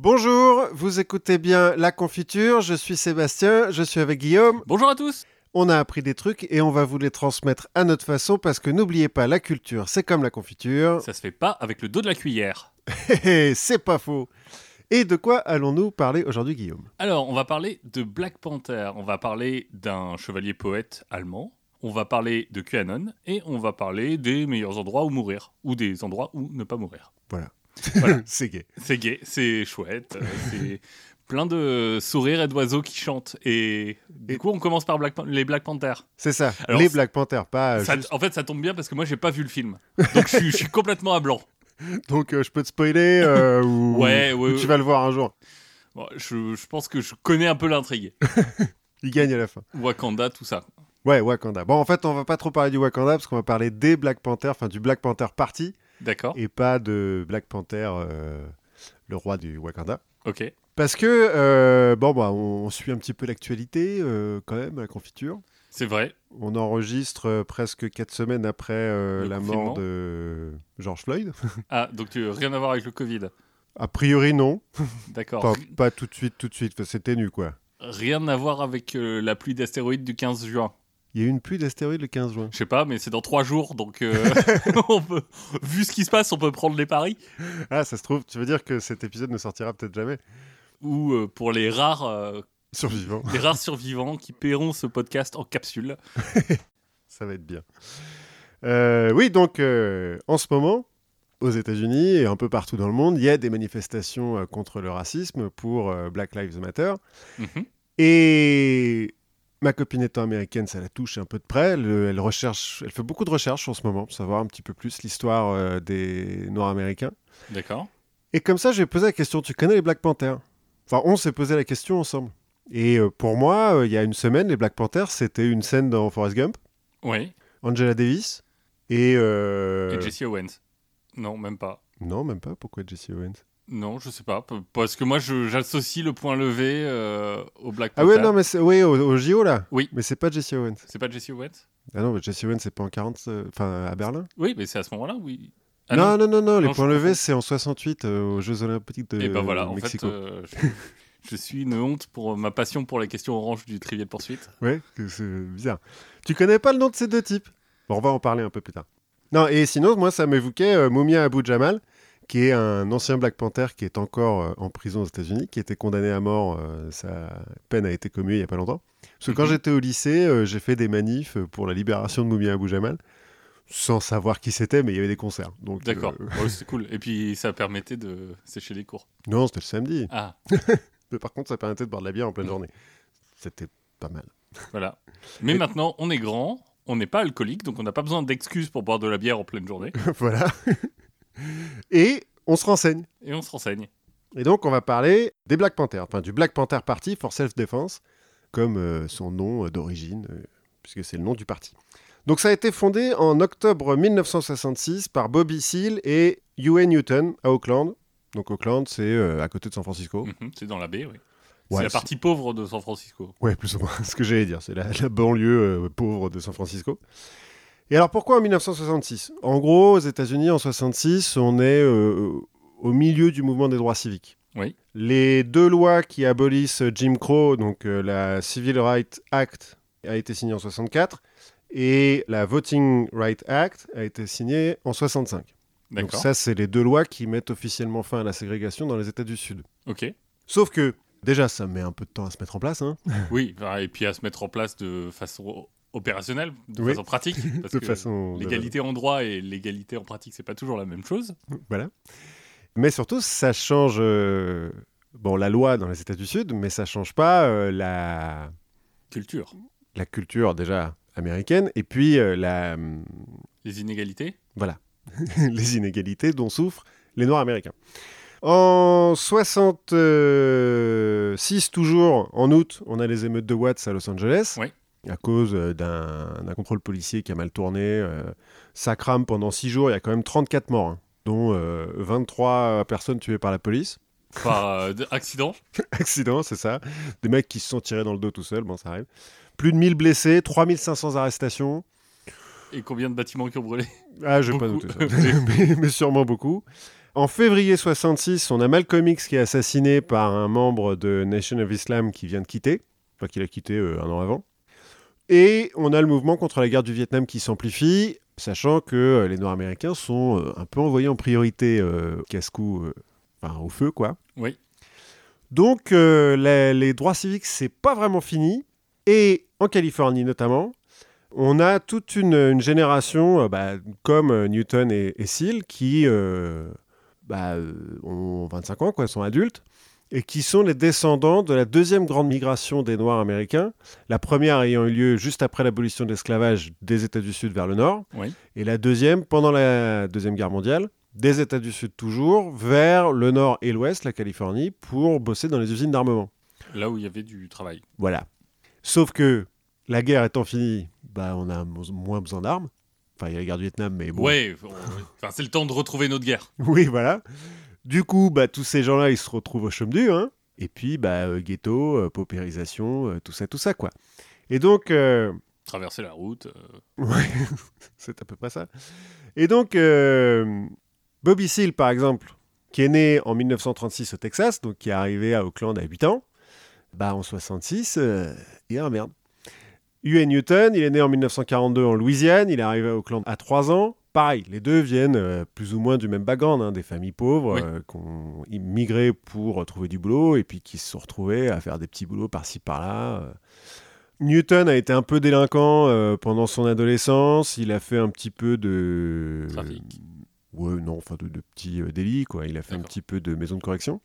Bonjour, vous écoutez bien La Confiture, je suis Sébastien, je suis avec Guillaume. Bonjour à tous On a appris des trucs et on va vous les transmettre à notre façon parce que n'oubliez pas, la culture, c'est comme la confiture. Ça se fait pas avec le dos de la cuillère. Hé, c'est pas faux. Et de quoi allons-nous parler aujourd'hui, Guillaume? Alors, on va parler de Black Panther, on va parler d'un chevalier poète allemand, on va parler de QAnon, et on va parler des meilleurs endroits où mourir, ou des endroits où ne pas mourir. Voilà. Voilà. c'est gay. C'est gay, c'est chouette, euh, c'est plein de sourires et d'oiseaux qui chantent. Et du coup, on commence par Black les Black Panther. C'est ça, Alors, les Black Panthers, pas Ça- juste- En fait, ça tombe bien parce que moi, j'ai pas vu le film. Donc, je suis- je suis complètement à blanc. Donc euh, je peux te spoiler euh, ou... Ouais, ou ouais, tu ouais. vas le voir un jour. Bon, je, je pense que je connais un peu l'intrigue. Il gagne à la fin. Wakanda, tout ça. Ouais, Wakanda. Bon, en fait, on va pas trop parler du Wakanda parce qu'on va parler des Black Panthers, enfin du Black Panther Party, D'accord. et pas de Black Panther, euh, le roi du Wakanda. Ok. Parce que, euh, bon, bah, on, on suit un petit peu l'actualité euh, quand même, à la confiture. C'est vrai. On enregistre presque quatre semaines après la mort de George Floyd. Ah, donc tu rien à voir avec le Covid. A priori, non. D'accord. Pas, pas tout de suite, tout de suite. Enfin, C'est ténu, quoi. Rien à voir avec la pluie d'astéroïdes du 15 juin. Il y a eu une pluie d'astéroïdes le 15 juin. Je sais pas, mais c'est dans trois jours, donc euh, on peut, vu ce qui se passe, on peut prendre les paris. Ah, ça se trouve, tu veux dire que cet épisode ne sortira peut-être jamais Ou euh, pour les rares, euh, Survivant. les rares survivants qui paieront ce podcast en capsule. Ça va être bien. Oui, donc en ce moment, aux États-Unis et un peu partout dans le monde, il y a des manifestations contre le racisme pour Black Lives Matter. Mhm. Et ma copine étant américaine, ça la touche un peu de près. Elle, elle recherche, elle fait beaucoup de recherches en ce moment pour savoir un petit peu plus l'histoire euh, des Noirs américains. D'accord. Et comme ça, j'ai posé la question tu connais les Black Panthers? Enfin, on s'est posé la question ensemble. Et euh, pour moi, euh, il y a une semaine, les Black Panthers, c'était une scène dans Forrest Gump, Oui. Angela Davis et. Et Jesse Owens. Non, même pas. Non, même pas. Pourquoi Jesse Owens? Non, je sais pas. Parce que moi, j'associe le point levé euh, au Black Ah Panther. ouais, non, mais c'est oui, au, au JO là. Oui. Mais c'est pas Jesse Owens. C'est pas Jesse Owens? Ah non, mais Jesse Owens, c'est pas en 40, euh, enfin à Berlin. Oui, mais c'est à ce moment-là, oui. Ah non, non, non, non, les Non, je points levés, c'est en 68 euh, aux Jeux Olympiques de Et ben voilà, en Mexico. fait, euh, je, je suis une honte pour ma passion pour les questions orange du Trivial Poursuite. Ouais, c'est bizarre. Tu connais pas le nom de ces deux types? Bon, on va en parler un peu plus tard. Non, et sinon, moi, ça m'évoquait Moumia Abu Jamal, qui est un ancien Black Panther qui est encore euh, en prison aux États-Unis, qui a été condamné à mort. euh, sa peine a été commue il y a pas longtemps. Parce que quand Mhm. j'étais au lycée, euh, j'ai fait des manifs pour la libération de Moumia Abu Jamal, sans savoir qui c'était, mais il y avait des concerts. Donc, D'accord, euh, Ouais, c'est cool. Et puis ça permettait de sécher les cours. non, c'était le samedi. Ah, Mais par contre, ça permettait de boire de la bière en pleine journée. C'était pas mal. voilà. Mais Et- maintenant, on est grand, on n'est pas alcoolique, donc on n'a pas besoin d'excuses pour boire de la bière en pleine journée. voilà. Et on se renseigne. Et on se renseigne. Et donc, on va parler des Black Panthers, enfin du Black Panther Party for Self-Defense, comme euh, son nom euh, d'origine, euh, puisque c'est le nom du parti. Donc, ça a été fondé en octobre 1966 par Bobby Seale et Huey Newton à Auckland. Donc, Auckland, c'est à côté de San Francisco. Mhm, c'est dans la baie, oui. Ouais, c'est la partie pauvre de San Francisco. Ouais, plus ou moins, ce que j'allais dire. C'est la, la banlieue pauvre de San Francisco. Et alors, pourquoi en 1966 En gros, aux États-Unis, en 66, on est euh, au milieu du mouvement des droits civiques. Oui. Les deux lois qui abolissent Jim Crow, donc euh, la Civil Rights Act, a été signée en 64, et la Voting Rights Act a été signée en 65. Donc D'accord. ça, c'est les deux lois qui mettent officiellement fin à la ségrégation dans les États du Sud. Ok. Sauf que, déjà, ça met un peu de temps à se mettre en place. Hein. Oui, et puis à se mettre en place de façon opérationnelle, de Oui. façon pratique. Parce de que façon... de- l'égalité en droit et l'égalité en pratique, c'est pas toujours la même chose. Voilà. Mais surtout, ça change euh, bon, la loi dans les États du Sud, mais ça change pas euh, la, Culture. la culture déjà américaine et puis euh, la, hum, Les inégalités. voilà, les inégalités dont souffrent les Noirs américains. En 66 toujours, en août, on a les émeutes de Watts à Los Angeles. Oui. À cause euh, d'un contrôle policier qui a mal tourné. euh, ça crame pendant 6 jours, il y a quand même 34 morts, hein, dont euh, 23 personnes tuées par la police. Par euh, de- accident. Accident, c'est ça. Des mecs qui se sont tirés dans le dos tout seuls, bon, ça arrive. Plus de 1000 blessés, 3500 arrestations. Et combien de bâtiments qui ont brûlé? Ah, je vais pas noter ça. mais, mais sûrement beaucoup. En février 66, on a Malcolm X qui est assassiné par un membre de Nation of Islam qui vient de quitter, enfin qu'il a quitté euh, un an avant. Et on a le mouvement contre la guerre du Vietnam qui s'amplifie, sachant que euh, les Noirs américains sont euh, un peu envoyés en priorité euh, casse-cou, euh, enfin au feu quoi. Oui. Donc euh, les, les droits civiques, c'est pas vraiment fini. Et en Californie notamment, on a toute une, une génération, bah, comme Newton et, et Seal, qui bah, ont 25 ans, quoi, sont adultes, et qui sont les descendants de la deuxième grande migration des Noirs américains, la première ayant eu lieu juste après l'abolition de l'esclavage des États du Sud vers le Nord, Oui. et la deuxième pendant la Deuxième Guerre mondiale, des États du Sud toujours, vers le Nord et l'Ouest, la Californie, pour bosser dans les usines d'armement. Là où il y avait du travail. Voilà. Sauf que la guerre étant finie, bah, on a mo- moins besoin d'armes. Enfin, il y a la guerre du Vietnam, mais bon. Ouais, on- enfin, c'est le temps de retrouver notre guerre. Oui, voilà. Du coup, bah, tous ces gens-là, ils se retrouvent au chôme du, hein. Et puis, bah, euh, ghetto, euh, paupérisation, euh, tout ça, tout ça, quoi. Et donc, Traverser la route. ouais, c'est à peu près ça. Et donc, Bobby Seale, par exemple, qui est né en 1936 au Texas, donc qui est arrivé à Auckland à 8 ans, bah, en 66, euh, il est en merde. Hugh Newton, il est né en 1942 en Louisiane, il est arrivé à Auckland à 3 ans. Pareil, les deux viennent euh, plus ou moins du même background, hein, des familles pauvres Oui. euh, qui ont immigré pour trouver du boulot et puis qui se sont retrouvés à faire des petits boulots par-ci par-là. euh. Newton a été un peu délinquant pendant son adolescence. Il a fait un petit peu de. Trafic. Ouais, non, enfin de, de petits délits, quoi. Il a fait un petit peu de maison de correction.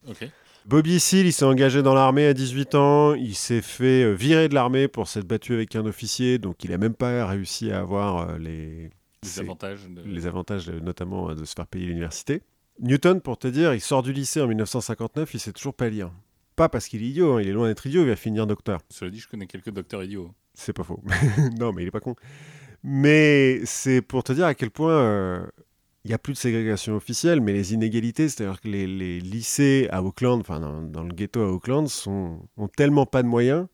Bobby Seale, il s'est engagé dans l'armée à 18 ans. Il s'est fait virer de l'armée pour s'être battu avec un officier. Donc, il a même pas réussi à avoir les, Les avantages. De... les avantages, euh, notamment euh, de se faire payer l'université. Newton, pour te dire, il sort du lycée en 1959. Il sait toujours pas lire. Pas parce qu'il est idiot, hein, il est loin d'être idiot, il va finir docteur. Cela dit, je connais quelques docteurs idiots. C'est pas faux. non, mais il est pas con. Mais c'est pour te dire à quel point euh, il n'y a plus de ségrégation officielle, mais les inégalités, c'est-à-dire que les, les lycées à Auckland, enfin dans, dans le ghetto à Auckland, sont, ont tellement pas de moyens.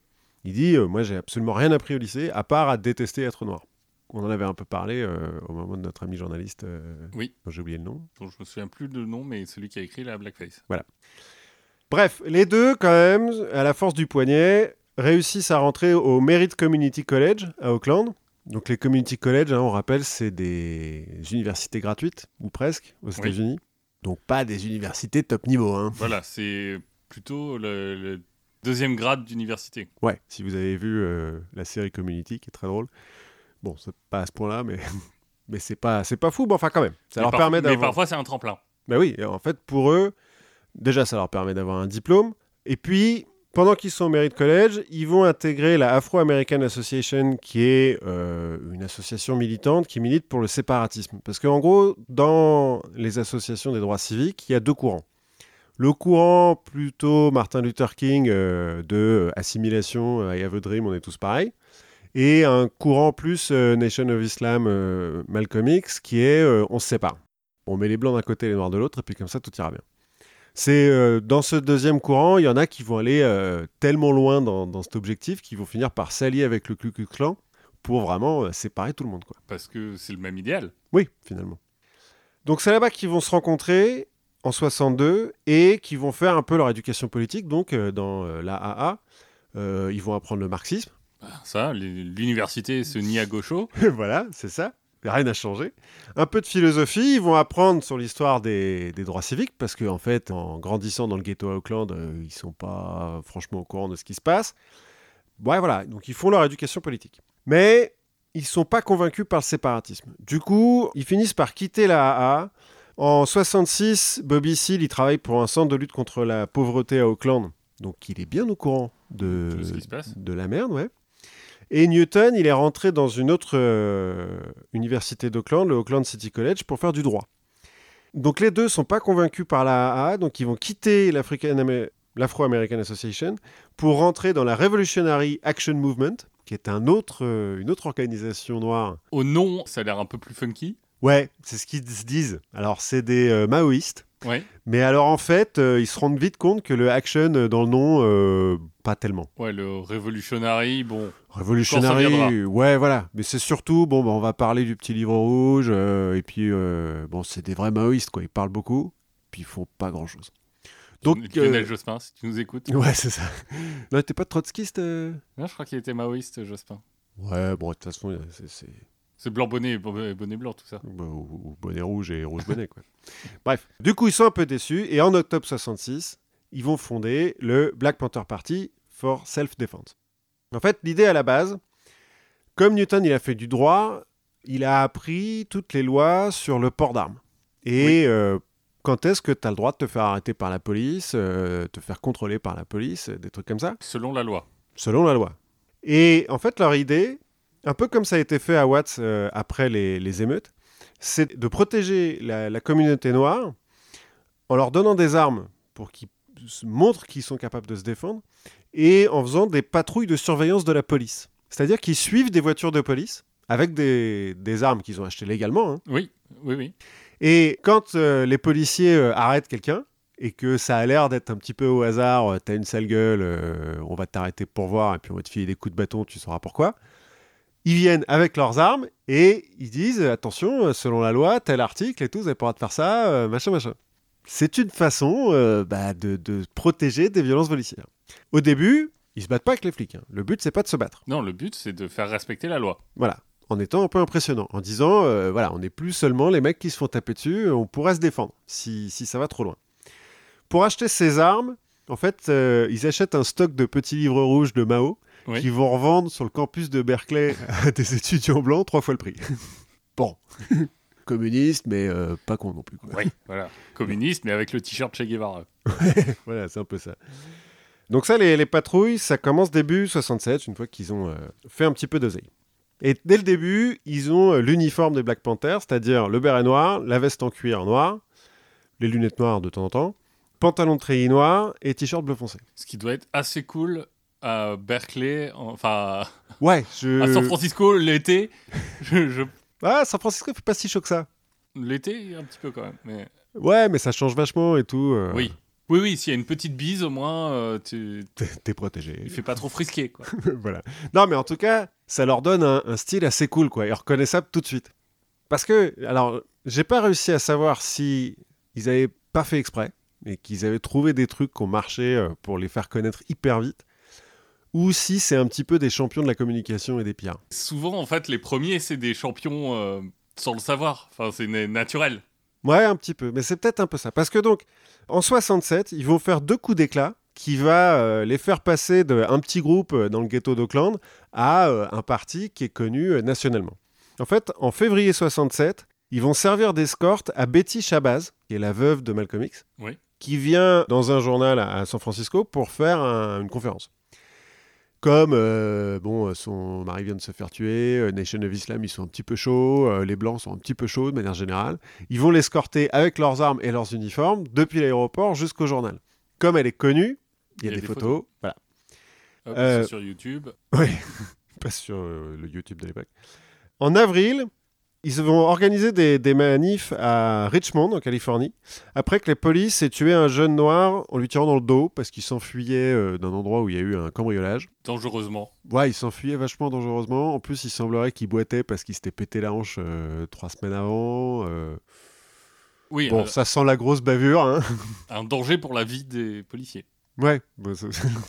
Il dit euh, Moi, j'ai absolument rien appris au lycée, à part à détester être noir. On en avait un peu parlé euh, au moment de notre ami journaliste, euh, Oui. dont j'ai oublié le nom. dont je me souviens plus de nom, mais celui qui a écrit la blackface. Bref, les deux, quand même, à la force du poignet, réussissent à rentrer au Merit Community College à Auckland. Donc les community colleges, hein, on rappelle, c'est des universités gratuites, ou presque, aux États-Unis. Donc pas des universités top niveau. Hein. Voilà, c'est plutôt le, le deuxième grade d'université. Ouais, si vous avez vu euh, la série Community, qui est très drôle. Bon, c'est pas à ce point-là, mais, mais c'est pas, c'est pas fou, mais enfin quand même. Ça Mais leur par- permet Mais d'avoir... parfois, c'est un tremplin. Ben oui, en fait, pour eux, déjà, ça leur permet d'avoir un diplôme. Et puis, pendant qu'ils sont au Merit College, ils vont intégrer la Afro-American Association, qui est euh, une association militante qui milite pour le séparatisme. Parce qu'en gros, dans les associations des droits civiques, il y a deux courants. Le courant plutôt Martin Luther King euh, de euh, assimilation, I have a dream, on est tous pareils. Et un courant plus euh, Nation of Islam, euh, Malcolm X, qui est euh, on se sépare. On met les blancs d'un côté et les noirs de l'autre, et puis comme ça, tout ira bien. C'est euh, dans ce deuxième courant, il y en a qui vont aller euh, tellement loin dans, dans cet objectif qu'ils vont finir par s'allier avec le Ku Klux Klan pour vraiment euh, séparer tout le monde. Quoi. Parce que c'est le même idéal. Oui, finalement. Donc c'est là-bas qu'ils vont se rencontrer en 62 et qui vont faire un peu leur éducation politique. Donc dans la AA, euh, ils vont apprendre le marxisme. Ça, l'université se nie à gaucho. voilà, c'est ça. Rien n'a changé. Un peu de philosophie, ils vont apprendre sur l'histoire des, des droits civiques, parce qu'en fait, en grandissant dans le ghetto à Auckland, euh, ils sont pas franchement au courant de ce qui se passe. Ouais, voilà, donc ils font leur éducation politique. Mais ils sont pas convaincus par le séparatisme. Du coup, ils finissent par quitter la AA. En 66, Bobby Seale, il travaille pour un centre de lutte contre la pauvreté à Auckland. Donc il est bien au courant de, De de la merde, ouais. Et Newton, il est rentré dans une autre euh, université d'Auckland, le Auckland City College, pour faire du droit. Donc les deux sont pas convaincus par la AA, donc ils vont quitter l'Afro-American Association pour rentrer dans la Revolutionary Action Movement, qui est un autre, euh, une autre organisation noire. Au nom, ça a l'air un peu plus funky. Ouais, c'est ce qu'ils se disent. Alors c'est des euh, maoïstes, Ouais. mais alors en fait, euh, ils se rendent vite compte que le action dans le nom, euh, pas tellement. Ouais, le Revolutionary, bon. Revolutionary, ouais, voilà. Mais c'est surtout, bon, bah, on va parler du petit livre rouge, euh, et puis, bon, c'est des vrais maoïstes, quoi. Ils parlent beaucoup. puis ils font pas grand-chose. Donc, Donc, Lionel Jospin, si tu nous écoutes. ouais, c'est ça. Non, t'es pas trotskiste Non, je crois qu'il était maoïste, Jospin. Ouais, bon, de toute façon, c'est- c'est blanc bonnet, bonnet bonnet blanc, tout ça. Bah, ou, ou bonnet rouge et rouge bonnet, quoi. Bref, du coup, ils sont un peu déçus, et en octobre 66, ils vont fonder le Black Panther Party for Self-Defense. En fait, l'idée à la base, comme Newton, il a fait du droit, il a appris toutes les lois sur le port d'armes. Et euh, quand est-ce que tu as le droit de te faire arrêter par la police, euh, te faire contrôler par la police, des trucs comme ça? Selon la loi. selon la loi. Et en fait, leur idée, un peu comme ça a été fait à Watts euh, après les, les émeutes, c'est de protéger la, la communauté noire en leur donnant des armes pour qu'ils montrent qu'ils sont capables de se défendre et en faisant des patrouilles de surveillance de la police. C'est-à-dire qu'ils suivent des voitures de police avec des, des armes qu'ils ont achetées légalement. hein. Oui, oui, oui. Et quand euh, les policiers euh, arrêtent quelqu'un et que ça a l'air d'être un petit peu au hasard, t'as une sale gueule, euh, on va t'arrêter pour voir et puis on va te filer des coups de bâton, tu sauras pourquoi. Ils viennent avec leurs armes et ils disent attention, selon la loi, tel article et tout, vous n'avez pas le droit de faire ça, euh, machin, machin. C'est une façon euh, bah, de, de protéger des violences policières. Au début, ils se battent pas avec les flics. hein. Le but, c'est pas de se battre. Non, le but, c'est de faire respecter la loi. Voilà. En étant un peu impressionnant, en disant, euh, voilà, on n'est plus seulement les mecs qui se font taper dessus, on pourrait se défendre si, si ça va trop loin. Pour acheter ces armes, en fait, ils achètent un stock de petits livres rouges de Mao Oui. qu'ils vont revendre sur le campus de Berkeley à des étudiants blancs trois fois le prix. bon, communiste, mais euh, pas con non plus. quoi. Oui, voilà. Communiste, mais avec le t-shirt Che Guevara. Voilà, c'est un peu ça. Donc ça, les, les patrouilles, ça commence début 67, une fois qu'ils ont euh, fait un petit peu d'oseille. Et dès le début, ils ont euh, l'uniforme des Black Panthers, c'est-à-dire le béret noir, la veste en cuir noir, les lunettes noires de temps en temps, pantalon de treillis noir et t-shirt bleu foncé. Ce qui doit être assez cool à Berkeley, en- enfin Ouais, je... à San Francisco l'été. Je, je- Ah, San Francisco, fait pas si chaud que ça. L'été, un petit peu quand même. Mais... Ouais, mais ça change vachement et tout. euh, Oui. Oui, oui, s'il y a une petite bise, au moins, euh, tu... T'es protégé. il fait pas trop frisqué, quoi. voilà. Non, mais en tout cas, ça leur donne un, un style assez cool, quoi, et reconnaissable tout de suite. Parce que, alors, j'ai pas réussi à savoir si ils avaient pas fait exprès, et qu'ils avaient trouvé des trucs qui ont marché euh, pour les faire connaître hyper vite, ou si c'est un petit peu des champions de la communication et des pires. Souvent, en fait, les premiers, c'est des champions euh, sans le savoir. Enfin, c'est na- naturel. Ouais, un petit peu, mais c'est peut-être un peu ça. Parce que donc, en 67, ils vont faire deux coups d'éclat qui va euh, les faire passer d'un petit groupe euh, dans le ghetto d'Auckland à euh, un parti qui est connu nationalement. En fait, en février 67, ils vont servir d'escorte à Betty Shabazz, qui est la veuve de Malcolm X, Oui. qui vient dans un journal à, à San Francisco pour faire un- une conférence. Comme, euh, bon, son mari vient de se faire tuer, euh, Nation of Islam, ils sont un petit peu chauds, euh, les Blancs sont un petit peu chauds de manière générale. Ils vont l'escorter avec leurs armes et leurs uniformes depuis l'aéroport jusqu'au journal. Comme elle est connue, il y a, des, photos. Voilà. Hop, Euh, c'est sur YouTube. Oui, pas sur euh, le YouTube de l'époque. En avril, ils vont organiser des, des manifs à Richmond, en Californie, après que les polices aient tué un jeune noir en lui tirant dans le dos parce qu'il s'enfuyait euh, d'un endroit où il y a eu un cambriolage. Dangereusement. Ouais, il s'enfuyait vachement dangereusement. En plus, il semblerait qu'il boitait parce qu'il s'était pété la hanche euh, trois semaines avant. euh. Oui, Bon, ça sent la grosse bavure, hein. un danger pour la vie des policiers. Ouais,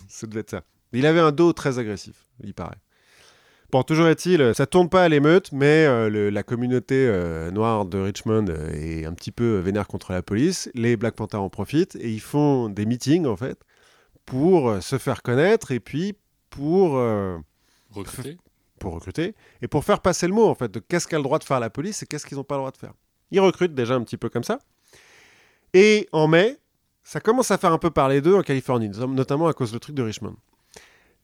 ça devait être ça. Il avait un dos très agressif, il paraît. Bon, toujours est-il, ça tourne pas à l'émeute, mais euh, le- la communauté euh, noire de Richmond euh, est un petit peu vénère contre la police. Les Black Panthers en profitent et ils font des meetings, en fait, pour euh, se faire connaître et puis pour, euh, Recrutés. pour recruter et pour faire passer le mot, en fait, de qu'est-ce qu'a le droit de faire la police et qu'est-ce qu'ils n'ont pas le droit de faire? Ils recrutent déjà un petit peu comme ça. Et en mai, ça commence à faire un peu parler d'eux en Californie, notamment à cause du truc de Richmond.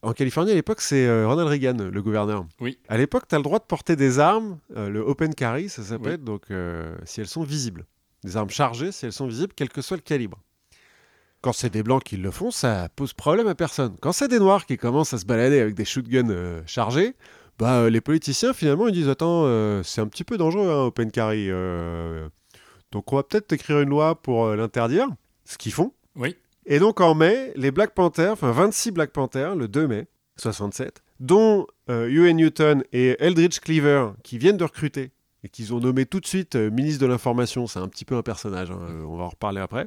En Californie, à l'époque, c'est euh, Ronald Reagan, le gouverneur. Oui. À l'époque, tu as le droit de porter des armes, euh, le open carry, ça s'appelle, donc euh, si elles sont visibles. Des armes chargées, si elles sont visibles, quel que soit le calibre. Quand c'est des blancs qui le font, ça pose problème à personne. Quand c'est des noirs qui commencent à se balader avec des shootguns euh, chargés, bah, les politiciens, finalement, ils disent Attends, c'est un petit peu dangereux, hein, open carry. donc, on va peut-être écrire une loi pour l'interdire. Ce qu'ils font. Oui. Et donc, en mai, les Black Panthers, enfin 26 Black Panthers, le 2 mai 67, dont euh, Huey Newton et Eldridge Cleaver, qui viennent de recruter, et qu'ils ont nommé tout de suite euh, ministre de l'Information, c'est un petit peu un personnage, hein, euh, on va en reparler après,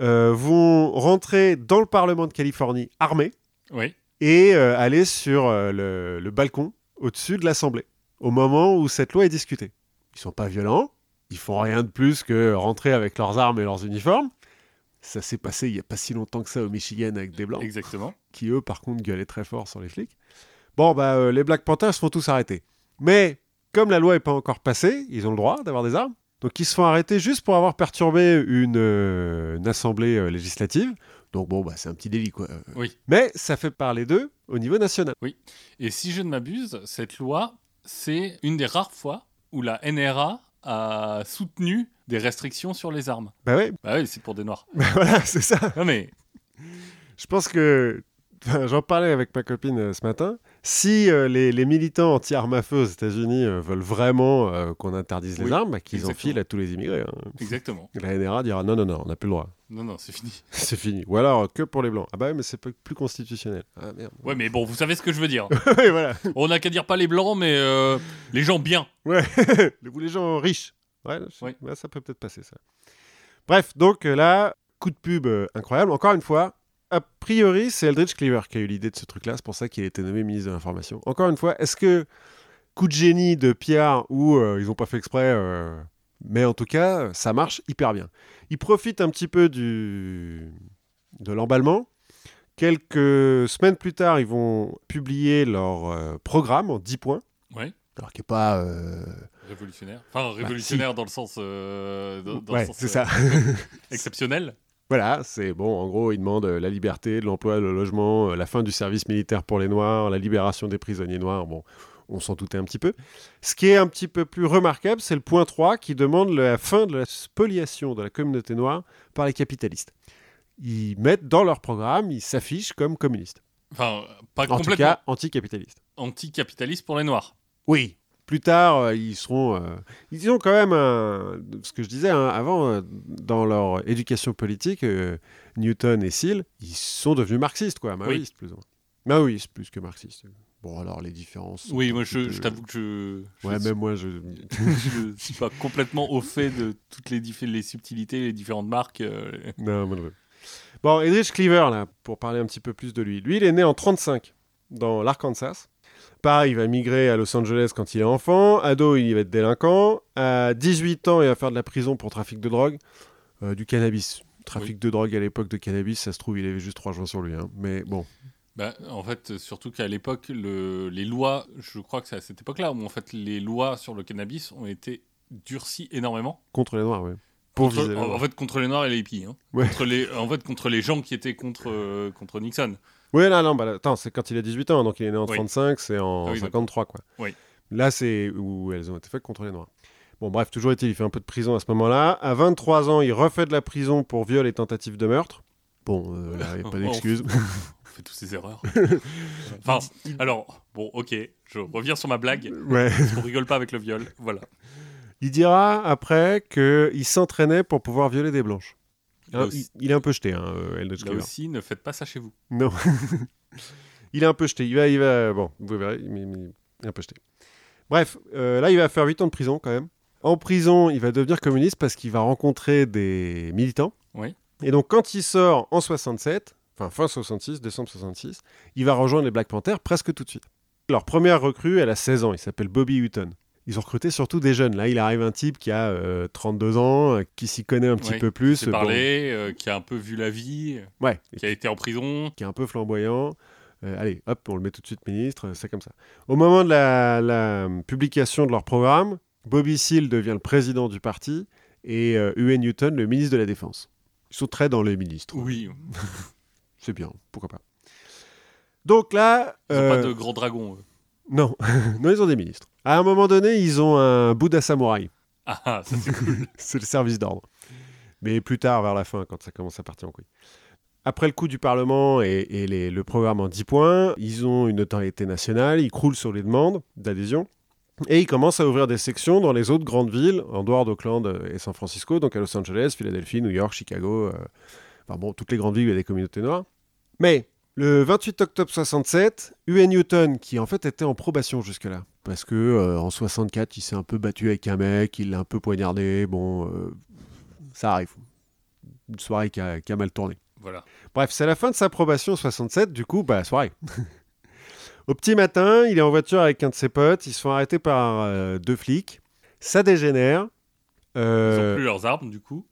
euh, vont rentrer dans le Parlement de Californie armés Oui. et aller sur le, le balcon au-dessus de l'Assemblée au moment où cette loi est discutée. Ils sont pas violents, ils font rien de plus que rentrer avec leurs armes et leurs uniformes. Ça s'est passé il y a pas si longtemps que ça au Michigan avec des blancs Exactement. qui eux par contre gueulaient très fort sur les flics. Bon bah euh, les Black Panthers se font tous arrêter. Mais comme la loi n'est pas encore passée, ils ont le droit d'avoir des armes. Donc ils se font arrêter juste pour avoir perturbé une, euh, une assemblée euh, législative. Donc bon bah c'est un petit délit quoi. Oui. Mais ça fait parler d'eux au niveau national. Et si je ne m'abuse, cette loi, c'est une des rares fois où la NRA a soutenu des restrictions sur les armes. Bah ouais, Bah oui, c'est pour des noirs. bah voilà c'est ça. Non mais, Je pense que j'en parlais avec ma copine euh, ce matin. Si euh, les, les militants anti-armes à feu aux États-Unis euh, veulent vraiment qu'on interdise les Oui, armes, bah, qu'ils enfilent à tous les immigrés. hein. exactement. La NRA dira non, non, non, on n'a plus le droit. Non, non, c'est fini. C'est fini. Ou alors que pour les blancs. Ah bah ouais, mais c'est pas- plus constitutionnel. Ah merde. Ouais, mais bon, vous savez ce que je veux dire. ouais, voilà. On n'a qu'à dire pas les blancs, mais euh, les gens bien. Ouais. Les gens riches. Ouais, je- Oui. ouais, ça peut peut-être passer ça. Bref, donc euh, là, coup de pub euh, incroyable. Encore une fois, a priori, c'est Eldridge Cleaver qui a eu l'idée de ce truc-là. C'est pour ça qu'il a été nommé ministre de l'Information. Encore une fois, est-ce que coup de génie de Pierre ou euh, ils n'ont pas fait exprès euh, Mais en tout cas, ça marche hyper bien. Ils profitent un petit peu du... de l'emballement. Quelques semaines plus tard, ils vont publier leur euh, programme en 10 points. Ouais. Alors qui n'est pas... euh, Révolutionnaire. Enfin, révolutionnaire dans le sens. euh, dans, dans ouais, c'est ça. Exceptionnel. Voilà, c'est bon. En gros, ils demandent euh, la liberté, l'emploi, le logement, la fin du service militaire pour les Noirs, la libération des prisonniers noirs. Bon, on s'en doutait un petit peu. Ce qui est un petit peu plus remarquable, c'est le point 3 qui demande la fin de la spoliation de la communauté noire par les capitalistes. Ils mettent dans leur programme, ils s'affichent comme communistes. Enfin, pas En tout complètement cas, anticapitalistes. anticapitaliste pour les noirs. Oui. Plus tard, euh, ils seront. euh, ils ont quand même un- ce que je disais hein, avant euh, dans leur éducation politique. Newton et Seal, ils sont devenus marxistes, quoi, maoïstes plus ou moins. Maoïstes plus que marxistes. Bon, alors les différences. Oui, moi, je, peu- je t'avoue que je. je Ouais, suis- même moi, je. je suis pas complètement au fait de toutes les, subtilités, les différentes marques. euh, non, moi non. Bon, Edrich Cleaver, là, pour parler un petit peu plus de lui. Lui, il est né en 35 dans l'Arkansas. Pareil, il va migrer à Los Angeles quand il est enfant. Ado, il va être délinquant. À 18 ans, il va faire de la prison pour trafic de drogue. Euh, du cannabis. Trafic de drogue à l'époque de cannabis, ça se trouve, il avait juste trois jours sur lui. hein. Mais bon, bah, en fait, surtout qu'à l'époque, le- les lois, je crois que c'est à cette époque-là où en fait les lois sur le cannabis ont été durcies énormément. contre les Noirs. Pour Contre- en, en fait, contre les noirs et les hippies. hein. Ouais. Contre les, en fait, contre les gens qui étaient contre, euh, contre Nixon. Oui, là, non, bah, attends, c'est quand il a 18 ans, donc il est né en Oui. 35, c'est en Ah oui, 53, quoi. Oui. Là, c'est où elles ont été faites contre les Noirs. Bon, bref, toujours est-il, il fait un peu de prison à ce moment-là. À 23 ans, il refait de la prison pour viol et tentative de meurtre. Bon, euh, là, il n'y a pas d'excuse. Fait tous ces erreurs. enfin, alors, bon, ok, je reviens sur ma blague. ouais. On rigole pas avec le viol. Voilà. Il dira après qu'il s'entraînait pour pouvoir violer des blanches. Hein, aussi- il, il est un peu jeté, hein, euh, Eldridge Là aussi, ne faites pas ça chez vous. Non. il est un peu jeté. Il va, il va, bon, vous verrez, mais, mais il est un peu jeté. Bref, euh, là, il va faire 8 ans de prison quand même. En prison, il va devenir communiste parce qu'il va rencontrer des militants. Oui. Et donc, quand il sort en 67, enfin fin 66, décembre 66, il va rejoindre les Black Panthers presque tout de suite. Leur première recrue, elle a 16 ans. Il s'appelle Bobby Hutton. Ils ont recruté surtout des jeunes. Là, il arrive un type qui a euh, 32 ans, euh, qui s'y connaît un petit Ouais, peu plus. Qui Bon, parlé, euh, qui a un peu vu la vie, ouais, qui a été en prison. qui est un peu flamboyant. Euh, allez, hop, on le met tout de suite ministre, c'est comme ça. Au moment de la, la, euh, publication de leur programme, Bobby Seale devient le président du parti et Ewan Newton le ministre de la Défense. Ils sont très dans les ministres. Oui, C'est bien, pourquoi pas. Donc là... ils n'ont euh, pas de grands dragons. eux. Non, non, ils ont des ministres. À un moment donné, ils ont un Bouddha samouraï. Ah, ah, ça c'est cool. c'est le service d'ordre. Mais plus tard, vers la fin, quand ça commence à partir en couille. Après le coup du Parlement et, et les- le programme en 10 points, ils ont une notoriété nationale, ils croulent sur les demandes d'adhésion. Et ils commencent à ouvrir des sections dans les autres grandes villes, en dehors d'Auckland et San Francisco, donc à Los Angeles, Philadelphie, New York, Chicago, euh, enfin bon, toutes les grandes villes où il y a des communautés noires. Mais le 28 octobre 67, UN Newton, qui en fait était en probation jusque-là, parce que euh, en 64, il s'est un peu battu avec un mec, il l'a un peu poignardé. Bon, euh, ça arrive. Une soirée qui a, qui a mal tourné. Voilà. Bref, c'est la fin de sa probation en 67, du coup, bah, soirée. Au petit matin, il est en voiture avec un de ses potes, ils se font arrêter par euh, deux flics. Ça dégénère. Ils Euh, ont plus leurs armes, du coup.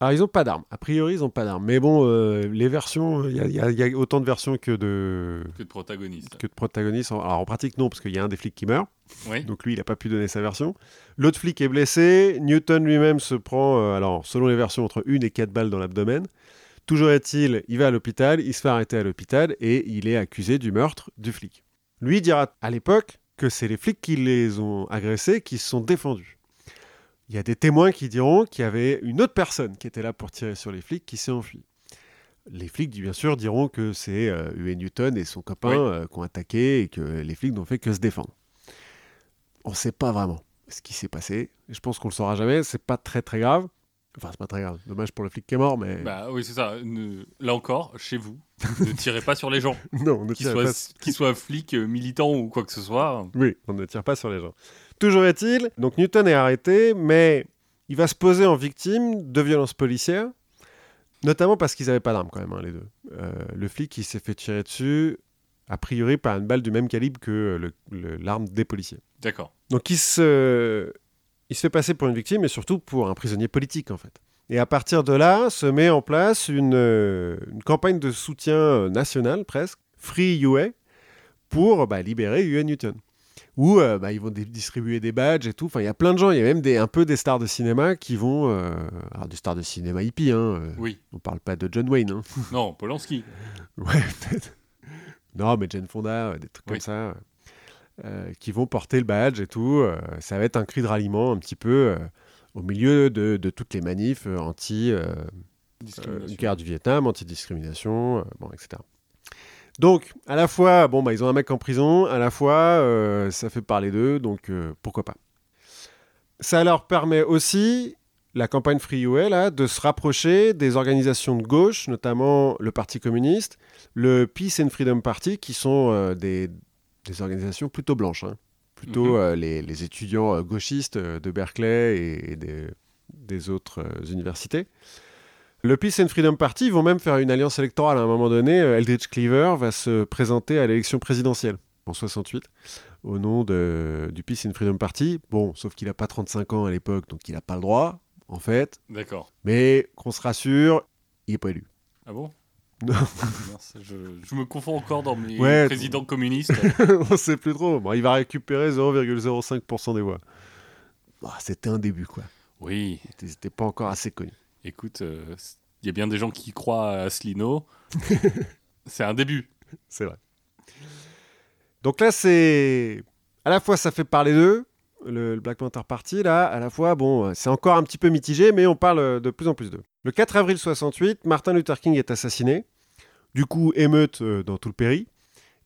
Alors, ils n'ont pas d'armes. A priori, ils n'ont pas d'armes. Mais bon, euh, les versions, il y, a- il y a- il y a autant de versions que de, Que de protagonistes. que de protagonistes. Alors, en pratique, non, parce qu'il y a un des flics qui meurt. Oui. Donc, lui, il n'a pas pu donner sa version. L'autre flic est blessé. Newton lui-même se prend, euh, alors, selon les versions, entre une et quatre balles dans l'abdomen. Toujours est-il, il va à l'hôpital, il se fait arrêter à l'hôpital et il est accusé du meurtre du flic. Lui dira à l'époque que c'est les flics qui les ont agressés qui se sont défendus. Il y a des témoins qui diront qu'il y avait une autre personne qui était là pour tirer sur les flics qui s'est enfuie. Les flics, bien sûr, diront que c'est euh, Huey Newton et son copain Oui. euh, qui ont attaqué et que les flics n'ont fait que se défendre. On ne sait pas vraiment ce qui s'est passé. Je pense qu'on le saura jamais. C'est pas très très grave. Enfin, c'est pas très grave. Dommage pour le flic qui est mort, mais Bah oui, c'est ça. Ne- Là encore, chez vous, ne tirez pas sur les gens. non, on ne Qu'ils tire soient, pas qu'ils soient flics, euh, militants ou quoi que ce soit. Oui, on ne tire pas sur les gens. Toujours est-il, donc Newton est arrêté, mais il va se poser en victime de violences policières, notamment parce qu'ils n'avaient pas d'armes quand même, hein, les deux. Euh, le flic, il s'est fait tirer dessus, a priori par une balle du même calibre que l'arme des policiers. D'accord. Donc il se, il se fait passer pour une victime et surtout pour un prisonnier politique en fait. Et à partir de là, se met en place une, euh, une campagne de soutien euh, national presque, Free UA, pour bah, libérer UA Newton. Où euh, bah, ils vont distribuer des badges et tout. Enfin, il y a plein de gens, il y a même des, un peu des stars de cinéma qui vont... euh, alors des stars de cinéma hippie, hein, euh, Oui. on parle pas de John Wayne. hein. Non, Polanski. Ouais, peut-être. Non, mais Jane Fonda, des trucs Oui. comme ça, euh, qui vont porter le badge et tout. euh, ça va être un cri de ralliement un petit peu euh, au milieu de, de toutes les manifs anti guerre du Vietnam, anti-discrimination, bon, etc. Donc, à la fois, bon, bah, ils ont un mec en prison, à la fois, ça fait parler d'eux, donc pourquoi pas. Ça leur permet aussi, la campagne Free UA, là, de se rapprocher des organisations de gauche, notamment le Parti communiste, le Peace and Freedom Party, qui sont euh, des, des organisations plutôt blanches, hein. plutôt Mhm. euh, les, les étudiants euh, gauchistes euh, de Berkeley et, et des, des autres universités. Le Peace and Freedom Party vont même faire une alliance électorale à un moment donné. Eldridge Cleaver va se présenter à l'élection présidentielle en 68 au nom de, du Peace and Freedom Party. Bon, sauf qu'il n'a pas 35 ans à l'époque, donc il n'a pas le droit, en fait. D'accord. Mais qu'on se rassure, il n'est pas élu. Ah bon? Non. Je, je me confonds encore dans mes Ouais. présidents communistes. On sait plus trop. Bon, il va récupérer 0,05% des voix. Bah, C'était un début, quoi. Oui, n'étaient pas encore assez connus. écoute, euh, il y a bien des gens qui croient à Asselineau. c'est un début. C'est vrai. Donc là, c'est. À la fois, ça fait parler d'eux, le, le Black Panther Party, là. À la fois, bon, euh, c'est encore un petit peu mitigé, mais on parle euh, de plus en plus d'eux. Le 4 avril 68, Martin Luther King est assassiné. Du coup, émeute euh, dans tout le pays.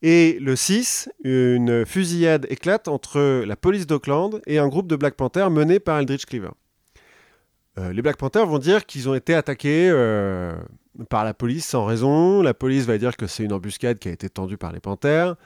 Et le 6, une fusillade éclate entre la police d'Oakland et un groupe de Black Panthers mené par Eldridge Cleaver. Euh, les Black Panthers vont dire qu'ils ont été attaqués euh, par la police sans raison. La police va dire que c'est une embuscade qui a été tendue par les Panthers.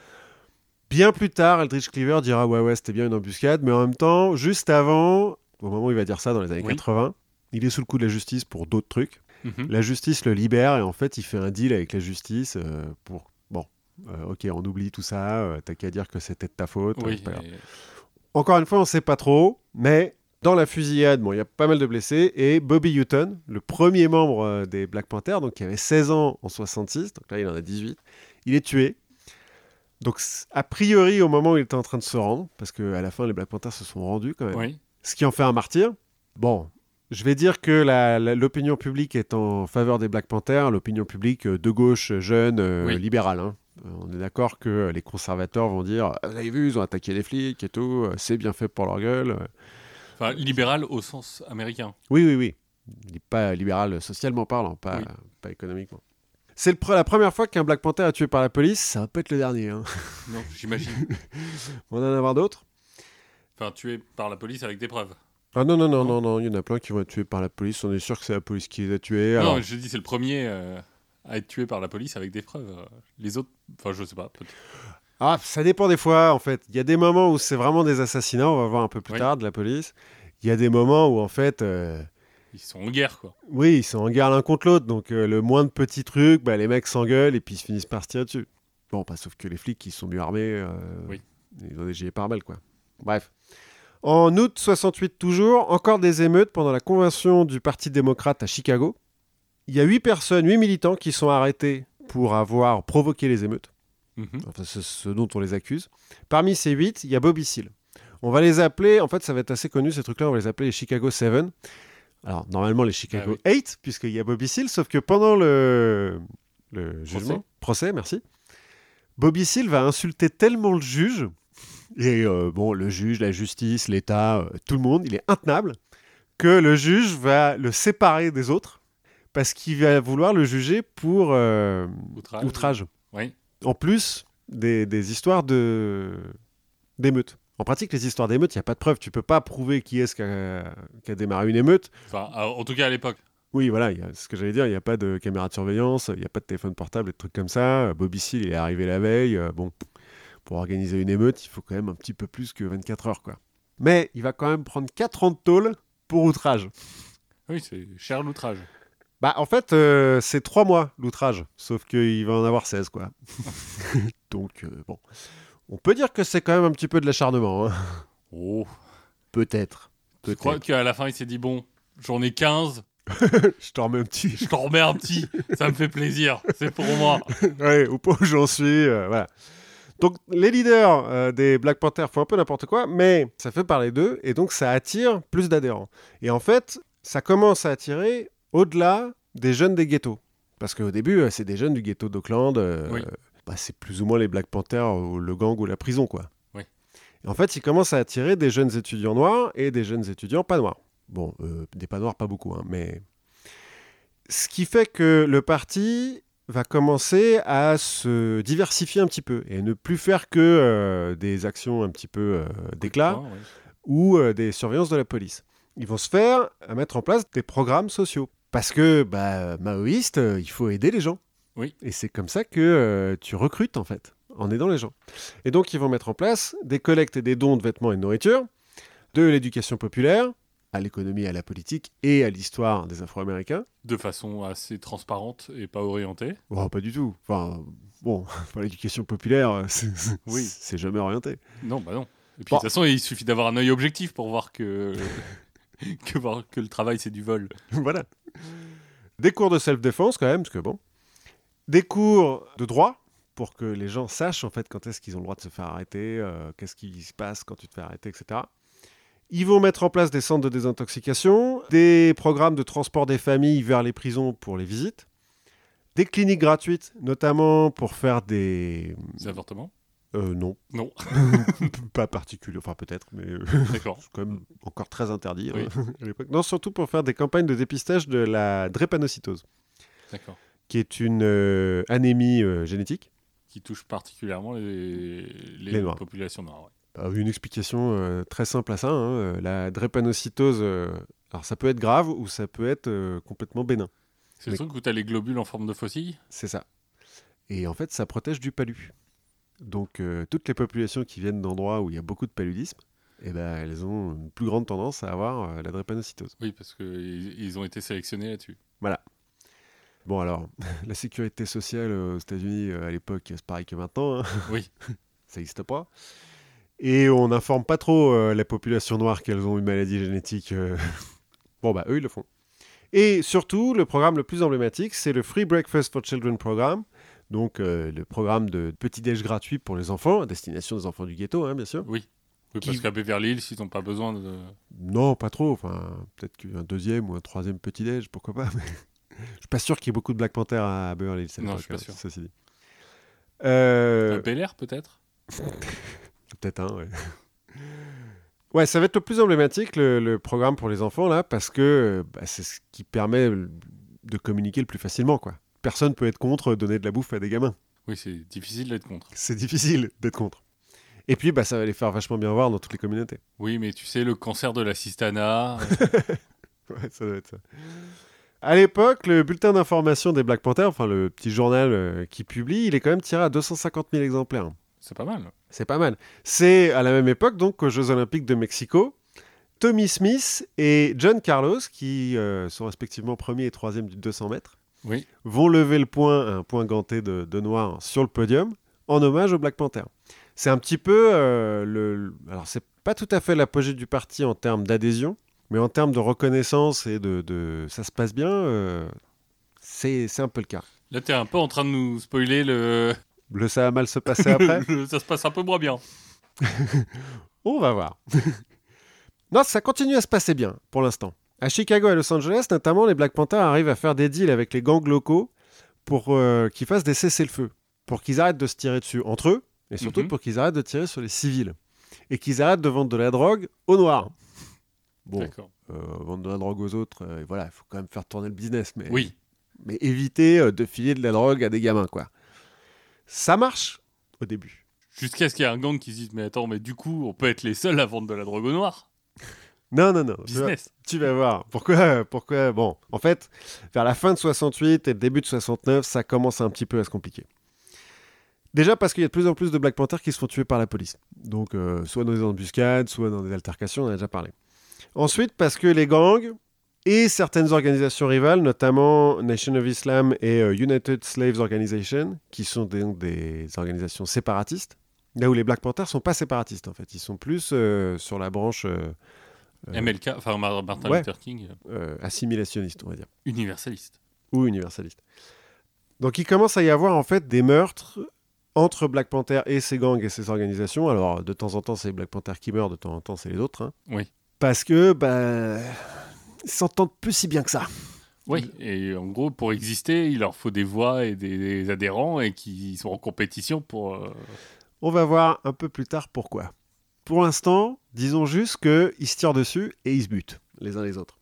Bien plus tard, Eldridge Cleaver dira ouais ouais c'était bien une embuscade, mais en même temps, juste avant, au moment où il va dire ça dans les années Oui. 80, il est sous le coup de la justice pour d'autres trucs. Mhm. La justice le libère et en fait il fait un deal avec la justice euh, pour bon, euh, ok on oublie tout ça, euh, t'as qu'à dire que c'était de ta faute. Oui, c'est pas grave. et- Encore une fois, on ne sait pas trop, mais dans la fusillade, bon, il y a pas mal de blessés, et Bobby Hutton, le premier membre des Black Panthers, donc qui avait 16 ans en 66, donc là il en a 18, il est tué. Donc a priori au moment où il était en train de se rendre, parce qu'à la fin les Black Panthers se sont rendus quand même, oui. ce qui en fait un martyr. Bon, je vais dire que l'opinion publique est en faveur des Black Panthers, l'opinion publique euh, de gauche, jeune, euh, Oui. libérale. hein. Euh, On est d'accord que les conservateurs vont dire Vous avez vu, ils ont attaqué les flics et tout, euh, c'est bien fait pour leur gueule. euh. Enfin, libéral au sens américain. Oui, oui, oui. Pas libéral socialement parlant, pas, Oui. pas économiquement. C'est pre- la première fois qu'un Black Panther est tué par la police, ça va pas être le dernier. hein. Non, j'imagine. On va en avoir d'autres Enfin, tué par la police avec des preuves. Ah non, non, non, Non. non, il y en a plein qui vont être tués par la police. On est sûr que c'est la police qui les a tués. alors- Non, je dis c'est le premier euh, à être tué par la police avec des preuves. Les autres, enfin, je sais pas. peut-être. Ah, ça dépend des fois, en fait. Il y a des moments où c'est vraiment des assassinats, on va voir un peu plus Oui. tard, de la police. Il y a des moments où, en fait, euh, Ils sont en guerre, quoi. oui, ils sont en guerre l'un contre l'autre. Donc, euh, le moins de petits trucs, bah, les mecs s'engueulent et puis ils se finissent par se tirer dessus. Bon, pas sauf que les flics, qui sont mieux armés, euh, Oui. ils ont des gilets pare-balles, quoi. Bref. En août 68, toujours, encore des émeutes pendant la convention du Parti démocrate à Chicago. Il y a huit personnes, huit militants qui sont arrêtés pour avoir provoqué les émeutes. Mhm. Enfin, c'est ce dont on les accuse. Parmi ces huit, il y a Bobby Seale. On va les appeler, en fait, ça va être assez connu ces trucs-là, on va les appeler les Chicago 7. Alors, normalement, les Chicago Ah 8, puisqu'il y a Bobby Seale, sauf que pendant le, le jugement, procès, merci, Bobby Seale va insulter tellement le juge, et euh, bon, le juge, la justice, l'État, euh, tout le monde, il est intenable, que le juge va le séparer des autres, parce qu'il va vouloir le juger pour euh, Outrage. outrage Oui. en plus des, des histoires de d'émeutes. En pratique, les histoires d'émeutes, il n'y a pas de preuve. Tu peux pas prouver qui est-ce qui a, qui a démarré une émeute. Enfin, en tout cas à l'époque. Oui, voilà, il y a- ce que j'allais dire, il n'y a pas de caméra de surveillance, il n'y a pas de téléphone portable, et de trucs comme ça. Bobby Seale, il est arrivé la veille. euh, bon, pour organiser une émeute, il faut quand même un petit peu plus que 24 heures, quoi. Mais il va quand même prendre 4 ans de tôle pour outrage. Oui, c'est cher l'outrage. Bah, en fait, euh, c'est 3 mois l'outrage, sauf qu'il va en avoir 16, quoi. Donc, euh, bon. On peut dire que c'est quand même un petit peu de l'acharnement, hein. Oh. Peut-être. Je Peut-être. crois qu'à la fin, il s'est dit bon, j'en ai 15, Je t'en remets un petit. je t'en remets un petit, ça me fait plaisir, c'est pour moi. ouais, au point où j'en suis, euh, voilà. Donc, les leaders euh, des Black Panthers font un peu n'importe quoi, mais ça fait parler d'eux, et donc ça attire plus d'adhérents. Et en fait, ça commence à attirer au-delà des jeunes des ghettos. Parce qu'au début, euh, c'est des jeunes du ghetto d'Auckland. euh, Oui. bah, c'est plus ou moins les Black Panthers, ou le gang ou la prison, quoi. Oui. Et en fait, ils commencent à attirer des jeunes étudiants noirs et des jeunes étudiants pas noirs. Bon, euh, des pas noirs, pas beaucoup, hein, mais... Ce qui fait que le parti va commencer à se diversifier un petit peu et ne plus faire que euh, des actions un petit peu euh, d'éclat ou euh, des surveillances de la police. Ils vont se faire à mettre en place des programmes sociaux. Parce que, bah, maoïste, il faut aider les gens. Oui. Et c'est comme ça que tu recrutes, en fait, en aidant les gens. Et donc, ils vont mettre en place des collectes et des dons de vêtements et de nourriture, de l'éducation populaire, à l'économie, à la politique et à l'histoire des Afro-Américains. De façon assez transparente et pas orientée. Oh, pas du tout. Enfin, bon, pour l'éducation populaire, euh, c'est Oui. jamais orienté. Non, bah non. Et puis Bon. de toute façon, il suffit d'avoir un œil objectif pour voir que, que, voir que le travail c'est du vol. voilà. Des cours de self-défense quand même, parce que bon. Des cours de droit pour que les gens sachent en fait quand est-ce qu'ils ont le droit de se faire arrêter, euh, qu'est-ce qui se passe quand tu te fais arrêter, etc. Ils vont mettre en place des centres de désintoxication, des programmes de transport des familles vers les prisons pour les visites, des cliniques gratuites, notamment pour faire des... Des avortements? Euh, non, Non. pas particulier, enfin peut-être, mais euh, c'est quand même encore très interdit Oui. hein, à l'époque. Non, surtout pour faire des campagnes de dépistage de la drépanocytose, D'accord. qui est une euh, anémie euh, génétique. Qui touche particulièrement les, les, Les Noirs. populations noires. ouais. Une explication euh, très simple à ça. hein, euh, La drépanocytose, euh, alors ça peut être grave ou ça peut être complètement bénin. C'est le truc où tu as les globules en forme de faucille? C'est ça. Et en fait, ça protège du palu. Donc, euh, toutes les populations qui viennent d'endroits où il y a beaucoup de paludisme, eh ben, elles ont une plus grande tendance à avoir euh, la drépanocytose. Oui, parce qu'ils ils ont été sélectionnés là-dessus. Bon, alors, la sécurité sociale aux États-Unis euh, à l'époque, c'est pareil que maintenant. hein. Oui. ça n'existe pas. Et on n'informe pas trop euh, la population noire qu'elles ont une maladie génétique. euh. bon, bah, eux, ils le font. Et surtout, le programme le plus emblématique, c'est le Free Breakfast for Children Programme. Donc, euh, le programme de petit-déj gratuit pour les enfants, à destination des enfants du ghetto, hein, bien sûr. Oui. Oui, Qui- parce qu'à Beverly Hills, ils n'ont pas besoin de. Non, pas trop. Enfin, peut-être qu'un deuxième ou un troisième petit-déj, pourquoi pas. mais Je suis pas sûr qu'il y ait beaucoup de Black Panther à Beverly Hills. Non, je suis pas hein, sûr. Ceci dit. Euh, Bel Air, peut-être? Peut-être un, ouais. Ouais, ça va être le plus emblématique, le, le programme pour les enfants, là, parce que bah, c'est ce qui permet de communiquer le plus facilement, quoi. Personne peut être contre donner de la bouffe à des gamins. Oui, c'est difficile d'être contre. C'est difficile d'être contre. Et puis, bah, ça va les faire vachement bien voir dans toutes les communautés. Oui, mais tu sais, le cancer de la cistana. Ouais, ça doit être ça. À l'époque, le bulletin d'information des Black Panthers, enfin le petit journal euh, qui publie, il est quand même tiré à 250 000 exemplaires. C'est pas mal. C'est pas mal. C'est à la même époque, donc, aux Jeux Olympiques de Mexico. Tommy Smith et John Carlos, qui euh, sont respectivement premier et troisième du 200 mètres, Oui. vont lever le point, un point ganté de, de noir sur le podium, en hommage au Black Panther. C'est un petit peu euh, le. Alors, c'est pas tout à fait l'apogée du parti en termes d'adhésion, mais en termes de reconnaissance et de. de- ça se passe bien, euh, c'est c'est un peu le cas. Là, t'es un peu en train de nous spoiler le. Le ça va mal se passer après Ça se passe un peu moins bien. On va voir. non, ça continue à se passer bien pour l'instant. À Chicago et Los Angeles, notamment, les Black Panthers arrivent à faire des deals avec les gangs locaux pour euh, qu'ils fassent des cessez-le-feu, pour qu'ils arrêtent de se tirer dessus entre eux, et surtout Mhm. pour qu'ils arrêtent de tirer sur les civils, et qu'ils arrêtent de vendre de la drogue aux noirs. Bon, euh, vendre de la drogue aux autres, euh, voilà, il faut quand même faire tourner le business, mais, Oui. mais éviter de filer de la drogue à des gamins, quoi. Ça marche au début. Jusqu'à ce qu'il y ait un gang qui se dise Mais attends, mais du coup, on peut être les seuls à vendre de la drogue au noir. Non, non, non. tu. Business. Tu vas voir. Pourquoi, pourquoi Bon, en fait, vers la fin de 68 et le début de 69, ça commence un petit peu à se compliquer. Déjà parce qu'il y a de plus en plus de Black Panthers qui se font tuer par la police. Donc, euh, soit dans des embuscades, soit dans des altercations, on en a déjà parlé. Ensuite, parce que les gangs et certaines organisations rivales, notamment Nation of Islam et euh, United Slaves Organization, qui sont des, donc des organisations séparatistes, là où les Black Panthers sont pas séparatistes en fait, ils sont plus euh, sur la branche euh, MLK, enfin Mar- Martin ouais. Luther King, euh, assimilationniste, on va dire. universaliste. ou universaliste. Donc il commence à y avoir en fait des meurtres entre Black Panther et ses gangs et ses organisations. Alors de temps en temps c'est Black Panther qui meurt, de temps en temps c'est les autres. hein. Oui. Parce que bah s'entendent plus si bien que ça. Oui, et en gros, pour exister, il leur faut des voix et des, des adhérents et qui sont en compétition pour. euh, On va voir un peu plus tard pourquoi. Pour l'instant, disons juste qu'ils se tirent dessus et ils se butent les uns les autres.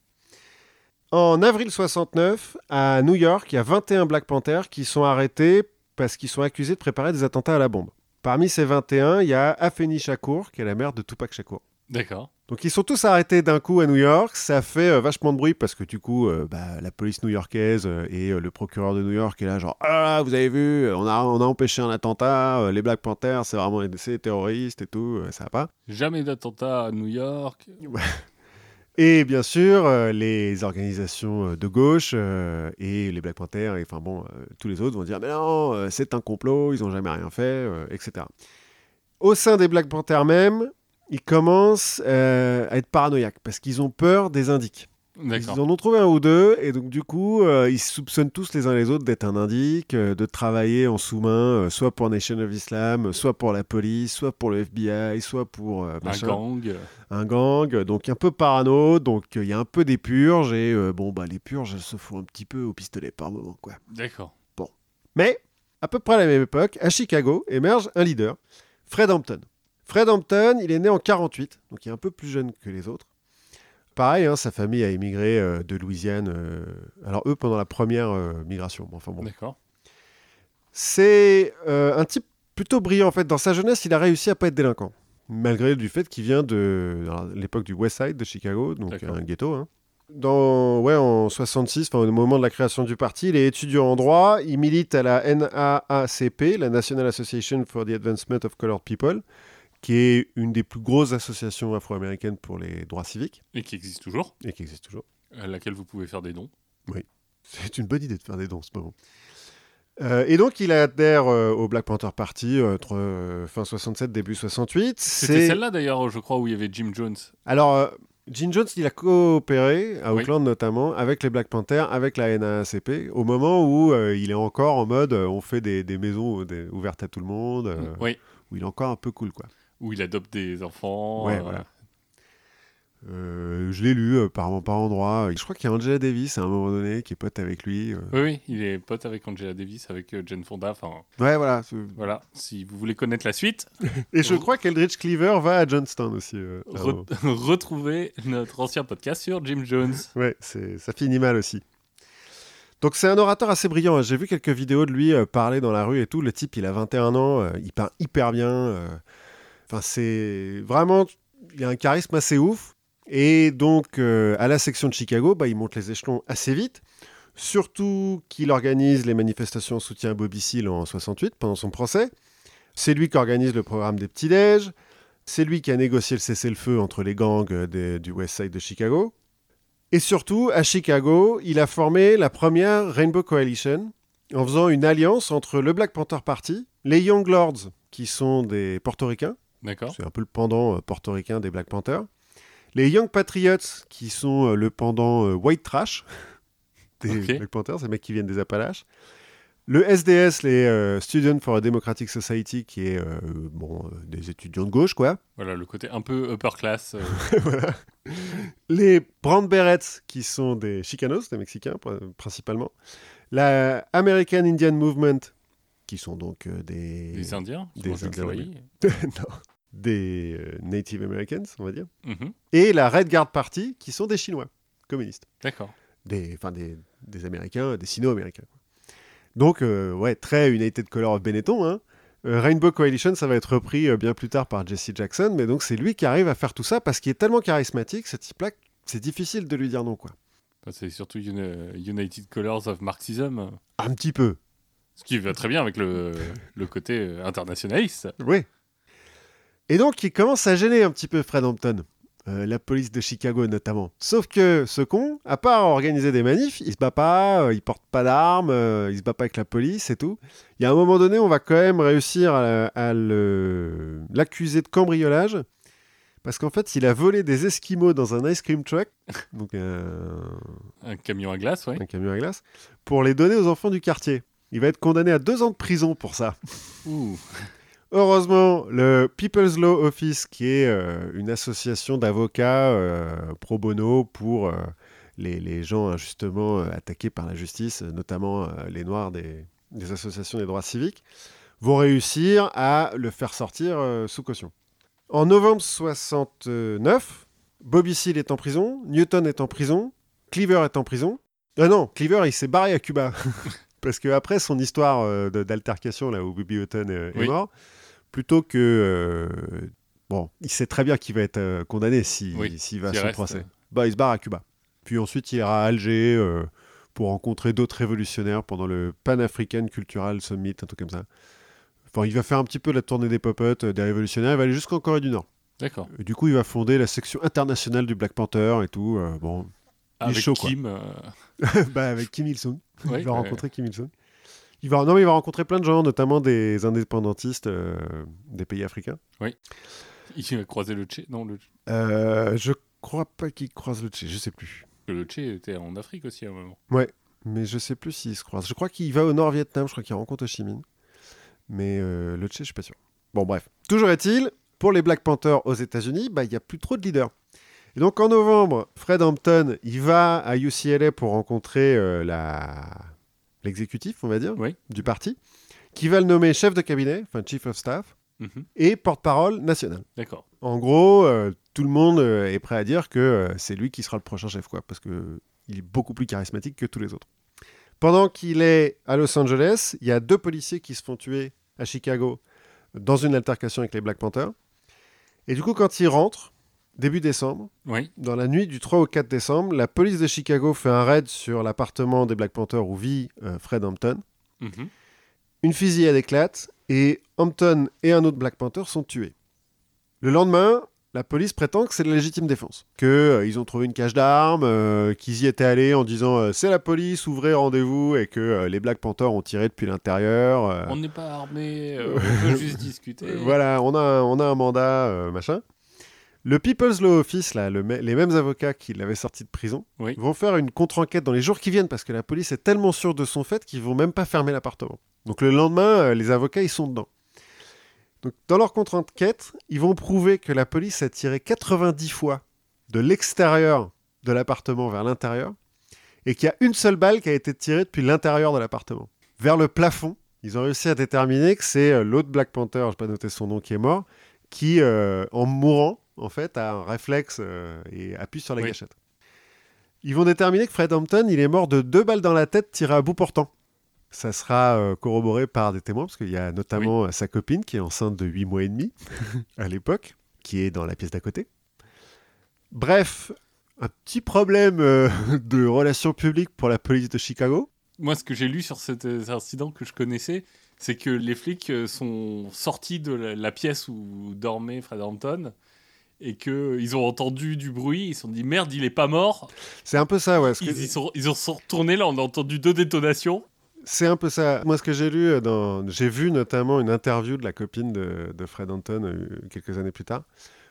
En avril 69, à New York, il y a 21 Black Panthers qui sont arrêtés parce qu'ils sont accusés de préparer des attentats à la bombe. Parmi ces 21, il y a Afeni Shakur, qui est la mère de Tupac Shakur. D'accord. Donc ils sont tous arrêtés d'un coup à New York. Ça fait euh, vachement de bruit parce que du coup, euh, bah, la police new-yorkaise euh, et le procureur de New York est là genre ah vous avez vu, on a, on a empêché un attentat. les Black Panthers, c'est vraiment des terroristes et tout. ça va pas. Jamais d'attentat à New York. Et bien sûr, les organisations de gauche et les Black Panthers, et enfin bon, tous les autres vont dire mais non, c'est un complot, ils n'ont jamais rien fait, etc. Au sein des Black Panthers même, ils commencent euh, à être paranoïaques parce qu'ils ont peur des indiques. Ils en ont trouvé un ou deux, et donc du coup, euh, ils soupçonnent tous les uns les autres d'être un indique, euh, de travailler en sous-main, soit pour Nation of Islam, soit pour la police, soit pour le FBI, soit pour Un gang. un gang, donc un peu parano, donc il y a un peu des purges, et bon, bah les purges, elles se font un petit peu au pistolet par moment, quoi. D'accord. Mais, à peu près à la même époque, à Chicago, émerge un leader, Fred Hampton. Fred Hampton, il est né en 48, donc il est un peu plus jeune que les autres. Pareil, hein, sa famille a émigré euh, de Louisiane, euh, alors eux pendant la première euh, migration, enfin bon. D'accord. C'est un type plutôt brillant en fait. Dans sa jeunesse, il a réussi à pas être délinquant, malgré du fait qu'il vient de l'époque du West Side de Chicago, donc un ghetto. hein. Dans ouais en 66, enfin, au moment de la création du parti, il est étudiant en droit. Il milite à la NAACP, la National Association for the Advancement of Colored People, qui est une des plus grosses associations afro-américaines pour les droits civiques Et qui existe toujours, et qui existe toujours. à laquelle vous pouvez faire des dons. C'est une bonne idée de faire des dons en ce moment. Euh, et donc, il adhère euh, au Black Panther Party euh, entre euh, fin 67 début 68. C'était celle-là d'ailleurs, je crois, où il y avait Jim Jones. alors Gene Jones, il a coopéré à Oui. Auckland notamment avec les Black Panthers, avec la NAACP, au moment où il est encore en mode on fait des, des maisons des- ouvertes à tout le monde, Oui. où il est encore un peu cool quoi. Où il adopte des enfants. Ouais, euh, voilà. Euh, je l'ai lu euh, par mon parent droit. Je crois qu'il y a Angela Davis à un moment donné qui est pote avec lui. euh. Oui, oui, il est pote avec Angela Davis, avec euh, Jane Fonda. Enfin, Ouais, voilà. c'est- voilà. Si vous voulez connaître la suite, Et je crois qu'Eldridge Cleaver va à Johnston aussi. euh, à un re- moment. retrouvez notre ancien podcast sur Jim Jones. Ouais, c'est, ça finit mal aussi. Donc c'est un orateur assez brillant. hein. J'ai vu quelques vidéos de lui euh, parler dans la rue et tout. Le type, il a 21 ans, euh, il parle hyper bien. euh. Enfin, c'est vraiment... Il a un charisme assez ouf. Et donc, euh, à la section de Chicago, bah, il monte les échelons assez vite. Surtout qu'il organise les manifestations en soutien à Bobby Seale en 68, pendant son procès. C'est lui qui organise le programme des petits-déj. C'est lui qui a négocié le cessez-le-feu entre les gangs euh, du West Side de Chicago. Et surtout, à Chicago, il a formé la première Rainbow Coalition en faisant une alliance entre le Black Panther Party, les Young Lords, qui sont des portoricains, D'accord. c'est un peu le pendant euh, portoricain des Black Panthers, les Young Patriots, qui sont euh, le pendant euh, White Trash des. Black Panthers, ces mecs qui viennent des Appalaches. Le SDS, les euh, Students for a Democratic Society, qui est euh, bon, euh, des étudiants de gauche, quoi. Voilà, le côté un peu upper class. Voilà. Les Brown Berets, qui sont des Chicanos, des Mexicains pr- principalement. La American Indian Movement, qui sont donc des, des Indiens. des Indiens curry. non, des euh, Native Americans, on va dire. Mhm. Et la Red Guard Party, qui sont des Chinois communistes. D'accord. Des, enfin, des, des Américains, des Sino-Américains. Donc, euh, ouais, très United Color of Benetton. hein. Euh, Rainbow Coalition, ça va être repris euh, bien plus tard par Jesse Jackson, mais donc c'est lui qui arrive à faire tout ça parce qu'il est tellement charismatique, ce type-là, c'est difficile de lui dire non, quoi. C'est surtout Uni- United Colors of Marxism. Un petit peu, Ce qui va très bien avec le, le côté internationaliste. oui. Et donc, il commence à gêner un petit peu Fred Hampton, euh, la police de Chicago notamment. Sauf que ce con, à part organiser des manifs, il se bat pas, euh, il porte pas d'armes, euh, il se bat pas avec la police et tout. Il y a un moment donné, on va quand même réussir à, l'accuser de cambriolage. Parce qu'en fait, il a volé des Esquimaux dans un ice cream truck, donc un, Un camion à glace, ouais. un camion à glace, pour les donner aux enfants du quartier. Il va être condamné à deux ans de prison pour ça. Ouh. Heureusement, le People's Law Office, qui est euh, une association d'avocats euh, pro bono pour euh, les, les gens injustement attaqués par la justice, notamment les Noirs des, des associations des droits civiques, vont réussir à le faire sortir sous caution. En novembre 69, Bobby Seale est en prison, Newton est en prison, Cleaver est en prison. Ah non, Cleaver, il s'est barré à Cuba. Parce que après son histoire d'altercation, là où Bobby Hutton est Oui. mort, plutôt que. euh, bon, il sait très bien qu'il va être euh, condamné s'il Oui, s'il va son reste, procès. euh. Bah, il se barre à Cuba. Puis ensuite, il ira à Alger euh, pour rencontrer d'autres révolutionnaires pendant le Pan African Cultural Summit, un truc comme ça. Enfin, il va faire un petit peu la tournée des pop-up des révolutionnaires. Il va aller jusqu'en Corée du Nord. D'accord. Et du coup, il va fonder la section internationale du Black Panther et tout. bon, Il est Avec chaud. Kim. bah, avec Kim Il-sung. il va euh, rencontrer Kim Il-sung. Il va, non, mais il va rencontrer plein de gens, notamment des indépendantistes euh, des pays africains. Il va croiser le Tché. Non, le, Euh, je crois pas qu'il croise le Tché, je sais plus. le Tché était en Afrique aussi à un moment. Mais je sais plus s'il se croise. Je crois qu'il va au Nord-Vietnam, je crois qu'il rencontre Ho Chi Minh. Mais euh, le Tché, je suis pas sûr. Bon, bref. Toujours est-il, pour les Black Panthers aux États-Unis, bah, il n'y a plus trop de leaders. Et donc en novembre, Fred Hampton, il va à UCLA pour rencontrer euh, la... l'exécutif, on va dire, Oui. du parti, qui va le nommer chef de cabinet, enfin chief of staff, Mhm. et porte-parole national. D'accord. En gros, euh, tout le monde euh, est prêt à dire que euh, c'est lui qui sera le prochain chef, quoi, parce que il est beaucoup plus charismatique que tous les autres. Pendant qu'il est à Los Angeles, il y a deux policiers qui se font tuer à Chicago dans une altercation avec les Black Panthers. Et du coup, quand il rentre, début décembre, Oui. dans la nuit du 3 au 4 décembre, la police de Chicago fait un raid sur l'appartement des Black Panthers où vit euh, Fred Hampton. Mhm. Une fusillade éclate et Hampton et un autre Black Panther sont tués. Le lendemain, la police prétend que c'est de la légitime défense, que euh, ils ont trouvé une cache d'armes, euh, qu'ils y étaient allés en disant euh, c'est la police, ouvrez rendez-vous et que les Black Panthers ont tiré depuis l'intérieur. On n'est pas armé, on peut juste discuter. voilà, on a un, on a un mandat, machin. Le People's Law Office, là, le me- les mêmes avocats qui l'avaient sorti de prison, Oui. vont faire une contre-enquête dans les jours qui viennent parce que la police est tellement sûre de son fait qu'ils vont même pas fermer l'appartement. Donc le lendemain, euh, les avocats, ils sont dedans. Donc dans leur contre-enquête, ils vont prouver que la police a tiré 90 fois de l'extérieur de l'appartement vers l'intérieur et qu'il y a une seule balle qui a été tirée depuis l'intérieur de l'appartement. Vers le plafond, ils ont réussi à déterminer que c'est euh, l'autre Black Panther, je n'ai pas noté son nom, qui est mort, qui, euh, en mourant, en fait, a un réflexe euh, et appuie sur la Oui. gâchette. Ils vont déterminer que Fred Hampton, il est mort de deux balles dans la tête tirées à bout portant. Ça sera euh, corroboré par des témoins, parce qu'il y a notamment euh, sa copine qui est enceinte de 8 mois et demi à l'époque, qui est dans la pièce d'à côté. Bref, un petit problème euh, de relations publiques pour la police de Chicago. Moi, ce que j'ai lu sur cet incident que je connaissais, c'est que les flics sont sortis de la, la pièce où dormait Fred Hampton et qu'ils ont entendu du bruit, ils se sont dit merde, il est pas mort. C'est un peu ça, ouais. que- Ils, sont, ils en sont retournés là, on a entendu deux détonations. C'est un peu ça. Moi, ce que j'ai lu, euh, dans... j'ai vu notamment une interview de la copine de, de Fred Hampton euh, quelques années plus tard,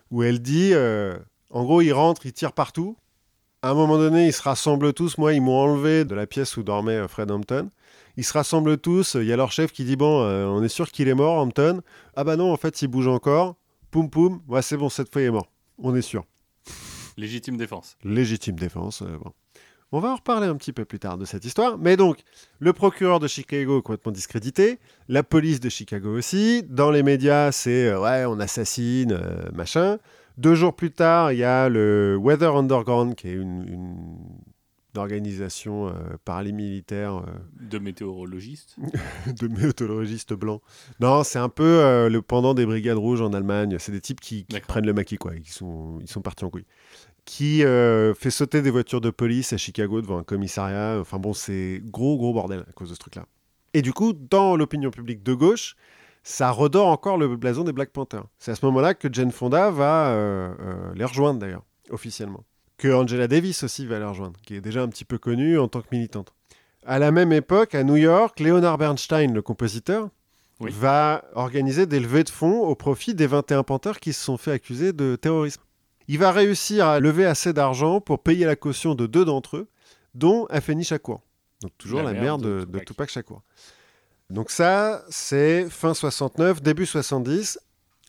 où elle dit, euh, en gros, ils rentrent, ils tirent partout. À un moment donné, ils se rassemblent tous. Moi, ils m'ont enlevé de la pièce où dormait Fred Hampton. Ils se rassemblent tous. Il y a leur chef qui dit, bon, euh, on est sûr qu'il est mort, Hampton. Ah bah non, en fait, il bouge encore. Poum poum. Ouais, c'est bon, cette fois, il est mort. On est sûr. Légitime défense. Légitime défense. euh, bon. On va en reparler un petit peu plus tard de cette histoire. Mais donc, le procureur de Chicago est complètement discrédité, la police de Chicago aussi. Dans les médias, c'est euh, ouais, on assassine, euh, machin. Deux jours plus tard, il y a le Weather Underground, qui est une, une organisation euh, paramilitaire euh, De météorologiste. de météorologistes blancs. Non, c'est un peu euh, le pendant des brigades rouges en Allemagne. C'est des types qui, prennent le maquis, quoi. Ils sont, ils sont partis en couille. Qui fait sauter des voitures de police à Chicago devant un commissariat. Enfin bon, c'est gros, gros bordel à cause de ce truc-là. Et du coup, dans l'opinion publique de gauche, ça redore encore le blason des Black Panthers. C'est à ce moment-là que Jane Fonda va les rejoindre, d'ailleurs, officiellement. Que Angela Davis aussi va les rejoindre, qui est déjà un petit peu connue en tant que militante. À la même époque, à New York, Leonard Bernstein, le compositeur, Oui. va organiser des levées de fonds au profit des 21 panthères qui se sont fait accuser de terrorisme. Il va réussir à lever assez d'argent pour payer la caution de deux d'entre eux, dont Afeni Shakur. Donc toujours La la, mère mère de de, de Tupac. Tupac Shakur. Donc ça, c'est fin 69, début 70.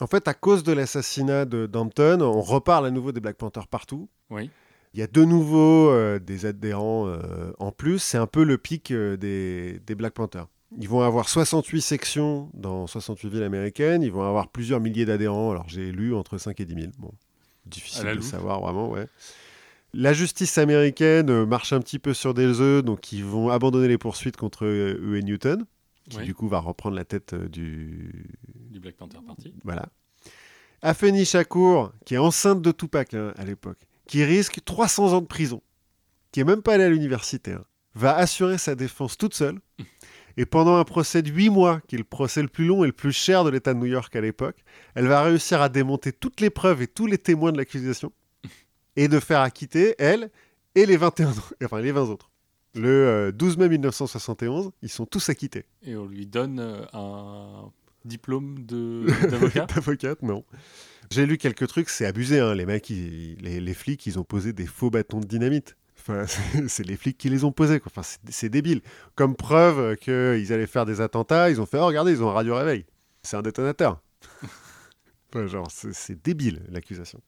En fait, à cause de l'assassinat de Dampton, on reparle à nouveau des Black Panthers partout. Oui. Il y a de nouveau euh, des adhérents euh, en plus. C'est un peu le pic euh, des, des Black Panthers. Ils vont avoir 68 sections dans 68 villes américaines. Ils vont avoir plusieurs milliers d'adhérents. Alors j'ai lu entre 5 et 10 000. Bon, difficile de savoir vraiment, ouais. La justice américaine marche un petit peu sur des œufs, donc ils vont abandonner les poursuites contre Huey Newton, qui du coup va reprendre la tête euh, du, Du Black Panther Party. voilà. Afeni Shakur, qui est enceinte de Tupac hein, à l'époque, qui risque 300 ans de prison, qui est même pas allé à l'université, hein, va assurer sa défense toute seule. Et pendant un procès de 8 mois, qui est le procès le plus long et le plus cher de l'État de New York à l'époque, elle va réussir à démonter toutes les preuves et tous les témoins de l'accusation et de faire acquitter elle et les 21 autres- enfin les 20 autres. Le euh, 12 mai 1971, ils sont tous acquittés. Et on lui donne euh, un diplôme d'avocat. D'avocate, non. J'ai lu quelques trucs, c'est abusé. Hein. Les mecs, ils- les, les flics, ils ont posé des faux bâtons de dynamite. Enfin, c'est- les flics qui les ont posés. quoi. Enfin, c'est- débile. Comme preuve qu'ils allaient faire des attentats, ils ont fait Oh, regardez, ils ont un radio réveil. C'est un détonateur. Enfin, genre, c'est c'est débile, l'accusation.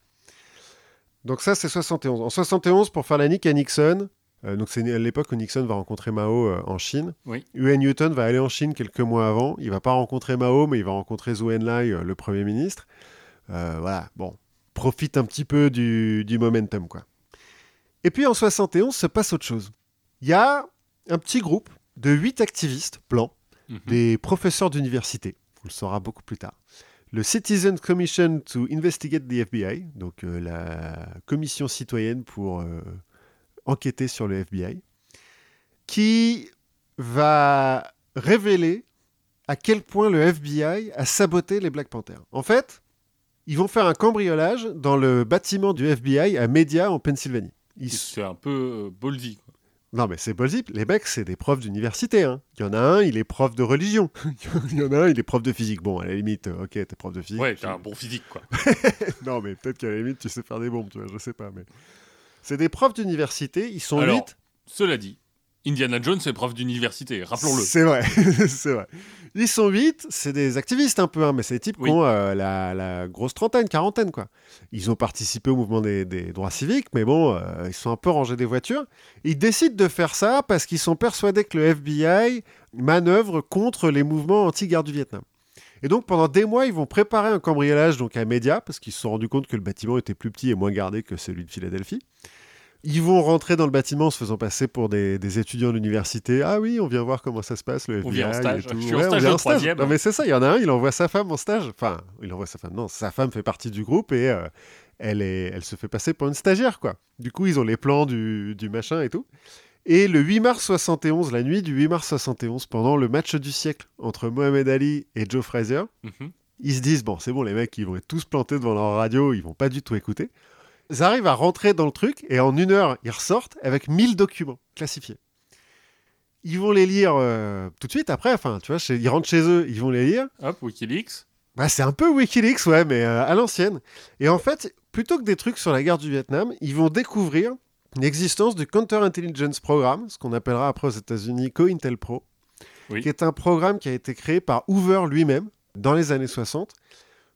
Donc, ça, c'est 71. En 71, pour faire la nique à Nixon, euh, donc c'est à l'époque où Nixon va rencontrer Mao euh, en Chine. Oui. Huey Newton va aller en Chine quelques mois avant. Il va pas rencontrer Mao, mais il va rencontrer Zhou Enlai, euh, le Premier ministre. Voilà, bon, profite un petit peu du, du momentum, quoi. Et puis en 71, se passe autre chose. Il y a un petit groupe de huit activistes blancs, Mhm. des professeurs d'université, on le saura beaucoup plus tard. Le Citizens Commission to Investigate the FBI, donc la commission citoyenne pour enquêter sur le FBI, qui va révéler à quel point le FBI a saboté les Black Panthers. En fait, ils vont faire un cambriolage dans le bâtiment du FBI à Media en Pennsylvanie. Ils- C'est un peu euh, quoi. Non mais c'est possible, les mecs c'est des profs d'université. hein. Il y en a un, il est prof de religion. il y en a un, il est prof de physique. Bon, à la limite, euh, ok, t'es prof de physique. Ouais, t'as un bon physique, quoi. non mais peut-être qu'à la limite tu sais faire des bombes, tu vois, je sais pas. Mais c'est des profs d'université, ils sont Alors, huit. Cela dit, Indiana Jones est prof d'université, rappelons-le. C'est vrai, c'est vrai. Ils sont huit, c'est des activistes un peu, hein, mais c'est des types Oui. qui ont euh, la, la grosse trentaine, quarantaine, quoi. Ils ont participé au mouvement des, des droits civiques, mais bon, euh, ils sont un peu rangés des voitures. Ils décident de faire ça parce qu'ils sont persuadés que le FBI manœuvre contre les mouvements anti-guerre du Vietnam. Et donc pendant des mois, ils vont préparer un cambriolage donc à Média parce qu'ils se sont rendus compte que le bâtiment était plus petit et moins gardé que celui de Philadelphie. Ils vont rentrer dans le bâtiment en se faisant passer pour des, des étudiants de l'université. Ah oui, on vient voir comment ça se passe, le FBI. On vient en stage. et tout. Je suis en Ouais, stage vient de en stage. troisième. Non mais c'est ça, il y en a un, il envoie sa femme en stage. Enfin, il envoie sa femme. Non, sa femme fait partie du groupe et euh, elle, est, elle se fait passer pour une stagiaire, quoi. Du coup, ils ont les plans du, du machin et tout. Et le 8 mars 71, la nuit du 8 mars 71, pendant le match du siècle entre Mohamed Ali et Joe Frazier, Mhm. ils se disent bon, c'est bon, les mecs, ils vont être tous plantés devant leur radio, ils vont pas du tout écouter. Ils arrivent à rentrer dans le truc et en une heure, ils ressortent avec 1000 documents classifiés. Ils vont les lire euh, tout de suite après, enfin, tu vois, chez- ils rentrent chez eux, ils vont les lire. Hop, Wikileaks. Bah, c'est un peu Wikileaks, ouais, mais euh, à l'ancienne. Et en fait, plutôt que des trucs sur la guerre du Vietnam, ils vont découvrir l'existence du Counter-Intelligence Program, ce qu'on appellera après aux États-Unis COINTELPRO, Oui. qui est un programme qui a été créé par Hoover lui-même dans les années 60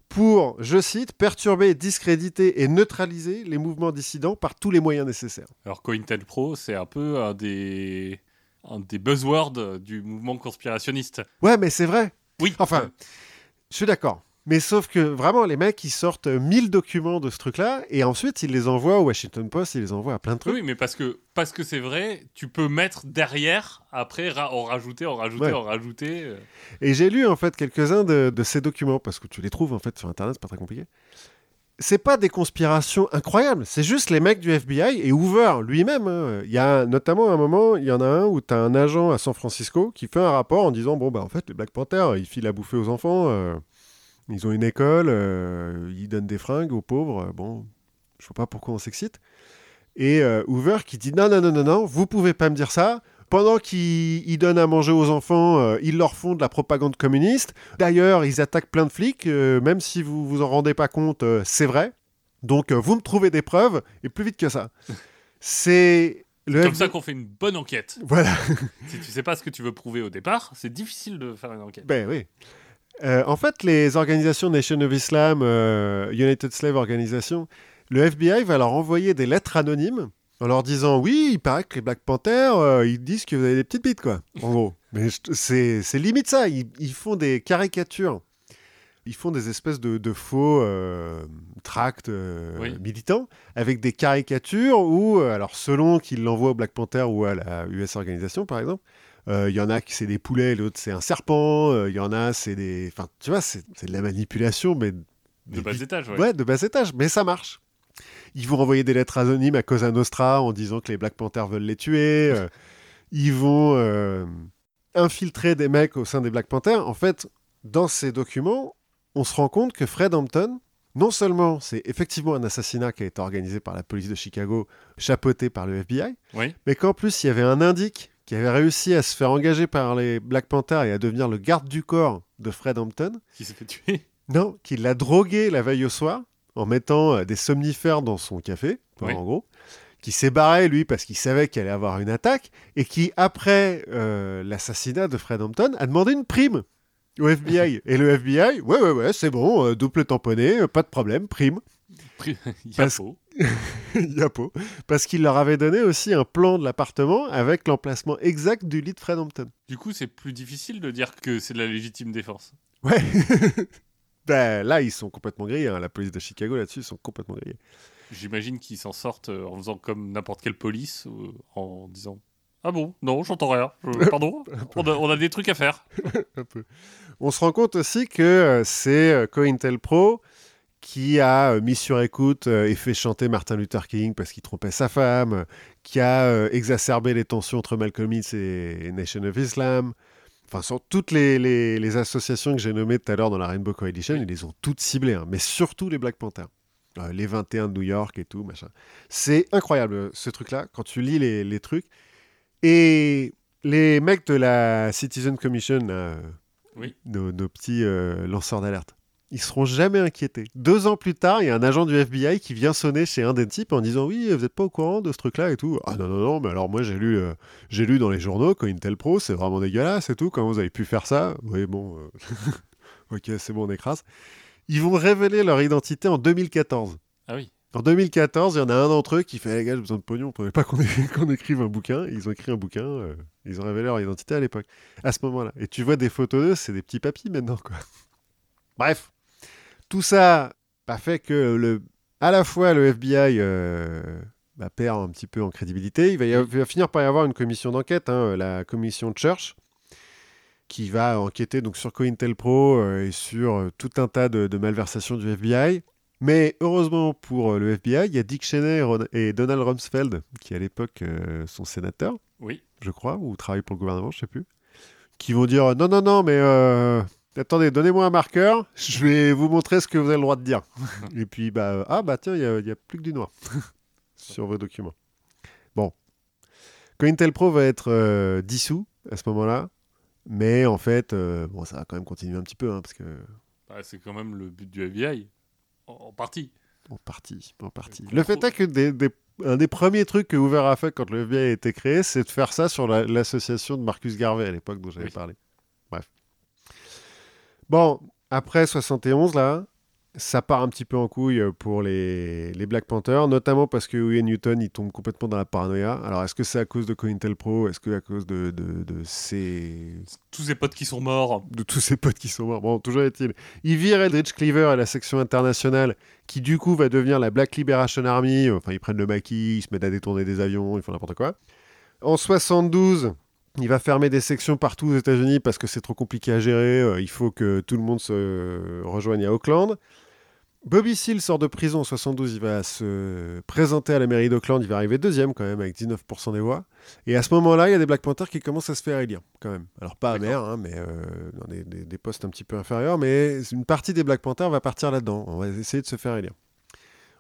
pour, je cite, perturber, discréditer et neutraliser les mouvements dissidents par tous les moyens nécessaires. Alors, COINTELPRO, c'est un peu un des, un des buzzwords du mouvement conspirationniste. Ouais, mais c'est vrai. Oui. Enfin, je suis d'accord. Mais sauf que vraiment, les mecs, ils sortent 1000 documents de ce truc-là et ensuite, ils les envoient au Washington Post, ils les envoient à plein de trucs. Oui, mais parce que parce que c'est vrai, tu peux mettre derrière, après ra- en rajouter, en rajouter, Ouais. en rajouter. euh. Et j'ai lu en fait quelques-uns de, de ces documents parce que tu les trouves en fait sur internet, c'est pas très compliqué. C'est pas des conspirations incroyables, c'est juste les mecs du FBI et Hoover lui-même. hein. Il y a notamment un moment, il y en a un où tu as un agent à San Francisco qui fait un rapport en disant bon bah en fait les Black Panthers ils filent à bouffer aux enfants, euh, ils ont une école, euh, ils donnent des fringues aux pauvres. euh, bon, je vois pas pourquoi on s'excite. Et euh, Hoover qui dit non non non non non, vous pouvez pas me dire ça. Pendant qu'ils ils donnent à manger aux enfants, euh, ils leur font de la propagande communiste. D'ailleurs, ils attaquent plein de flics, même si vous vous en rendez pas compte, c'est vrai. Donc, vous me trouvez des preuves, et plus vite que ça. C'est le Comme ça qu'on fait une bonne enquête. Voilà, si tu sais pas ce que tu veux prouver au départ, c'est difficile de faire une enquête. ben oui. Euh, en fait, les organisations Nation of Islam, euh, United Slave Organization, le FBI va leur envoyer des lettres anonymes en leur disant oui, il paraît que les Black Panthers, euh, ils disent que vous avez des petites bites, quoi. En gros. Mais c'est limite ça. Ils, ils font des caricatures. Ils font des espèces de, de faux tracts Oui. militants avec des caricatures où, alors selon qu'ils l'envoient au Black Panther ou à la US Organisation, par exemple, il y en a qui c'est des poulets, l'autre c'est un serpent, euh, il y en a c'est des... Enfin, tu vois, c'est de la manipulation, mais... De bas étage, ouais. Ouais, de bas étage, mais ça marche. Ils vont envoyer des lettres anonymes à Cosa Nostra en disant que les Black Panthers veulent les tuer. euh, ils vont euh, infiltrer des mecs au sein des Black Panthers. En fait, dans ces documents, on se rend compte que Fred Hampton, non seulement c'est effectivement un assassinat qui a été organisé par la police de Chicago, chapeauté par le FBI, Oui. mais qu'en plus il y avait un indique qui avait réussi à se faire engager par les Black Panthers et à devenir le garde du corps de Fred Hampton. Qui s'est fait tuer. Non, qu'il l'a drogué la veille au soir en mettant euh, des somnifères dans son café, Oui. en gros, qui s'est barré lui parce qu'il savait qu'il allait avoir une attaque et qui, après euh, l'assassinat de Fred Hampton, a demandé une prime au FBI. et le FBI, ouais, ouais, ouais, c'est bon, euh, double tamponné, euh, pas de problème, prime. Pris- Il y a Parce- faux. Yapo. Parce qu'il leur avait donné aussi un plan de l'appartement avec l'emplacement exact du lit de Fred Hampton. Du coup, c'est plus difficile de dire que c'est de la légitime défense. Ouais. ben, là, ils sont complètement grillés. hein. La police de Chicago, là-dessus, ils sont complètement grillés. J'imagine qu'ils s'en sortent euh, en faisant comme n'importe quelle police, euh, en disant Ah bon, non, j'entends rien. Je- Pardon? On a, on a des trucs à faire. un peu. On se rend compte aussi que euh, c'est euh, COINTELPRO qui a euh, mis sur écoute euh, et fait chanter Martin Luther King parce qu'il trompait sa femme, qui a euh, exacerbé les tensions entre Malcolm X et Nation of Islam. Enfin, sur toutes les, les- les associations que j'ai nommées tout à l'heure dans la Rainbow Coalition, ils les ont toutes ciblées, hein, mais surtout les Black Panthers. Euh, les 21 de New York et tout, machin. C'est incroyable ce truc-là, quand tu lis les, les trucs. Et les mecs de la Citizen Commission, là, Oui. nos, nos petits euh, lanceurs d'alerte, ils seront jamais inquiétés. Deux ans plus tard, il y a un agent du FBI qui vient sonner chez un des types en disant Oui, vous n'êtes pas au courant de ce truc-là et tout. Ah non, non, non, mais alors moi j'ai lu, euh, j'ai lu dans les journaux COINTELPRO, c'est vraiment dégueulasse et tout. Comment vous avez pu faire ça? Oui, bon, euh, ok, c'est bon, on écrase. Ils vont révéler leur identité en 2014. Ah oui. En 2014, il y en a un d'entre eux qui fait Les gars, j'ai besoin de pognon, on ne pas qu'on écrive un bouquin. Ils ont écrit un bouquin, euh, ils ont révélé leur identité à l'époque, à ce moment-là. Et tu vois des photos d'eux, c'est des petits papis maintenant, quoi. Bref, tout ça a fait que le, à la fois le FBI euh, bah, perd un petit peu en crédibilité. Il va, y a- il va finir par y avoir une commission d'enquête, hein, la commission Church, qui va enquêter donc sur COINTELPRO euh, et sur euh, tout un tas de, de malversations du FBI. Mais heureusement pour euh, le FBI, il y a Dick Cheney et Donald Rumsfeld, qui à l'époque sont sénateurs, Oui. je crois, ou travaillent pour le gouvernement, je sais plus, qui vont dire non, non, non, mais attendez, donnez-moi un marqueur, je vais vous montrer ce que vous avez le droit de dire. Et puis, bah, euh, ah, bah tiens, il y a- plus que du noir sur vos documents. Bon. COINTELPRO va être euh, dissous à ce moment-là, mais en fait, euh, bon, ça va quand même continuer un petit peu, hein, parce que. Bah, c'est quand même le but du FBI, en, en partie. En partie, en partie. Le fait est que des, des- un des premiers trucs que Hoover a fait quand le FBI a été créé, c'est de faire ça sur la- l'association de Marcus Garvey à l'époque dont j'avais Oui. parlé. Bon, après 71, là, ça part un petit peu en couille pour les, les Black Panthers, notamment parce que Huey Newton, il tombe complètement dans la paranoïa. Alors, est-ce que c'est à cause de COINTELPRO Est-ce que à cause de, de, de ses Tous ces potes qui sont morts. de tous ses potes qui sont morts. Bon, toujours est-il. Il vire Eldridge Cleaver à la section internationale, qui du coup va devenir la Black Liberation Army. Enfin, ils prennent le maquis, ils se mettent à détourner des avions, ils font n'importe quoi. En 72, il va fermer des sections partout aux États-Unis parce que c'est trop compliqué à gérer. euh, Il faut que tout le monde se rejoigne à Auckland. Bobby Seale sort de prison en 72, il va se présenter à la mairie d'Auckland, il va arriver deuxième quand même avec 19% des voix. Et à ce moment-là, il y a des Black Panthers qui commencent à se faire élire quand même. Alors pas à maire, hein, mais euh, dans des, des- des postes un petit peu inférieurs, mais une partie des Black Panthers va partir là-dedans. On va essayer de se faire élire.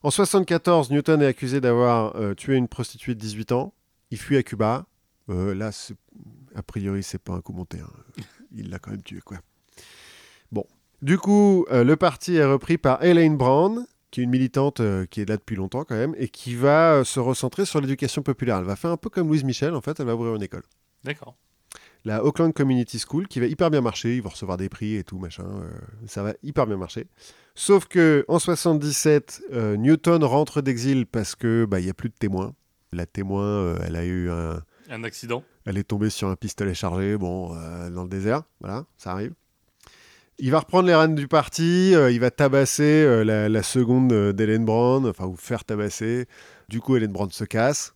En 74, Newton est accusé d'avoir euh, tué une prostituée de 18 ans. Il fuit à Cuba. Euh, là, a priori, c'est pas un coup monté. hein. Il l'a quand même tué, quoi. Bon. Du coup, euh, le parti est repris par Elaine Brown, qui est une militante euh, qui est là depuis longtemps quand même, et qui va se recentrer sur l'éducation populaire. Elle va faire un peu comme Louise Michel, en fait, elle va ouvrir une école. D'accord. La Auckland Community School, qui va hyper bien marcher, ils vont recevoir des prix et tout, machin, ça va hyper bien marcher. Sauf que en 77, euh, Newton rentre d'exil parce que bah, il y a plus de témoins. La témoin, elle a eu un, Un accident. elle est tombée sur un pistolet chargé, bon, euh, dans le désert, voilà, ça arrive. Il va reprendre les rênes du parti, euh, il va tabasser euh, la, la seconde d'Hélène Brown, enfin, ou faire tabasser. Du coup, Hélène Brown se casse.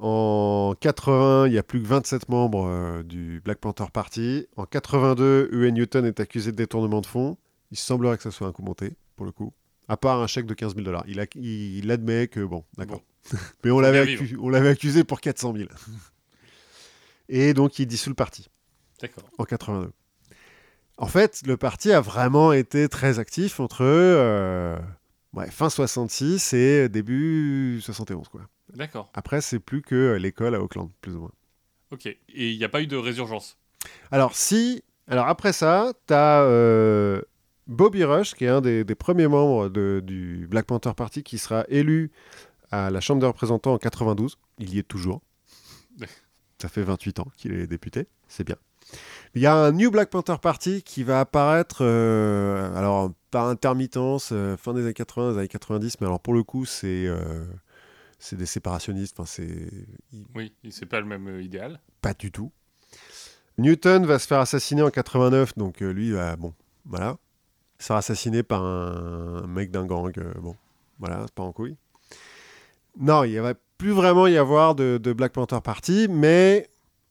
En 80, il y a plus que 27 membres du Black Panther Party. En 82, Huey Newton est accusé de détournement de fonds. Il semblerait que ça soit un coup monté, pour le coup. À part un chèque de 15 000 dollars. Il, admet que, bon, d'accord. Mais l'avait, on l'avait accusé pour 400 000. Et donc, il dissout le parti D'accord. en 82. En fait, le parti a vraiment été très actif entre euh, ouais, fin 66 et début 71. Quoi. D'accord. Après, c'est plus que euh, l'école à Auckland, plus ou moins. Ok. Et il n'y a pas eu de résurgence? Alors, si. Alors, après ça, tu as Bobby Rush, qui est un des, des premiers membres de- du Black Panther Party, qui sera élu à la Chambre des représentants en 92. Il y est toujours. Ça fait 28 ans qu'il est député. C'est bien. Il y a un New Black Panther Party qui va apparaître, euh, alors par intermittence, euh, fin des années 80, des années 90, mais alors pour le coup, c'est euh, c'est des séparationnistes. Enfin, c'est Oui, c'est pas le même idéal. pas du tout. Newton va se faire assassiner en 89, donc lui, bah, bon, voilà. Il sera assassiné par un, un mec d'un gang, bon, voilà, c'est pas en couille. Non, il ne va plus vraiment y avoir de, de Black Panther Party, mais,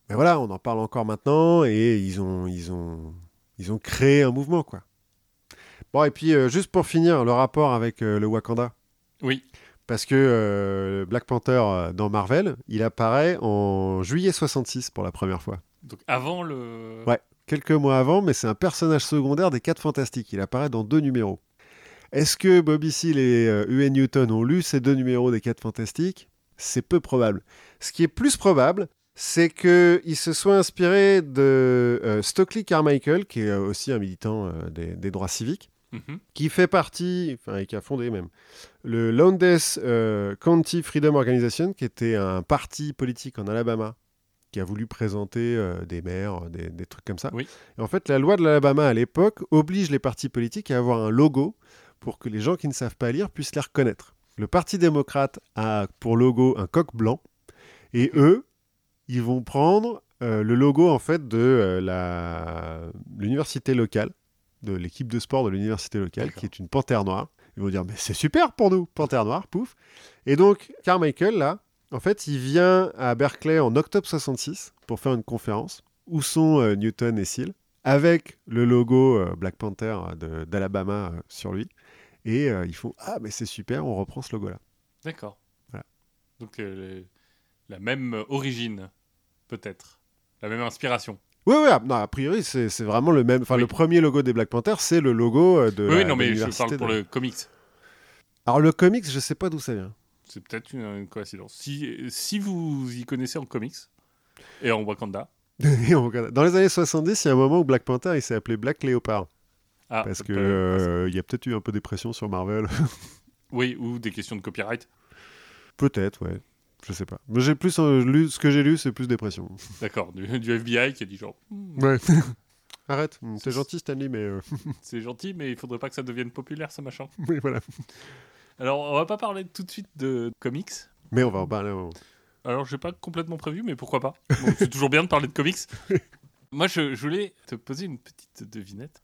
mais voilà, on en parle encore maintenant, et ils ont, ils ont, ils ont créé un mouvement, quoi. Bon, et puis, euh, juste pour finir, le rapport avec euh, le Wakanda. Oui. Parce que euh, Black Panther dans Marvel, il apparaît en juillet 66 pour la première fois. Donc avant le. Ouais. Quelques mois avant, mais c'est un personnage secondaire des 4 Fantastiques. Il apparaît dans deux numéros. Est-ce que Bobby Seale et Huey Newton ont lu ces deux numéros des 4 Fantastiques? C'est peu probable. Ce qui est plus probable, c'est qu'ils se soient inspirés de euh, Stockley Carmichael, qui est aussi un militant euh, des- des droits civiques Mhm. qui fait partie, enfin, et qui a fondé même, le Lowndes euh, County Freedom Organization, qui était un parti politique en Alabama, qui a voulu présenter euh, des maires, des, des trucs comme ça. Oui. Et en fait, la loi de l'Alabama à l'époque oblige les partis politiques à avoir un logo pour que les gens qui ne savent pas lire puissent les reconnaître. Le Parti démocrate a pour logo un coq blanc, et eux, ils vont prendre euh, le logo en fait de euh, la l'université locale, de l'équipe de sport de l'université locale, D'accord. qui est une panthère noire. Ils vont dire mais c'est super pour nous, panthère noire, pouf. Et donc Carmichael là, en fait, il vient à Berkeley en octobre 66 pour faire une conférence où sont euh, Newton et Seal avec le logo Black Panther de- d'Alabama sur lui. Et euh, ils font ah mais c'est super, on reprend ce logo là. D'accord. Voilà. Donc euh, les- la même origine peut-être. La même inspiration. Oui, oui, non, a priori, c'est c'est vraiment le même. Enfin, Oui. le premier logo des Black Panthers, c'est le logo euh, de. oui, la- non, mais je parle pour de- le comics. Alors, le comics, je sais pas d'où ça vient. C'est peut-être une, une coïncidence. Si, si vous y connaissez en comics et en Wakanda, Et on regarde- Dans les années 70, il y a un moment où Black Panther, il s'est appelé Black Leopard. Ah, parce peut- euh, y a peut-être eu un peu des pressions sur Marvel. oui, ou des questions de copyright. peut-être, ouais. Je sais pas. Mais j'ai plus euh, lu, ce que j'ai lu, c'est plus des pressions. D'accord, du, du FBI qui a dit genre, Hmm, Ouais. Arrête, c'est gentil Stanley, mais euh, c'est gentil, mais il faudrait pas que ça devienne populaire, ce machin. oui, voilà. Alors, on va pas parler tout de suite de comics. Mais on va en parler. Alors, j'ai pas complètement prévu, mais pourquoi pas Bon, C'est toujours bien de parler de comics. Moi, je, je voulais te poser une petite devinette.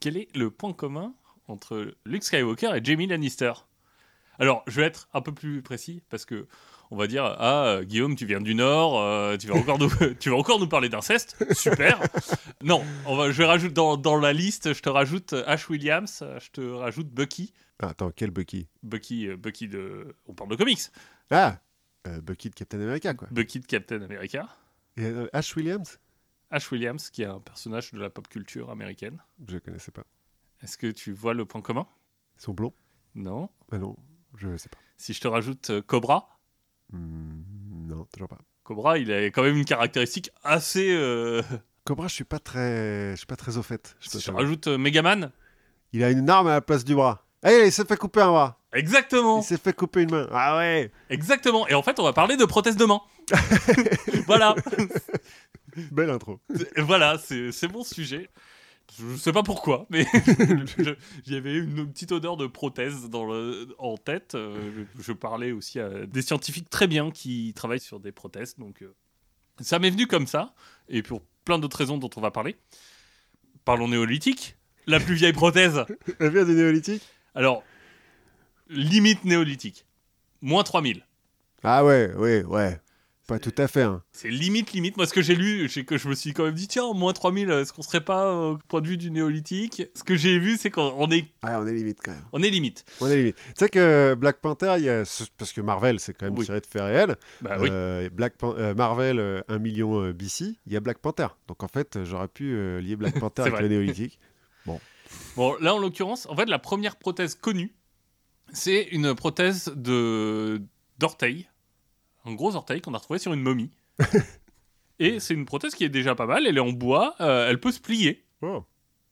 Quel est le point commun entre Luke Skywalker et Jamie Lannister? Alors, je vais être un peu plus précis parce que on va dire ah Guillaume, tu viens du Nord, euh, tu vas encore nous, tu vas encore nous parler d'inceste, super. non, on va, je vais rajouter dans, dans la liste, je te rajoute Ash Williams, je te rajoute Bucky, Ah, attends, quel Bucky? Bucky, euh, Bucky de, on parle de comics, Ah euh, Bucky de Captain America, quoi. Bucky de Captain America. Et euh, Ash Williams? Ash Williams, qui est un personnage de la pop culture américaine. Je connaissais pas. Est-ce que tu vois le point commun? Ils sont blonds? Non. Ah non, je sais pas. Si je te rajoute euh, Cobra, Hmm, non, toujours pas. Cobra, il a quand même une caractéristique assez. euh, Cobra, je suis pas très, je suis pas très au fait. Je Si je te rajoute euh, Megaman, Il a une arme à la place du bras. Eh, il s'est fait couper un bras. exactement, Il s'est fait couper une main. Ah ouais. exactement. Et en fait, on va parler de prothèse de main. voilà, Belle intro. Voilà, c'est mon sujet. Je sais pas pourquoi, mais je- il y avait une petite odeur de prothèse dans le, en tête. Euh, je, je parlais aussi à des scientifiques très bien qui travaillent sur des prothèses, donc euh, ça m'est venu comme ça, et pour plein d'autres raisons dont on va parler. Parlons néolithique, la plus vieille prothèse. Elle vient du néolithique? Alors, limite néolithique, moins 3000. Ah ouais, ouais, ouais. Pas tout à fait. Hein. C'est limite, limite. Moi, ce que j'ai lu, c'est que je me suis quand même dit, tiens, moins 3000, est-ce qu'on serait pas euh, au point de vue du néolithique? Ce que j'ai vu, c'est qu'on on est, Ah, on est limite quand même. on est limite. On est limite. Tu sais que Black Panther, il y a ce- parce que Marvel, c'est quand même Oui. tiré de faits réels. Bah oui. Euh, Black Pan- euh, Marvel, euh, 1 million euh, BC, il y a Black Panther. Donc en fait, euh, j'aurais pu euh, lier Black Panther avec vrai. le néolithique. Bon, là, en l'occurrence, en fait, la première prothèse connue, c'est une prothèse de d'orteil, un gros orteil qu'on a retrouvé sur une momie. Et c'est une prothèse qui est déjà pas mal. Elle est en bois, euh, elle peut se plier. Oh.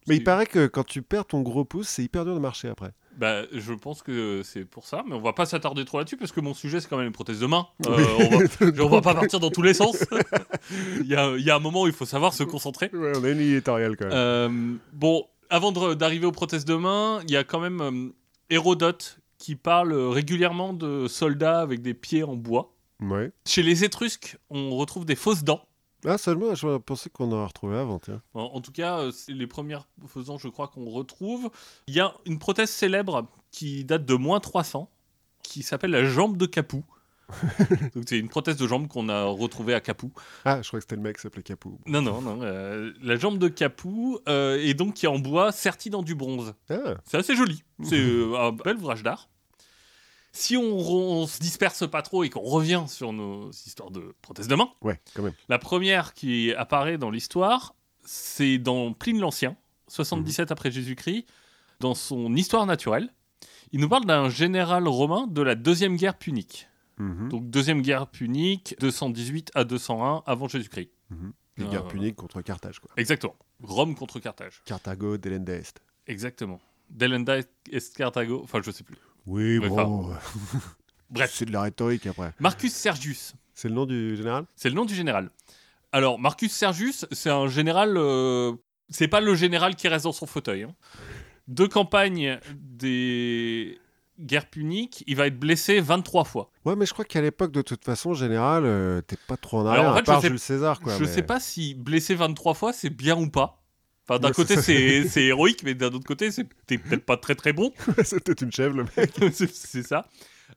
Mais il paraît que quand tu perds ton gros pouce, c'est hyper dur de marcher après. Bah, je pense que c'est pour ça, mais on va pas s'attarder trop là-dessus parce que mon sujet c'est quand même une prothèse de main. Euh, on, va, on va pas partir dans tous les sens. il, y a, il y a un moment où il faut savoir se concentrer. Ouais, on a une éditoriale quand même. Euh, bon, avant de- d'arriver aux prothèses de main, il y a quand même euh, Hérodote qui parle régulièrement de soldats avec des pieds en bois. Ouais. Chez les Étrusques, on retrouve des fausses dents. Ah, seulement, je pensais qu'on en retrouvé avant, tiens. En, en tout cas, euh, c'est les premières fausses dents, je crois, qu'on retrouve. Il y a une prothèse célèbre qui date de moins 300, qui s'appelle la jambe de Capoue. Donc c'est une prothèse de jambe qu'on a retrouvée à Capoue. Ah, je crois que c'était le mec qui s'appelait Capou. Non, non, non. euh, la jambe de Capoue, euh, et donc qui est en bois serti dans du bronze. Ah, C'est assez joli. C'est euh, un bel ouvrage d'art. Si on, on se disperse pas trop et qu'on revient sur nos histoires de prothèses de main, ouais, quand même. la première qui apparaît dans l'histoire, c'est dans Pline l'Ancien, 77 après Jésus-Christ, dans son Histoire naturelle. Il nous parle d'un général romain de la deuxième guerre punique. Mhm. Donc deuxième guerre punique, 218 à 201 avant Jésus-Christ. Les Euh, guerres puniques contre Carthage, quoi. Exactement. Rome contre Carthage. Carthago, Delen d'Est. Exactement. Delenda est Carthago, enfin je sais plus. Oui, bon. Bref. C'est de la rhétorique après. Marcus Sergius, C'est le nom du général? C'est le nom du général. Alors, Marcus Sergius, c'est un général. euh, c'est pas le général qui reste dans son fauteuil. hein. Deux campagnes des guerres puniques, il va être blessé 23 fois. Ouais, mais je crois qu'à l'époque, de toute façon, général, euh, t'es pas trop en Alors, arrière, en fait, à part je sais- Jules César, quoi. je mais- sais pas si blessé 23 fois, c'est bien ou pas. Enfin, d'un côté, c'est héroïque, mais d'un autre côté, c'est peut-être pas très très bon. c'est peut-être une chèvre, le mec. c'est ça.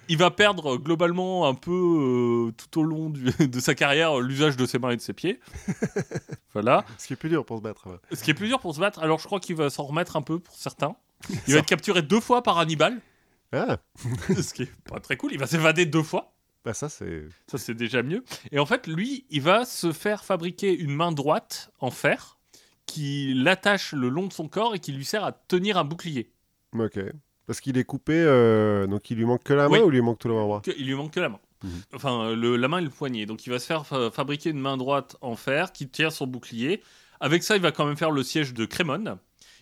Il va perdre euh, globalement un peu euh, tout au long du- de sa carrière euh, l'usage de ses mains et de ses pieds. voilà. Ce qui est plus dur pour se battre. ouais. Ce qui est plus dur pour se battre, alors je crois qu'il va s'en remettre un peu pour certains. Il va être capturé deux fois par Hannibal, Ah, ce qui est pas très cool. Il va s'évader deux fois. Bah ça c'est. Ça, c'est déjà mieux. Et en fait, lui, il va se faire fabriquer une main droite en fer qui l'attache le long de son corps et qui lui sert à tenir un bouclier. Ok. Parce qu'il est coupé, euh, donc il lui manque que la main Oui. ou il lui manque tout le bras? Il lui manque que la main. Mhm. Enfin, le- la main et le poignet. Donc, il va se faire fa- fabriquer une main droite en fer qui tient son bouclier. Avec ça, il va quand même faire le siège de Crémone.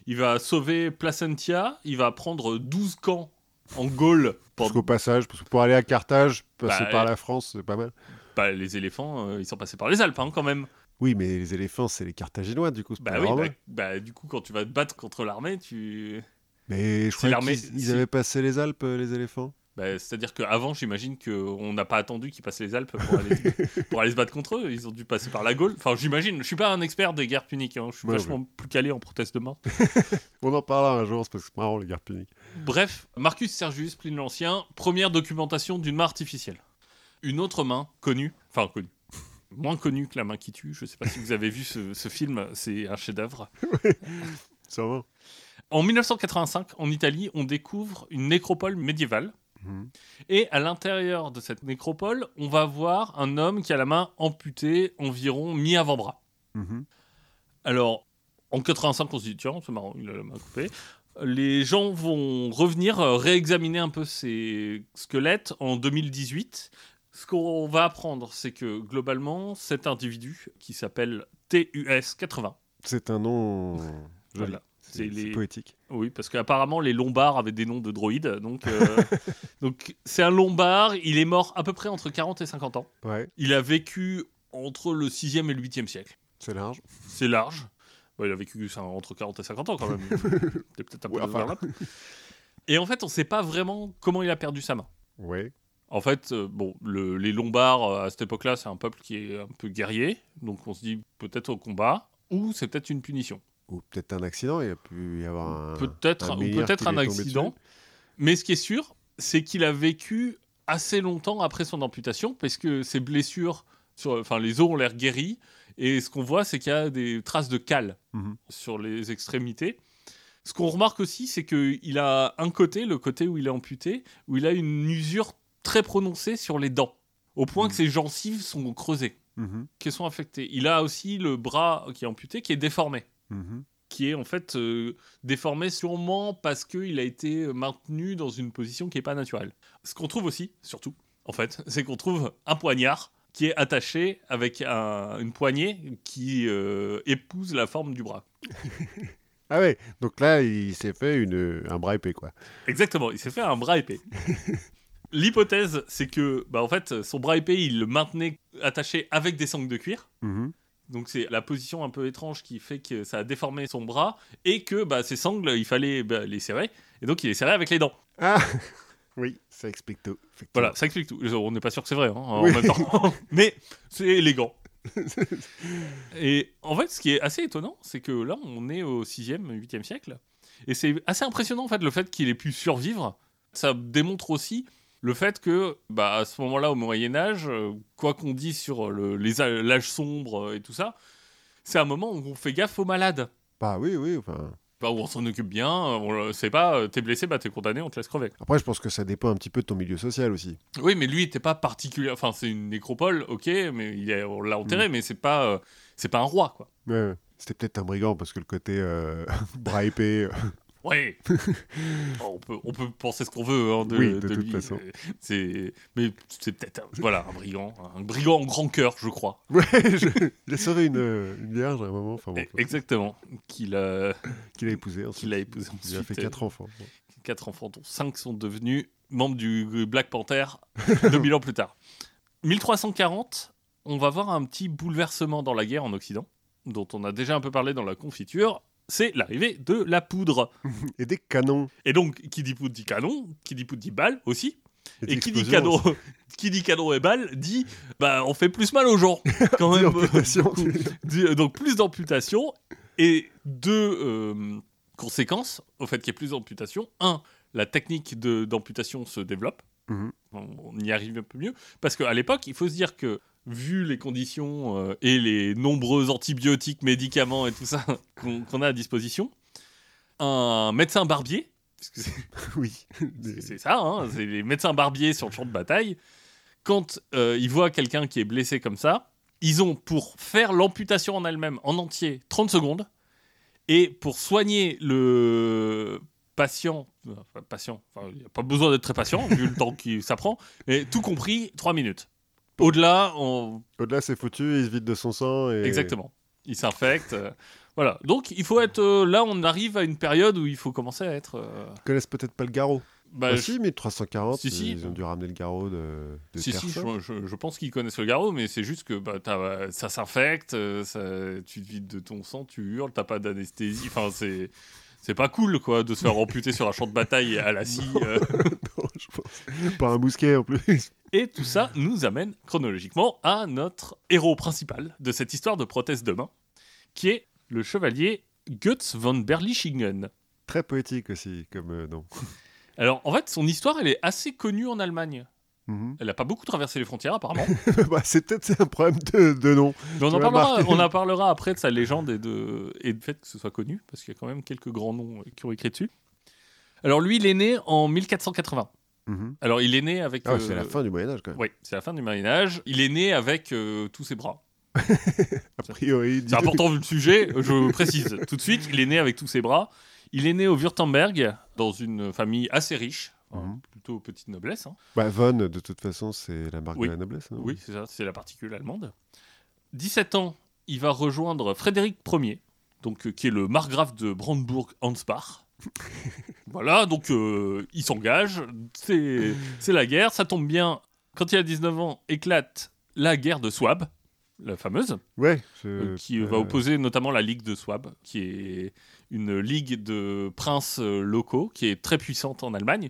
Il va sauver Placentia. Il va prendre 12 camps en Gaule. Pour... Jusqu'au passage, parce que pour aller à Carthage, passer Bah, par euh, la France, c'est pas mal. Bah, les éléphants, euh, ils sont passés par les Alpes hein, quand même. Oui, mais les éléphants, c'est les Carthaginois, du coup. c'est Bah pas oui, bah, bah, du coup, quand tu vas te battre contre l'armée, tu. Mais je crois l'armée- qu'ils ils avaient passé les Alpes, euh, les éléphants. Bah, C'est-à-dire qu'avant, j'imagine qu'on n'a pas attendu qu'ils passent les Alpes pour aller, pour aller se battre contre eux. Ils ont dû passer par la Gaule. Enfin, j'imagine. Je suis pas un expert des guerres puniques. hein. Je suis Ouais, vachement plus calé en proteste de mort. On en parlera un jour, c'est parce que c'est marrant, les guerres puniques. Bref, Marcus Sergius, Pline l'Ancien, première documentation d'une main artificielle. Une autre main connue, enfin connue, moins connue que la main qui tue. Je sais pas si vous avez vu ce, ce film, c'est un chef-d'œuvre. Ça va En 1985, en Italie, on découvre une nécropole médiévale. Mhm. Et à l'intérieur de cette nécropole, on va voir un homme qui a la main amputée environ mi-avant-bras. Mhm. Alors, en 85, on se dit, tiens, c'est marrant, il a la main coupée. Les gens vont revenir euh, réexaminer un peu ces squelettes en 2018. Ce qu'on va apprendre, c'est que globalement, cet individu, qui s'appelle TUS-80, C'est un nom joli. Voilà. C'est les- poétique. oui, parce qu'apparemment les Lombards avaient des noms de droïdes, donc euh, donc c'est un Lombard. Il est mort à peu près entre 40 et 50 ans. Ouais, Il a vécu entre le 6e et le 8e siècle. c'est large. C'est large. Bah, il a vécu ça, entre 40 et 50 ans quand même. Peut-être un peu Ouais, enfin. Et en fait, on ne sait pas vraiment comment il a perdu sa main. Ouais. En fait, euh, bon, le- les Lombards, euh, à cette époque-là, c'est un peuple qui est un peu guerrier. Donc on se dit peut-être au combat, ou c'est peut-être une punition. Ou peut-être un accident, il y a pu y avoir un. Peut-être un peut-être un accident. Mais ce qui est sûr, c'est qu'il a vécu assez longtemps après son amputation, parce que ses blessures, sur, enfin les os ont l'air guéris, et ce qu'on voit, c'est qu'il y a des traces de cale Mhm. sur les extrémités. Ce qu'on remarque aussi, c'est qu'il a un côté, le côté où il est amputé, où il a une usure très prononcée sur les dents, au point que ses gencives sont creusées, Mhm. qui sont affectées. Il a aussi le bras qui est amputé, qui est déformé Mhm. qui est en fait euh, déformé sûrement parce qu'il a été maintenu dans une position qui n'est pas naturelle. Ce qu'on trouve aussi, surtout, en fait, c'est qu'on trouve un poignard qui est attaché avec un- une poignée qui euh, épouse la forme du bras. Ah ouais, donc là, il s'est fait une, un bras épais, quoi. Exactement, il s'est fait un bras épais. L'hypothèse, c'est que, bah, en fait, son bras épais, il le maintenait attaché avec des sangles de cuir. Mhm. Donc c'est la position un peu étrange qui fait que ça a déformé son bras et que bah, ses sangles, il fallait bah, les serrer. Et donc il les serrait avec les dents. Ah Oui, ça explique tout. Voilà, ça explique tout. On n'est pas sûr que c'est vrai hein, en Oui. même temps. Mais c'est élégant. et en fait, ce qui est assez étonnant, c'est que là, on est au 6e, 8e siècle. Et c'est assez impressionnant, en fait, le fait qu'il ait pu survivre. Ça démontre aussi le fait que, bah, à ce moment-là, au Moyen-Âge, euh, quoi qu'on dise sur a- l'âge sombre euh, et tout ça, c'est un moment où on fait gaffe aux malades. Bah oui, oui, enfin... Enfin, où on s'en occupe bien, euh, on le- c'est pas, euh, t'es blessé, bah t'es condamné, on te laisse crever. Après, je pense que ça dépend un petit peu de ton milieu social aussi. Oui, mais lui, était pas particulier. Enfin, c'est une nécropole, ok, mais il est- on l'a enterré, mais c'est pas, euh, c'est pas un roi, quoi. Ouais, ouais. C'était peut-être un brigand parce que le côté euh, bras épais. Ouais. Oh, on peut, on peut penser ce qu'on veut hein, de, Oui, de de toute lui. façon. C'est, mais c'est peut-être, un- voilà, un brigand, un brigand en grand cœur, je crois. Ouais, je... il a sauvé une, une vierge à un moment, enfin bon, Et- Exactement. Qu'il a, qu'il a épousé ensuite. qu'il a épousé Il a fait quatre enfants. euh, quatre enfants, dont cinq sont devenus membres du Black Panther 2000 ans plus tard. 1340, on va voir un petit bouleversement dans la guerre en Occident, dont on a déjà un peu parlé dans la confiture. C'est l'arrivée de la poudre. Et des canons. Et donc, qui dit poudre dit canon, qui dit poudre dit balle aussi. Et qui dit canon, qui dit canon et balle dit bah on fait plus mal aux gens quand même. Donc plus d'amputations et deux euh, conséquences au fait qu'il y ait plus d'amputations. Un, la technique d'amputation se développe. Mhm. On, on y arrive un peu mieux. Parce qu'à l'époque, il faut se dire que vu les conditions euh, et les nombreux antibiotiques, médicaments et tout ça qu'on a à disposition, un médecin barbier, parce que c'est oui. c'est- ça, hein, c'est les médecins barbiers sur le champ de bataille, quand euh, ils voient quelqu'un qui est blessé comme ça, ils ont pour faire l'amputation en elle-même en entier 30 secondes et pour soigner le patient, enfin, patient, enfin, il n'y a pas besoin d'être très patient vu le temps que ça prend, mais tout compris 3 minutes. Au-delà, on... Au-delà, c'est foutu, il se vide de son sang. Et... exactement, il s'infecte. euh, voilà, donc il faut être euh, là, on arrive à une période où il faut commencer à être. euh, Ils connaissent peut-être pas le garrot. bah, Ah je- si, 1340, Si, si. ils ont dû ramener le garrot de, de Si, si, je, je- je pense qu'ils connaissent le garrot, mais c'est juste que bah, t'as- ça s'infecte, euh, ça- tu te vides de ton sang, tu hurles, t'as pas d'anesthésie. Enfin, c'est. C'est pas cool, quoi, de se faire amputer sur un champ de bataille à la scie. euh. Non, je pense. Pas un mousquet en plus. Et tout ça nous amène chronologiquement à notre héros principal de cette histoire de prothèse de main, qui est le chevalier Götz von Berlichingen. Très poétique aussi, comme euh, nom. Alors, en fait, son histoire, elle est assez connue en Allemagne. Mhm. Elle n'a pas beaucoup traversé les frontières, apparemment. bah, c'est peut-être un problème de, de nom. On en, parlera, marqué. on en parlera après de sa légende et, de, et du fait que ce soit connu, parce qu'il y a quand même quelques grands noms qui ont écrit dessus. Alors lui, il est né en 1480. Mhm. Alors il est né avec... Ah, euh, c'est la fin du Moyen-Âge quand même. Oui, c'est la fin du Moyen-Âge. Il est né avec euh, tous ses bras. A priori, C'est important vu le sujet, je précise tout de suite, il est né avec tous ses bras. Il est né au Württemberg, dans une famille assez riche, Mhm. plutôt petite noblesse. hein. Bah, Von, de toute façon, c'est la marque Oui. de la noblesse. non? Oui, c'est ça, c'est la particule allemande. 17 ans, il va rejoindre Frédéric Ier, donc, euh, qui est le margrave de Brandebourg-Ansbach. Voilà, donc euh, il s'engage, c'est la guerre, ça tombe bien. Quand il a 19 ans, éclate la guerre de Swab, la fameuse, Ouais. euh, qui va opposer notamment la Ligue de Swab, qui est une ligue de princes euh, locaux, qui est très puissante en Allemagne.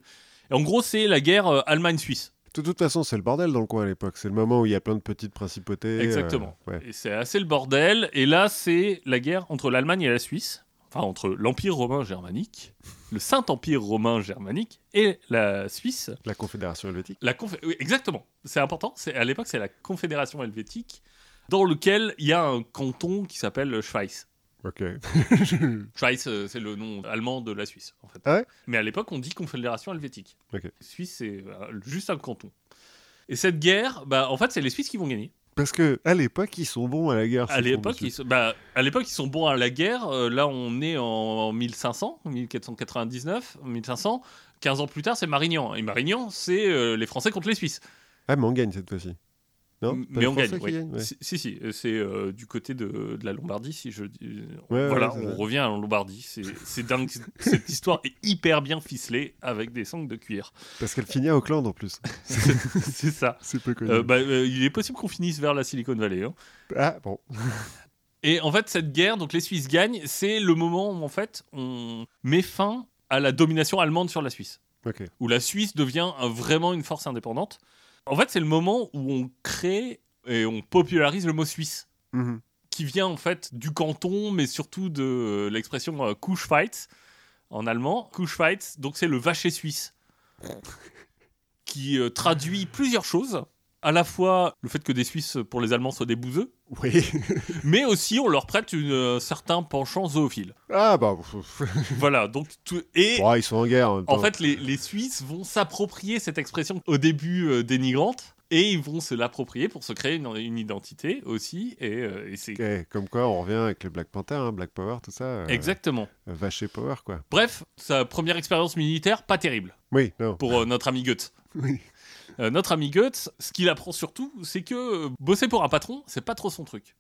Et en gros, c'est la guerre Allemagne-Suisse. De toute façon, c'est le bordel dans le coin à l'époque. C'est le moment où il y a plein de petites principautés. euh, Exactement. ouais. Et c'est assez le bordel. Et là, c'est la guerre entre l'Allemagne et la Suisse. Enfin, entre l'Empire romain germanique, le Saint-Empire romain germanique et la Suisse. La Confédération helvétique. La confé- oui, exactement. C'est important. À l'époque, c'est la Confédération helvétique, dans lequel il y a un canton qui s'appelle Schweiz. Ok. Schweiz, euh, c'est le nom allemand de la Suisse, en fait. Ah ouais? Mais à l'époque, on dit Confédération helvétique. Ok. Suisse, c'est euh, juste un canton. Et cette guerre, bah, en fait, c'est les Suisses qui vont gagner. Parce que à l'époque, ils sont bons à la guerre. À l'époque, ils, sont- bah, à l'époque, ils sont bons à la guerre. Euh, là, on est en 1500, 1499, 1500. 15 ans plus tard, c'est Marignan. Et Marignan, c'est euh, les Français contre les Suisses. Ah, mais on gagne cette fois-ci. Non Mais on gagne, oui. Ouais. Si, si, si, euh, c'est euh, du côté de, de la Lombardie, si je. Ouais, voilà, ouais, on revient à la Lombardie. C'est dingue. Cette histoire est hyper bien ficelée avec des sangles de cuir. Parce qu'elle finit à Auckland en plus. c'est ça. c'est peu connu. Euh, bah, euh, il est possible qu'on finisse vers la Silicon Valley. hein. Ah, bon. Et en fait, cette guerre, donc les Suisses gagnent, c'est le moment où en fait on met fin à la domination allemande sur la Suisse, Ok. où la Suisse devient euh, vraiment une force indépendante. En fait, c'est le moment où on crée et on popularise le mot suisse, Mhm. qui vient en fait du canton, mais surtout de euh, l'expression euh, Kuschweiz en allemand. Kuschweiz, donc c'est le vacher suisse, qui euh, traduit plusieurs choses. À la fois le fait que des Suisses pour les Allemands soient des bouseux, Oui. mais aussi on leur prête une, euh, certain penchant zoophile. ah, bah. voilà, donc tout- et Bon, ils sont en guerre en même temps. en fait les, les Suisses vont s'approprier cette expression au début euh, dénigrante et ils vont se l'approprier pour se créer une, une identité aussi et, euh, et c'est Comme quoi, on revient avec le Black Panther, hein, Black Power, tout ça. euh, exactement. Vacher Power, quoi. Bref, sa première expérience militaire pas terrible Oui, non. pour euh, notre ami Goethe. Oui. Euh, notre ami Goethe, ce qu'il apprend surtout, c'est que euh, bosser pour un patron, c'est pas trop son truc.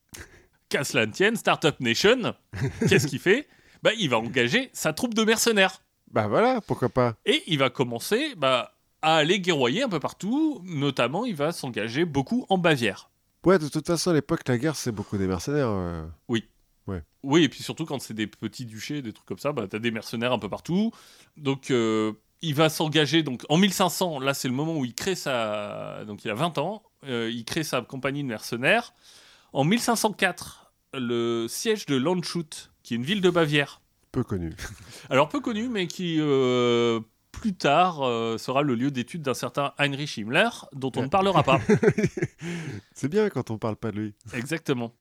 Qu'à cela ne tienne, Startup Nation, qu'est-ce qu'il fait? Bah, Il va engager sa troupe de mercenaires. Bah voilà, pourquoi pas. Et il va commencer bah, à aller guerroyer un peu partout. Notamment, il va s'engager beaucoup en Bavière. Ouais, de toute façon, à l'époque, la guerre, c'est beaucoup des mercenaires. euh. Oui, et puis surtout quand c'est des petits duchés, des trucs comme ça, bah, t'as des mercenaires un peu partout. Donc, euh, il va s'engager donc en 1500. Là, c'est le moment où il crée sa. Donc, il a 20 ans. euh, il crée sa compagnie de mercenaires. En 1504, le siège de Landshut, qui est une ville de Bavière, Peu connu. alors peu connu, mais qui euh, plus tard euh, sera le lieu d'étude d'un certain Heinrich Himmler, dont on ne parlera pas. c'est bien quand on parle pas de lui. Exactement.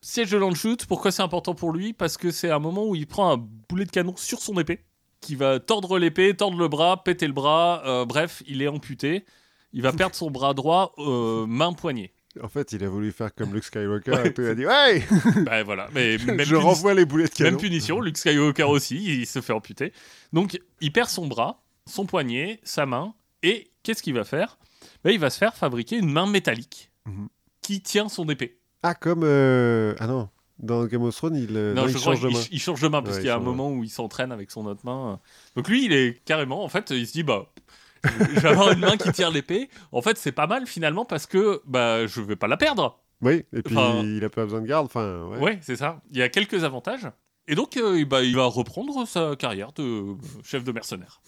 Siège de Landshut, pourquoi c'est important pour lui? Parce que c'est un moment où il prend un boulet de canon sur son épée, qui va tordre l'épée, tordre le bras, péter le bras, euh, bref, il est amputé. il va perdre son bras droit euh, main-poignet. En fait, il a voulu faire comme Luke Skywalker et tout. Il a dit Ouais bah voilà, mais même, Je renvoie les boulets de canon. même punition, Luke Skywalker aussi, il se fait amputer. Donc il perd son bras, son poignet, sa main, et qu'est-ce qu'il va faire? Bah, Il va se faire fabriquer une main métallique Mhm. qui tient son épée. Ah, comme. euh, Ah non, dans Game of Thrones, il, euh, non, non, je il crois change de main. il change de main parce Ouais, qu'il y a un moment où il s'entraîne avec son autre main. Donc lui, il est carrément, en fait, il se dit bah. Je vais avoir une main qui tire l'épée. En fait, c'est pas mal finalement parce que bah je vais pas la perdre. Oui, et puis Enfin- il a pas besoin de garde. Enfin, ouais. Ouais, c'est ça. Il y a quelques avantages. Et donc, euh, bah, il va reprendre sa carrière de chef de mercenaire.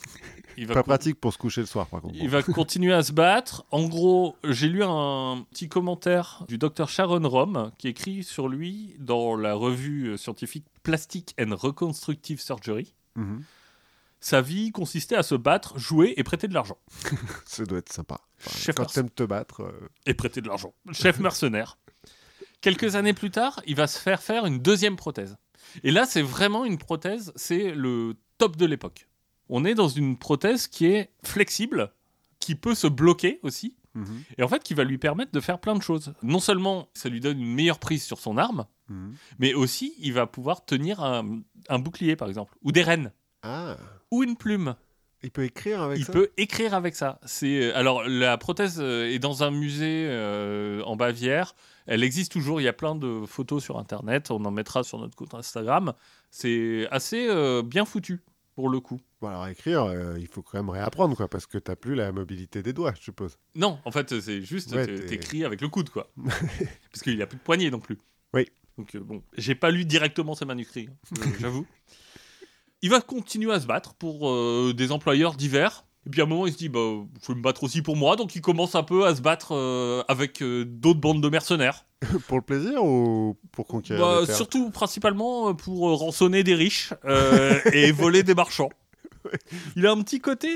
Il va, Pas pratique pour se coucher le soir, par contre. il va continuer à se battre. En gros, j'ai lu un petit commentaire du docteur Sharon Rom qui écrit sur lui dans la revue scientifique Plastic and Reconstructive Surgery. Mhm. Sa vie consistait à se battre, jouer et prêter de l'argent. Ça doit être sympa. Enfin, Chef quand t'aimes te battre. euh, Et prêter de l'argent. Chef mercenaire. Quelques années plus tard, il va se faire faire une deuxième prothèse. Et là, c'est vraiment une prothèse, c'est le top de l'époque. On est dans une prothèse qui est flexible, qui peut se bloquer aussi, mhm, et en fait qui va lui permettre de faire plein de choses. Non seulement ça lui donne une meilleure prise sur son arme, mhm. mais aussi il va pouvoir tenir un, un bouclier par exemple, ou des rênes, Ah, ou une plume. il peut écrire avec Il ça? peut écrire avec ça. C'est alors la prothèse euh, est dans un musée euh, en Bavière. Elle existe toujours. Il y a plein de photos sur Internet. On en mettra sur notre compte Instagram. C'est assez euh, bien foutu pour le coup. Bon, alors écrire, euh, il faut quand même réapprendre, quoi, parce que t'as plus la mobilité des doigts, je suppose. Non, en fait, c'est juste Ouais, t'é- t'écris avec le coude, quoi. Parce qu'il n'y a plus de poignée non plus. Oui. Donc euh, bon, j'ai pas lu directement ces manuscrits, hein, j'avoue. Il va continuer à se battre pour euh, des employeurs divers. Et puis à un moment, il se dit, bah, je vais me battre aussi pour moi. Donc il commence un peu à se battre euh, avec euh, d'autres bandes de mercenaires. pour le plaisir ou pour conquérir Bah, des surtout, principalement, euh, pour euh, rançonner des riches et voler des marchands. Il a un petit côté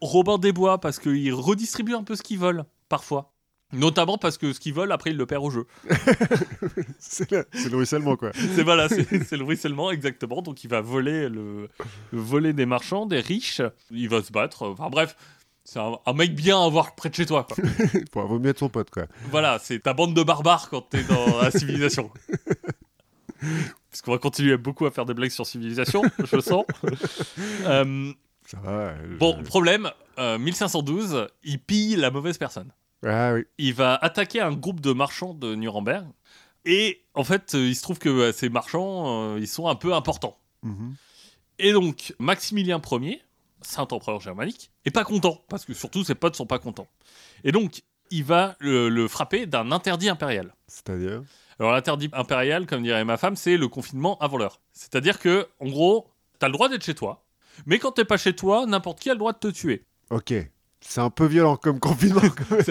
Robin des Bois parce qu'il redistribue un peu ce qu'ils veulent, parfois. Notamment parce que ce qu'ils veulent, après, il le perd au jeu. C'est le, le ruissellement, quoi. C'est voilà, c'est le ruissellement, exactement. Donc il va voler, le, le voler des marchands, des riches. Il va se battre. Enfin bref, c'est un, un mec bien à avoir près de chez toi. quoi. Pour vaut mieux être son pote, quoi. Voilà, c'est ta bande de barbares quand t'es dans la civilisation. Parce qu'on va continuer beaucoup à faire des blagues sur civilisation, je sens. Euh, Ça va. euh, bon, je- problème, euh, 1512, il pille la mauvaise personne. Ah oui. Il va attaquer un groupe de marchands de Nuremberg. Et en fait, euh, il se trouve que euh, ces marchands, euh, ils sont un peu importants. Mhm. Et donc, Maximilien Ier, Saint-Empereur germanique, est pas content, parce que surtout ses potes sont pas contents. Et donc, il va le, le frapper d'un interdit impérial. C'est-à-dire Alors, l'interdit impérial, comme dirait ma femme, c'est le confinement avant l'heure. C'est-à-dire que, en gros, t'as le droit d'être chez toi, mais quand t'es pas chez toi, n'importe qui a le droit de te tuer. Ok. C'est un peu violent comme confinement,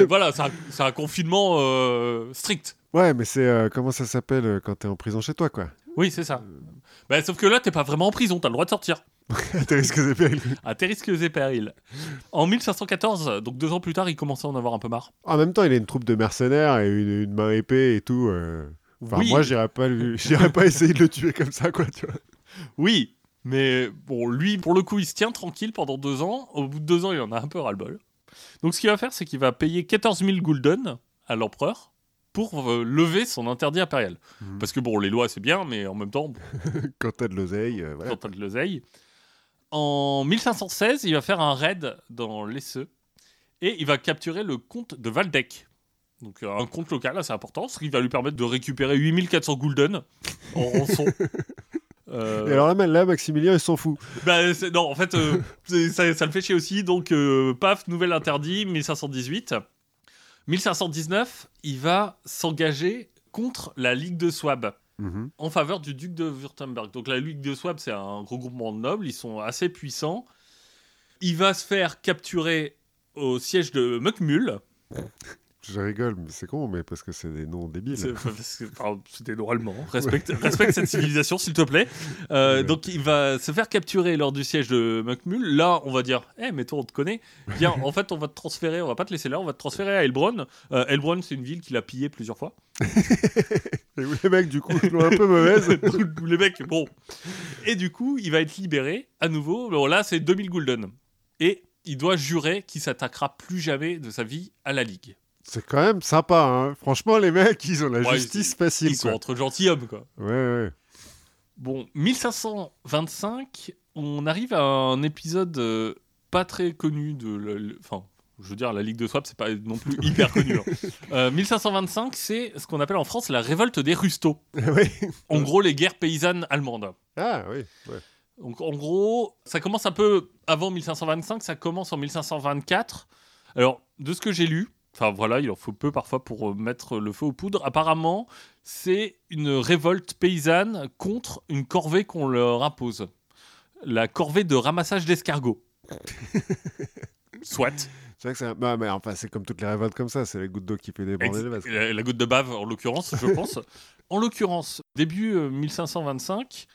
voilà, c'est un, confinement euh, strict. Ouais, mais c'est. euh, comment ça s'appelle euh, quand t'es en prison chez toi, quoi? Oui, c'est ça. Bah, sauf que là, t'es pas vraiment en prison, t'as le droit de sortir. T'as risques et périls. À tes risques et périls. En 1514, donc deux ans plus tard, il commençait à en avoir un peu marre. En même temps, il a une troupe de mercenaires et une, une main épée et tout. euh. Enfin, oui, moi, j'irais pas, j'irais pas essayer de le tuer comme ça, quoi, tu vois. oui, mais bon, lui, pour le coup, il se tient tranquille pendant deux ans. Au bout de deux ans, il en a un peu ras-le-bol. Donc, ce qu'il va faire, c'est qu'il va payer 14 000 gulden à l'empereur pour euh, lever son interdit impérial. Mhm. Parce que bon, les lois, c'est bien, mais en même temps, Quand t'as de l'oseille, euh, voilà. quand t'as de l'oseille. En 1516, il va faire un raid dans l'Esseux et il va capturer le comte de Waldeck. Donc euh, un compte local assez important, ce qui va lui permettre de récupérer 8400 gulden en rançon. Euh, Et alors là, là, Maximilien, il s'en fout. bah, non, en fait, euh, ça le fait chier aussi. Donc, euh, paf, nouvel interdit, 1518. 1519, il va s'engager contre la Ligue de Swab Mhm. en faveur du duc de Württemberg. Donc la Ligue de Swab, c'est un regroupement de nobles, ils sont assez puissants. Il va se faire capturer au siège de Muckmühl. Je rigole, mais c'est con, mais parce que c'est des noms débiles. C'est c'est des noms allemands. Respecte, respecte cette civilisation, s'il te plaît. Euh, Ouais. Donc, il va se faire capturer lors du siège de Muckmühl. Là, on va dire Eh, mais toi, on te connaît. Viens, en fait, on va te transférer, on va pas te laisser là, on va te transférer à Elbronn. Euh, Elbronn, c'est une ville qu'il a pillée plusieurs fois. Et où les mecs, du coup, l'ont un peu mauvaise. Donc, les mecs, bon. Et du coup, il va être libéré à nouveau. Bon, là, c'est 2000 gulden. Et il doit jurer qu'il s'attaquera plus jamais de sa vie à la Ligue. C'est quand même sympa, hein. Franchement, les mecs, ils ont la Ouais, justice ils- facile, Ils sont entre gentilshommes, quoi. Ouais, ouais. Bon, 1525, on arrive à un épisode euh, pas très connu de. Enfin, je veux dire, la Ligue de Swap, c'est pas non plus hyper connu. hein. Euh, 1525, c'est ce qu'on appelle en France la révolte des Rusteaux. oui. En gros, les guerres paysannes allemandes. Ah, oui. ouais. Donc en gros, ça commence un peu avant 1525, ça commence en 1524. Alors, de ce que j'ai lu, enfin voilà, il en faut peu parfois pour euh, mettre le feu aux poudres, apparemment, c'est une révolte paysanne contre une corvée qu'on leur impose. La corvée de ramassage d'escargots. Soit. C'est vrai que c'est. Bah, mais enfin, c'est comme toutes les révoltes comme ça, c'est les gouttes d'eau qui fait déborder les vases. La, la goutte de bave, en l'occurrence, je pense. en l'occurrence, début euh, 1525,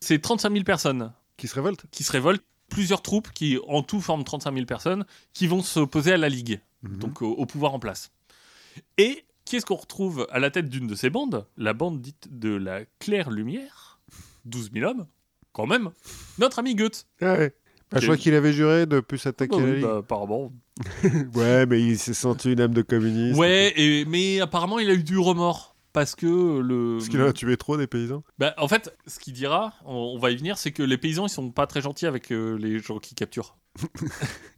c'est 35 000 personnes Qui se révoltent qui se révoltent, plusieurs troupes qui en tout forment 35 000 personnes qui vont s'opposer à la Ligue, Mhm. donc au, au pouvoir en place. Et qui est-ce qu'on retrouve à la tête d'une de ces bandes? La bande dite de la Claire Lumière, 12 000 hommes, quand même. Notre ami Goethe. Ah ouais. Bah, Je crois qu'il avait juré de plus s'attaquer Bah oui, bah, apparemment. Ouais, mais il s'est senti une âme de communiste. Ouais, et, mais apparemment il a eu du remords parce que le. Parce qu'il en a tué trop des paysans. Bah, en fait, ce qu'il dira, on, on va y venir, c'est que les paysans, ils sont pas très gentils avec euh, les gens qui capturent.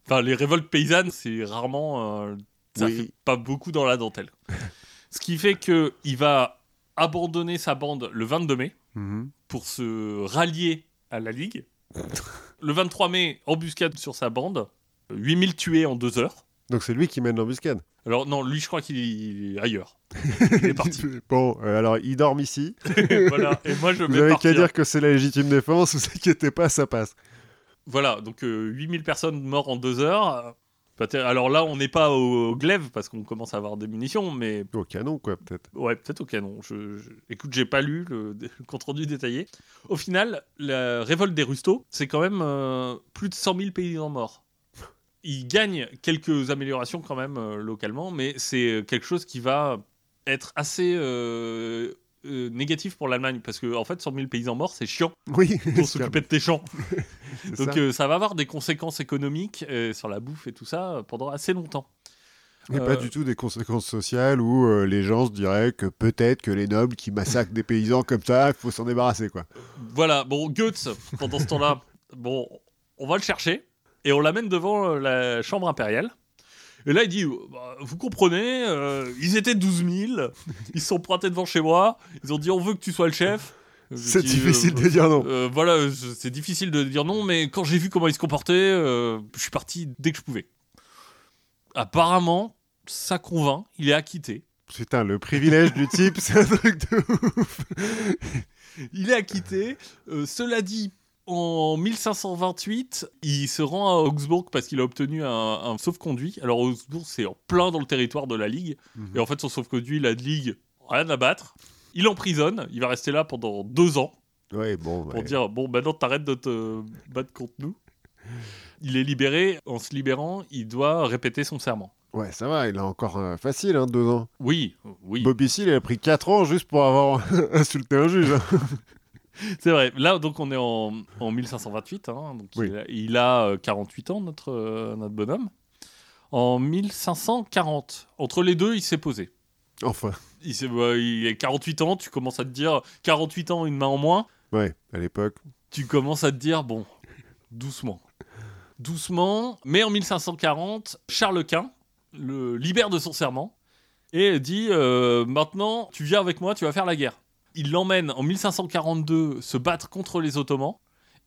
enfin, les révoltes paysannes, c'est rarement. euh, ça Oui. fait pas beaucoup dans la dentelle. ce qui fait que il va abandonner sa bande le 22 mai Mhm. pour se rallier à la Ligue. le 23 mai, embuscade sur sa bande. 8000 tués en deux heures. Donc c'est lui qui mène l'embuscade. Alors, non, lui, je crois qu'il est ailleurs. Il est parti. bon, euh, alors il dorme ici. voilà. Et moi, je Vous vais avez partir. qu'à dire que c'est la légitime défense, vous inquiétez pas, ça passe. Voilà, donc euh, 8000 personnes mortes en deux heures. Alors là, on n'est pas au, au glaive parce qu'on commence à avoir des munitions, mais Au canon, quoi, peut-être. ouais, peut-être au canon. Je, je- Écoute, j'ai pas lu le, le compte-rendu détaillé. Au final, la révolte des Rustos, c'est quand même euh, plus de 100 000 paysans morts. Ils gagnent quelques améliorations quand même euh, localement, mais c'est quelque chose qui va être assez euh, euh, négatif pour l'Allemagne parce que en fait, 100 000 paysans morts, c'est chiant Oui, pour s'occuper de tes champs. Donc ça. euh, ça va avoir des conséquences économiques euh, sur la bouffe et tout ça euh, pendant assez longtemps. Euh, pas du tout des conséquences sociales où euh, les gens se diraient que peut-être que les nobles qui massacrent des paysans comme ça, il faut s'en débarrasser, quoi. Voilà, bon, Goetz, pendant ce temps-là, bon, on va le chercher et on l'amène devant euh, la chambre impériale. Et là, il dit, euh, bah, vous comprenez, euh, ils étaient 12 000, ils se sont pointés devant chez moi, ils ont dit, on veut que tu sois le chef. C'est difficile euh, de dire non. Euh, voilà, c'est difficile de dire non, mais quand j'ai vu comment ils se comportaient, je suis parti dès que je pouvais. Apparemment, ça convainc, il est acquitté. Putain, le privilège du type, c'est un truc de ouf. Il est acquitté. Cela dit, en 1528, il se rend à Augsbourg parce qu'il a obtenu un, un sauf-conduit. Alors Augsbourg, c'est en plein dans le territoire de la Ligue. Et en fait, son sauf-conduit, la Ligue, rien à battre. Il l'emprisonne. Il va rester là pendant deux ans. Ouais, bon. pour dire bon maintenant t'arrêtes de te battre contre nous. Il est libéré. En se libérant, il doit répéter son serment. Ouais, ça va, il a encore euh, facile, hein, deux ans. Oui, oui, Bobby Seale, il a pris quatre ans juste pour avoir insulté un juge. c'est vrai. Là donc on est en, en 1528. hein, donc Oui. il, a, il a, euh, 48 ans notre euh, notre bonhomme. En 1540, entre les deux, il s'est posé. Enfin, Il, s'est- bah, il a 48 ans. Tu commences à te dire 48 ans, une main en moins. ouais, à l'époque. tu commences à te dire, bon, doucement. Doucement, mais en 1540, Charles Quint le libère de son serment et dit euh, Maintenant, tu viens avec moi, tu vas faire la guerre. Il l'emmène en 1542 se battre contre les Ottomans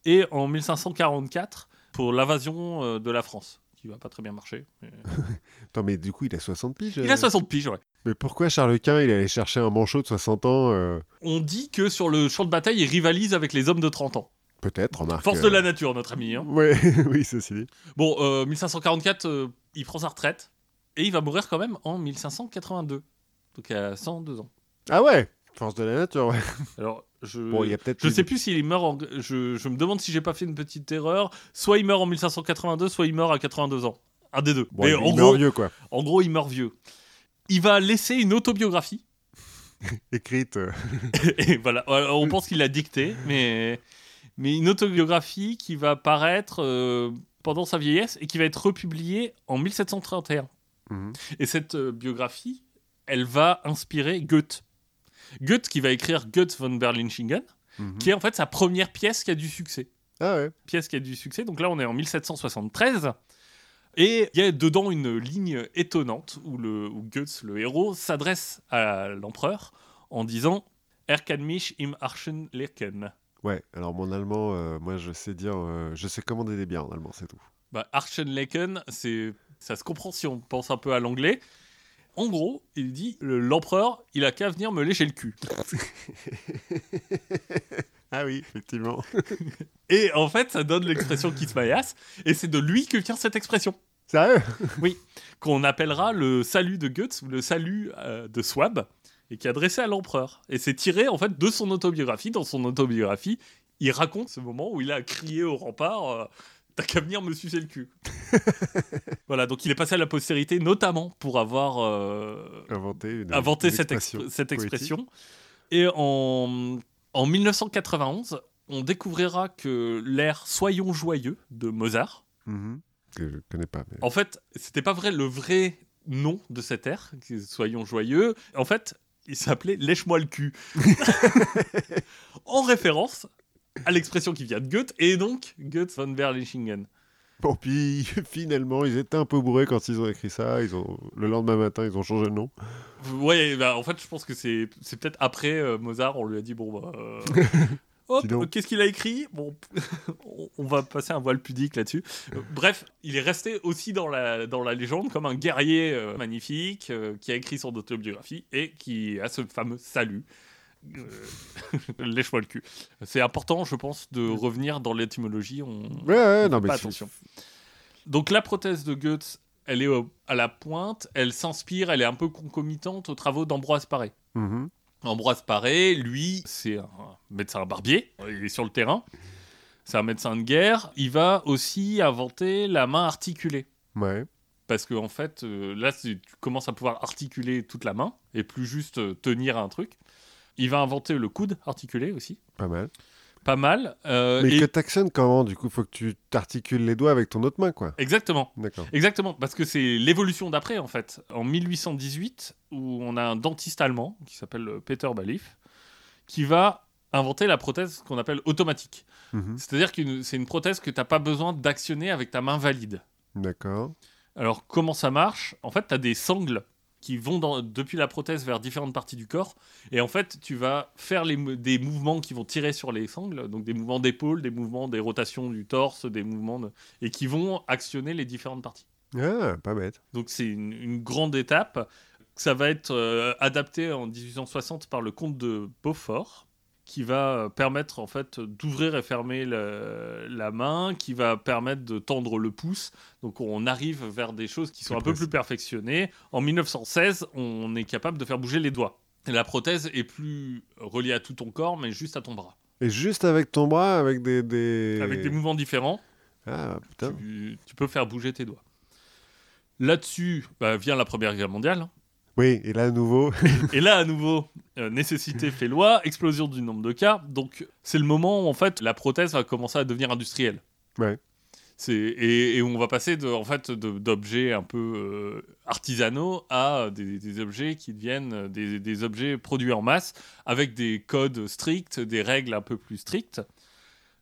et en 1544 pour l'invasion euh, de la France, qui va pas très bien marcher. mais- Attends, mais du coup, il a 60 piges. Il euh. a 60 piges, ouais. Mais pourquoi Charles Quint, il allait chercher un manchot de 60 ans euh, On dit que sur le champ de bataille, il rivalise avec les hommes de 30 ans. Peut-être, remarque. Force euh, de la nature, notre ami. hein. Ouais, oui, ceci dit. Bon, euh, 1544, euh, il prend sa retraite et il va mourir quand même en 1582. Donc à 102 ans. Ah ouais? Force de la nature, ouais. Alors, je, Bon, y a je sais plus s'il meurt en... je, je me demande si j'ai pas fait une petite erreur. Soit il meurt en 1582, soit il meurt à 82 ans. Un des deux. Bon, Mais il en, meurt gros, vieux, quoi. en gros, il meurt vieux. Il va laisser une autobiographie. Écrite. euh, et voilà, on pense qu'il l'a dictée, mais, mais une autobiographie qui va paraître euh, pendant sa vieillesse et qui va être republiée en 1731. Mhm. Et cette euh, biographie, elle va inspirer Goethe. Goethe qui va écrire Goethe von Berlichingen, Mhm. qui est en fait sa première pièce qui a du succès. Ah ouais. Pièce qui a du succès. Donc là, on est en 1773. Et il y a dedans une ligne étonnante où, le, où Goethe, le héros, s'adresse à l'empereur en disant Er kann mich im Archen leken. Ouais, alors mon allemand, euh, moi je sais dire, euh, je sais commander des bières en allemand, c'est tout. Bah, Archenleken, c'est ça se comprend si on pense un peu à l'anglais. En gros, il dit le- l'empereur, il a qu'à venir me lécher le cul. Ah oui, effectivement. Et en fait, ça donne l'expression Kismayas, et c'est de lui que vient cette expression, Sérieux? Qu'on appellera le salut de Goethe ou le salut euh, de Swab, et qui est adressé à l'empereur. Et c'est tiré en fait de son autobiographie. Dans son autobiographie, il raconte ce moment où il a crié au rempart euh, T'as qu'à venir me sucer le cul. voilà, donc il est passé à la postérité, notamment pour avoir euh, Inventé, une, inventé une cette, expression cette. Et en, en 1991, on découvrira que l'air Soyons joyeux de Mozart, Mhm. Que je connais pas. Mais... en fait, c'était pas vrai le vrai nom de cet air, Soyons joyeux. En fait, il s'appelait Lèche-moi le cul. en référence à l'expression qui vient de Goethe, et donc Goethe von Berlichingen. Bon, puis finalement, ils étaient un peu bourrés quand ils ont écrit ça. Ils ont... Le lendemain matin, ils ont changé le nom. Ouais, bah, en fait, je pense que c'est peut-être après euh, Mozart, on lui a dit bon, bah, euh, hop, qu'est-ce qu'il a écrit? Bon, on- va passer un voile pudique là-dessus. Euh, bref, il est resté aussi dans la dans la légende comme un guerrier euh, magnifique qui a écrit son autobiographie et qui a ce fameux salut. Euh, Lèche-moi le cul. C'est important, je pense, de revenir dans l'étymologie. On... Ouais, ouais, on non, mais attention. Donc la prothèse de Goethe, elle est au- à la pointe, elle s'inspire, elle est un peu concomitante aux travaux d'Ambroise Paré. Mhm. Ambroise Paré, lui, c'est un médecin barbier, il est sur le terrain, c'est un médecin de guerre, il va aussi inventer la main articulée. Ouais. Parce que en fait, euh, là, tu commences à pouvoir articuler toute la main et plus juste euh, tenir un truc. Il va inventer le coude articulé aussi, Pas mal. pas mal. euh, Mais et- que t'actionnes comment Du coup, faut que tu t'articules les doigts avec ton autre main, quoi. Exactement. D'accord. Exactement, parce que c'est l'évolution d'après, en fait. En 1818, où on a un dentiste allemand, qui s'appelle euh, Peter Balif, qui va inventer la prothèse qu'on appelle automatique. Mhm. C'est-à-dire que c'est une prothèse que tu n'as pas besoin d'actionner avec ta main valide. D'accord. Alors, comment ça marche? En fait, tu as des sangles qui vont dans- depuis la prothèse vers différentes parties du corps. Et en fait, tu vas faire les des mouvements qui vont tirer sur les sangles, donc des mouvements d'épaule, des mouvements des rotations du torse, des mouvements de- et qui vont actionner les différentes parties. Ah, pas bête. Donc c'est une, une grande étape. Ça va être euh, adapté en 1860 par le comte de Beaufort, qui va euh, permettre en fait d'ouvrir et fermer le- la main, qui va permettre de tendre le pouce. Donc on arrive vers des choses qui sont un peu plus perfectionnées. En 1916, on est capable de faire bouger les doigts. La prothèse est plus reliée à tout ton corps, mais juste à ton bras, Et juste avec ton bras, avec des. des... avec des mouvements différents. Ah, putain. Tu, tu peux faire bouger tes doigts. Là-dessus bah, vient la Première Guerre mondiale. Oui, et là, à nouveau. Et là, à nouveau, euh, nécessité fait loi, explosion du nombre de cas. Donc, c'est le moment où, en fait, la prothèse va commencer à devenir industrielle. Ouais. C'est, et, et on va passer de, en fait, d'objets un peu euh, artisanaux à des, des objets qui deviennent euh, des, des objets produits en masse avec des codes stricts, des règles un peu plus strictes.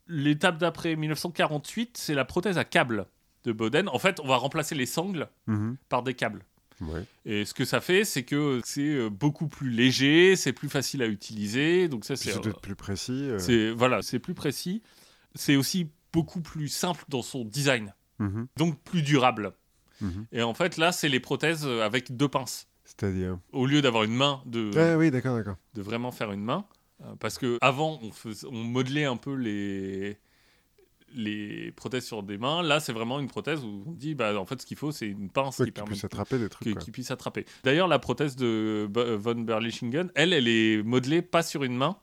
L'étape d'après 1948, c'est la prothèse à câble de Boden. En fait, on va remplacer les sangles Mhm. par des câbles. Ouais. Et ce que ça fait, c'est que c'est euh, beaucoup plus léger, c'est plus facile à utiliser. Donc ça, c'est peut-être plus précis. euh. c'est voilà, c'est plus précis. C'est aussi beaucoup plus simple dans son design, Mhm. donc plus durable. Mhm. Et en fait, là, c'est les prothèses euh, avec deux pinces. C'est-à-dire. Au lieu d'avoir une main, de, Ah oui, d'accord, d'accord. de vraiment faire une main. Euh, parce que avant, on modelait un peu les les prothèses sur des mains. Là, c'est vraiment une prothèse où on dit, bah, en fait, ce qu'il faut, c'est une pince Ouais, qui tu permet puisses de- attraper des trucs. quoi. qui puisse attraper. D'ailleurs, la prothèse de Bo- von Berlichingen, elle, elle est modelée pas sur une main,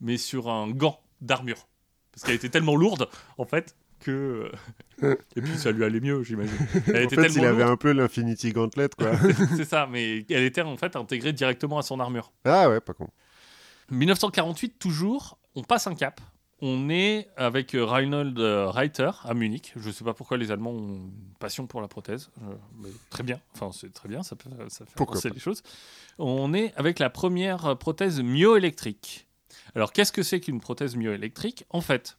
mais sur un gant d'armure. Parce qu'elle était tellement lourde, en fait, que. Et puis ça lui allait mieux, j'imagine. Elle En était fait, il avait un peu l'Infinity Gauntlet, quoi. C'est ça, mais elle était en fait intégrée directement à son armure. ah ouais, pas con. 1948, toujours, on passe un cap. On est avec euh, Reinhold euh, Reiter à Munich. Je ne sais pas pourquoi les Allemands ont une passion pour la prothèse. Euh, mais très bien. Enfin, c'est très bien. Ça, peut, ça fait avancer les choses. On est avec la première prothèse myoélectrique. Alors, qu'est-ce que c'est qu'une prothèse myoélectrique? En fait,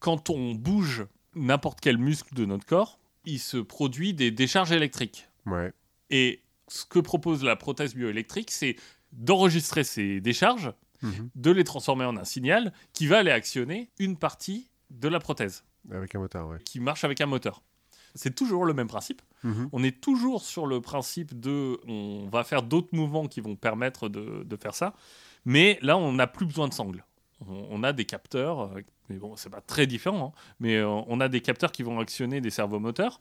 quand on bouge n'importe quel muscle de notre corps, il se produit des décharges électriques. Ouais. Et ce que propose la prothèse bioélectrique, c'est d'enregistrer ces décharges, Mhm. de les transformer en un signal qui va aller actionner une partie de la prothèse, Avec un moteur, ouais. qui marche avec un moteur. C'est toujours le même principe. Mhm. On est toujours sur le principe de on va faire d'autres mouvements qui vont permettre de, de faire ça. Mais là, on n'a plus besoin de sangles. On, on a des capteurs, euh, mais bon, c'est pas très différent, hein, mais euh, on a des capteurs qui vont actionner des servomoteurs.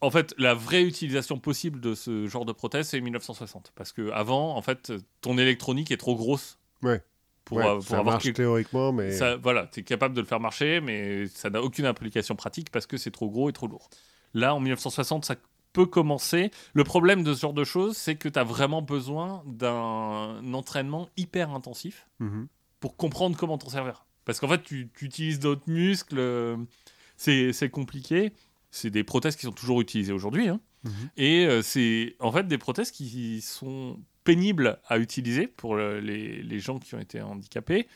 En fait, la vraie utilisation possible de ce genre de prothèse, c'est 1960. Parce que avant, en fait, ton électronique est trop grosse. Ouais. Pour, Ouais, euh, pour ça avoir marche quelque- théoriquement, mais ça, voilà, tu es capable de le faire marcher, mais ça n'a aucune application pratique parce que c'est trop gros et trop lourd. Là, en 1960, ça peut commencer. Le problème de ce genre de choses, c'est que tu as vraiment besoin d'un entraînement hyper intensif Mhm. pour comprendre comment t'en servir. Parce qu'en fait, tu, tu utilises d'autres muscles, euh, c'est compliqué. C'est des prothèses qui sont toujours utilisées aujourd'hui. hein. Mhm. Et euh, c'est en fait des prothèses qui sont pénibles à utiliser pour le- les, les gens qui ont été handicapés.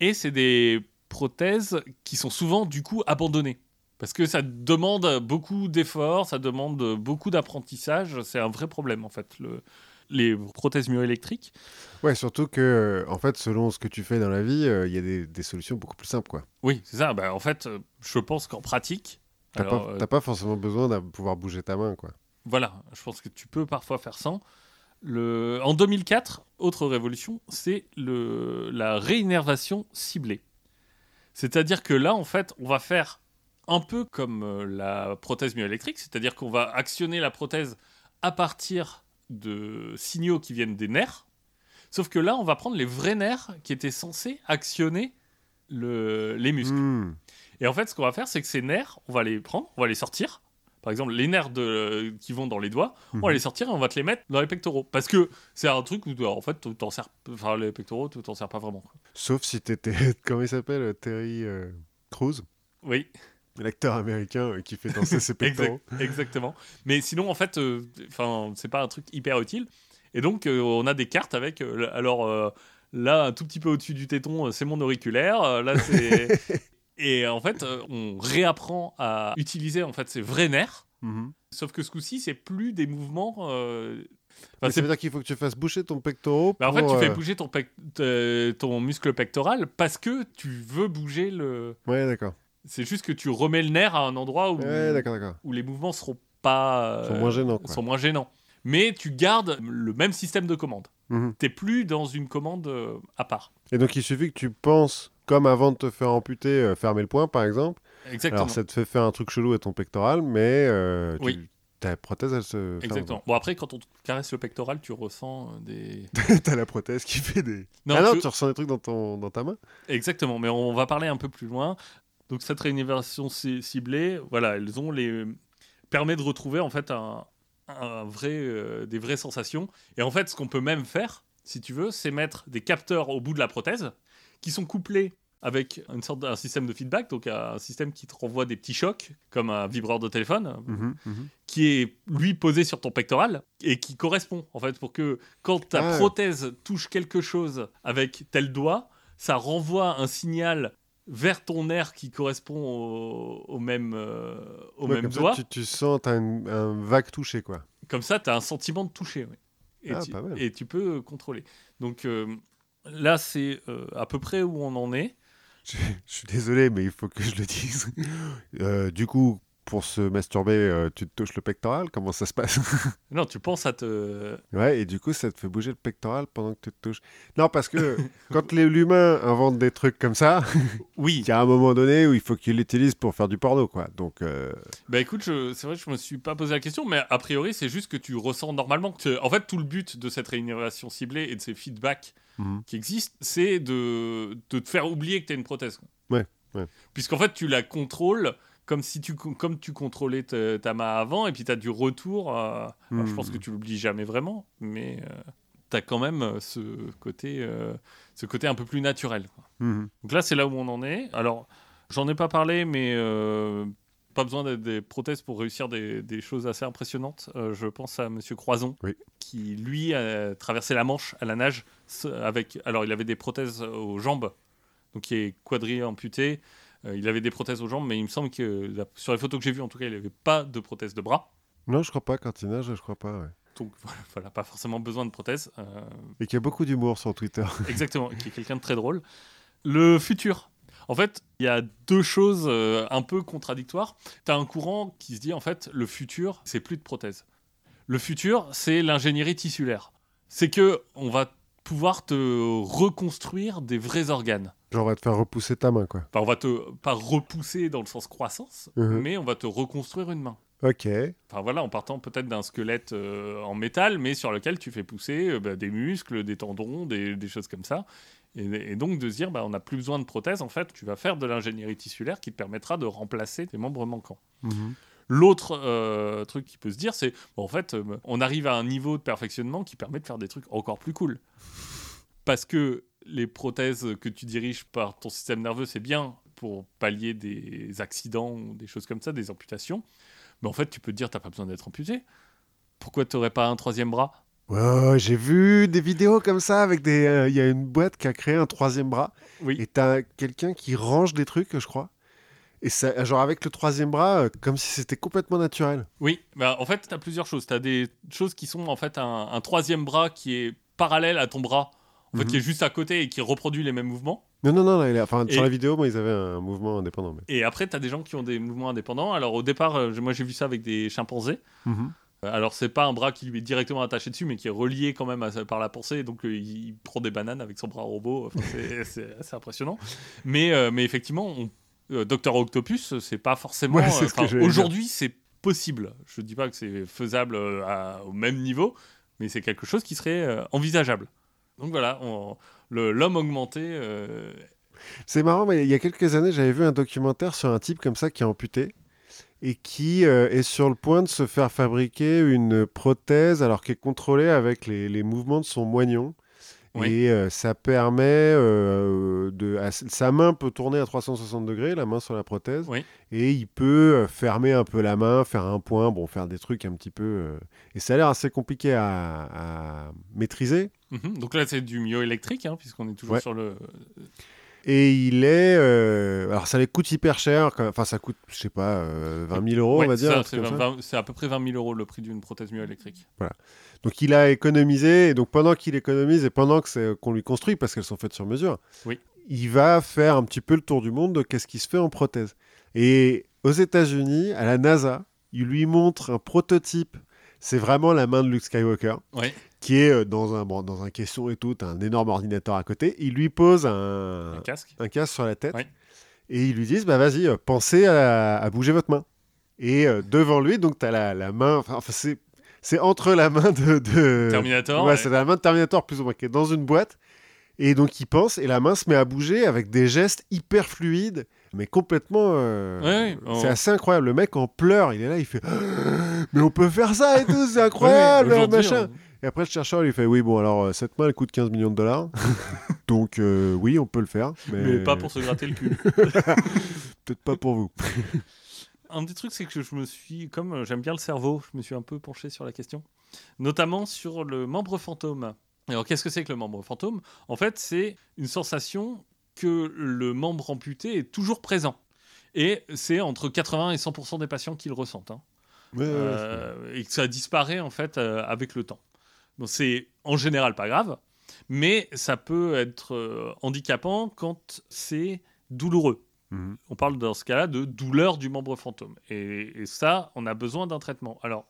Et c'est des prothèses qui sont souvent du coup abandonnées. Parce que ça demande beaucoup d'efforts, ça demande beaucoup d'apprentissage. C'est un vrai problème en fait. Le- les prothèses myoélectriques. Ouais, surtout que, en fait, selon ce que tu fais dans la vie, euh, il y a des, des solutions beaucoup plus simples, quoi. Oui, c'est ça. Bah, en fait, euh, je pense qu'en pratique, T'as pas, euh, pas forcément besoin de pouvoir bouger ta main, quoi. Voilà, je pense que tu peux parfois faire sans. Le... En 2004, autre révolution, c'est le... la réinnervation ciblée. C'est-à-dire que là, en fait, on va faire un peu comme euh, la prothèse myoélectrique, c'est-à-dire qu'on va actionner la prothèse à partir de signaux qui viennent des nerfs. Sauf que là, on va prendre les vrais nerfs qui étaient censés actionner le... les muscles. Hmm. Et en fait, ce qu'on va faire, c'est que ces nerfs, on va les prendre, on va les sortir. Par exemple, les nerfs de, qui vont dans les doigts, on va Mhm. les sortir et on va te les mettre dans les pectoraux. Parce que c'est un truc où, en fait, tu t'en sers. Enfin, les pectoraux, tu t'en sers pas vraiment. quoi. Sauf si t'étais, comment il s'appelle, euh, Terry euh, Crews, Oui, l'acteur américain euh, qui fait danser ses pectoraux. exact- exactement. Mais sinon, en fait, euh, enfin, c'est pas un truc hyper utile. Et donc, euh, on a des cartes avec. euh, alors, euh, là, un tout petit peu au-dessus du téton, euh, c'est mon auriculaire. euh, là, c'est. Et en fait, euh, on réapprend à utiliser en fait ces vrais nerfs. Mhm. Sauf que ce coup-ci, c'est plus des mouvements. euh, enfin, ça veut dire qu'il faut que tu fasses boucher ton pectoral bah, en fait, pour, tu fais euh, bouger ton, pec- euh, ton muscle pectoral parce que tu veux bouger le. Ouais, d'accord. C'est juste que tu remets le nerf à un endroit où, Ouais, les mouvements seront pas. Ils sont euh, moins gênants, quoi. sont moins gênants. Mais tu gardes le même système de commande. Mhm. T'es plus dans une commande euh, à part. Et donc, il suffit que tu penses, comme avant de te faire amputer, euh, fermer le poing, par exemple. Exactement. Alors, ça te fait faire un truc chelou à ton pectoral, mais euh, tu- Oui. ta prothèse, elle se. Exactement. Bon, après, quand on te caresse le pectoral, tu ressens euh, des. T'as la prothèse qui fait des. Non, ah non, tu- tu ressens des trucs dans, ton... dans ta main Exactement, mais on va parler un peu plus loin. Donc cette réinnovation ci- ciblée, voilà, elles ont les permet de retrouver en fait un, un vrai, euh, des vraies sensations. Et en fait, ce qu'on peut même faire, si tu veux, c'est mettre des capteurs au bout de la prothèse qui sont couplés avec une sorte d'un système de feedback, donc un système qui te renvoie des petits chocs, comme un vibreur de téléphone, Mhm, mhm. qui est lui posé sur ton pectoral et qui correspond en fait pour que quand ta Ah. prothèse touche quelque chose avec tel doigt, ça renvoie un signal vers ton nerf qui correspond au, au même, euh, au Ouais, même comme ça, doigt. tu, tu sens, une- un vague touché, quoi. Comme ça, tu as un sentiment de toucher. oui. Et, Ah, tu, et tu peux euh, contrôler. Donc euh, là, c'est euh, à peu près où on en est. Je, suis désolé, mais il faut que je le dise. Euh, du coup, pour se masturber, euh, tu te touches le pectoral? Comment ça se passe? Non, tu penses à te. Ouais, et du coup, ça te fait bouger le pectoral pendant que tu te touches. Non, parce que quand les- l'humain invente des trucs comme ça, Oui, il y a un moment donné où il faut qu'il l'utilise pour faire du porno, quoi. Donc, euh, Bah écoute, je- c'est vrai que je me suis pas posé la question, mais a priori, c'est juste que tu ressens normalement. Que, en fait, tout le but de cette réinnovation ciblée et de ces feedbacks mhm. qui existent, c'est de, de te faire oublier que tu as une prothèse. quoi. Ouais, ouais. Puisqu'en fait, tu la contrôles comme si tu, comme tu contrôlais ta, ta main avant, et puis tu as du retour. euh, alors, je pense que tu l'oublies jamais vraiment, mais tu tu as quand même euh, ce côté, euh, ce côté un peu plus naturel. quoi. Mhm. Donc là, c'est là où on en est. Alors, j'en ai pas parlé, mais euh, pas besoin d'être des prothèses pour réussir des, des choses assez impressionnantes. Euh, je pense à Monsieur Croison, Oui. qui lui a traversé la Manche à la nage avec. Alors, il avait des prothèses aux jambes, donc qui est quadrillé amputé. Euh, il avait des prothèses aux jambes, mais il me semble que la- sur les photos que j'ai vues, en tout cas, il n'avait pas de prothèse de bras. Non, je crois pas quand il nage, je crois pas. ouais. Donc voilà, voilà, pas forcément besoin de prothèse. Euh, Et qu'il y a beaucoup d'humour sur Twitter. Exactement, qui est quelqu'un de très drôle. Le futur. En fait, il y a deux choses euh, un peu contradictoires. Tu as un courant qui se dit, en fait, le futur, c'est plus de prothèses. Le futur, c'est l'ingénierie tissulaire. C'est que on va pouvoir te reconstruire des vrais organes. Genre, on va te faire repousser ta main, quoi. Enfin, on va te pas repousser dans le sens croissance, Mhm. mais on va te reconstruire une main. Ok. Enfin voilà, en partant peut-être d'un squelette euh, en métal, mais sur lequel tu fais pousser euh, bah, des muscles, des tendons, des, des choses comme ça. Et, et donc de se dire, bah, on n'a plus besoin de prothèses, en fait, tu vas faire de l'ingénierie tissulaire qui te permettra de remplacer tes membres manquants. Mhm. L'autre euh, truc qui peut se dire, c'est, bon, en fait, euh, on arrive à un niveau de perfectionnement qui permet de faire des trucs encore plus cool. Parce que les prothèses que tu diriges par ton système nerveux, c'est bien pour pallier des accidents ou des choses comme ça, des amputations. Mais en fait, tu peux te dire, t'as pas besoin d'être amputé. Pourquoi tu n'aurais pas un troisième bras? J'ai vu des vidéos comme ça avec des. euh, Il y a une boîte qui a créé un troisième bras. Oui. Et t'as quelqu'un qui range des trucs, je crois. Et ça, genre avec le troisième bras, euh, comme si c'était complètement naturel. Oui, bah, en fait, tu as plusieurs choses. Tu as des choses qui sont en fait un, un troisième bras qui est parallèle à ton bras, en fait, Mhm. qui est juste à côté et qui reproduit les mêmes mouvements. Non, non, non, là, enfin, Et- sur la vidéo, moi, ils avaient un mouvement indépendant. Mais... Et après, tu as des gens qui ont des mouvements indépendants. Alors, au départ, euh, moi, j'ai vu ça avec des chimpanzés. Euh, Alors, c'est pas un bras qui lui est directement attaché dessus, mais qui est relié quand même à par la pensée. Donc, euh, il, prend des bananes avec son bras robot. Enfin, c'est- c'est assez impressionnant. Mais, euh, mais effectivement, on, euh, Dr. Octopus, c'est pas forcément. Ouais, euh, ce. Aujourd'hui, c'est possible. Je dis pas que c'est faisable euh, à- au même niveau, mais c'est quelque chose qui serait envisageable. Donc voilà, l'homme augmenté. euh, C'est marrant, mais il y a quelques années, j'avais vu un documentaire sur un type comme ça qui est amputé et qui euh, est sur le point de se faire fabriquer une prothèse alors qui est contrôlée avec les, les mouvements de son moignon. Oui. Et euh, ça permet euh, de. à- sa main peut tourner à 360 degrés, la main sur la prothèse. Oui. Et il peut euh, fermer un peu la main, faire un point, bon, faire des trucs un petit peu. euh, Et ça a l'air assez compliqué à, à maîtriser. mhm. Donc là, c'est du myoélectrique, hein, puisqu'on est toujours Ouais. sur le. Et il est. euh, alors, ça les coûte hyper cher. quand- Enfin, ça coûte, je sais pas, euh, 20 000 euros, Ouais, on va dire. c'est comme ça. 20 c'est à peu près 20 000 euros le prix d'une prothèse myoélectrique. Donc, il a économisé. Et donc, pendant qu'il économise et pendant que c'est- qu'on lui construit, parce qu'elles sont faites sur mesure, Oui. il va faire un petit peu le tour du monde de qu'est-ce qui se fait en prothèse. Et aux États-Unis, à la NASA, il lui montre un prototype. C'est vraiment la main de Luke Skywalker. Qui est euh, dans un, bon, dans un caisson et tout, un énorme ordinateur à côté. Il lui pose un, Un casque. un casque sur la tête et ils lui disent bah vas-y euh, pensez à, à bouger votre main et euh, devant lui donc tu as la, la main enfin, c'est c'est entre la main de, de- Terminator. ouais, ouais. c'est la main de Terminator plus ou moins qui est dans une boîte et donc il pense et la main se met à bouger avec des gestes hyper fluides mais complètement euh, Ouais, c'est assez incroyable le mec en pleure il est là il fait mais on peut faire ça et tout c'est incroyable Ouais, machin on- et après, le chercheur lui fait Oui, bon, alors euh, cette main, elle coûte 15 millions de dollars. Donc, euh, oui, on peut le faire. Mais, Mais pas pour se gratter le cul. Peut-être pas pour vous. Un des trucs, c'est que je me suis, comme euh, j'aime bien le cerveau, je me suis un peu penché sur la question, notamment sur le membre fantôme. Alors, qu'est-ce que c'est que le membre fantôme? En fait, c'est une sensation que le membre amputé est toujours présent. Et c'est entre 80 et 100% des patients qui le ressentent. hein. Ouais, ouais, ouais, Euh, et que ça disparaît en fait euh, avec le temps. C'est en général pas grave, mais ça peut être handicapant quand c'est douloureux. Mhm. On parle dans ce cas-là de douleur du membre fantôme. Et, et ça, on a besoin d'un traitement. Alors,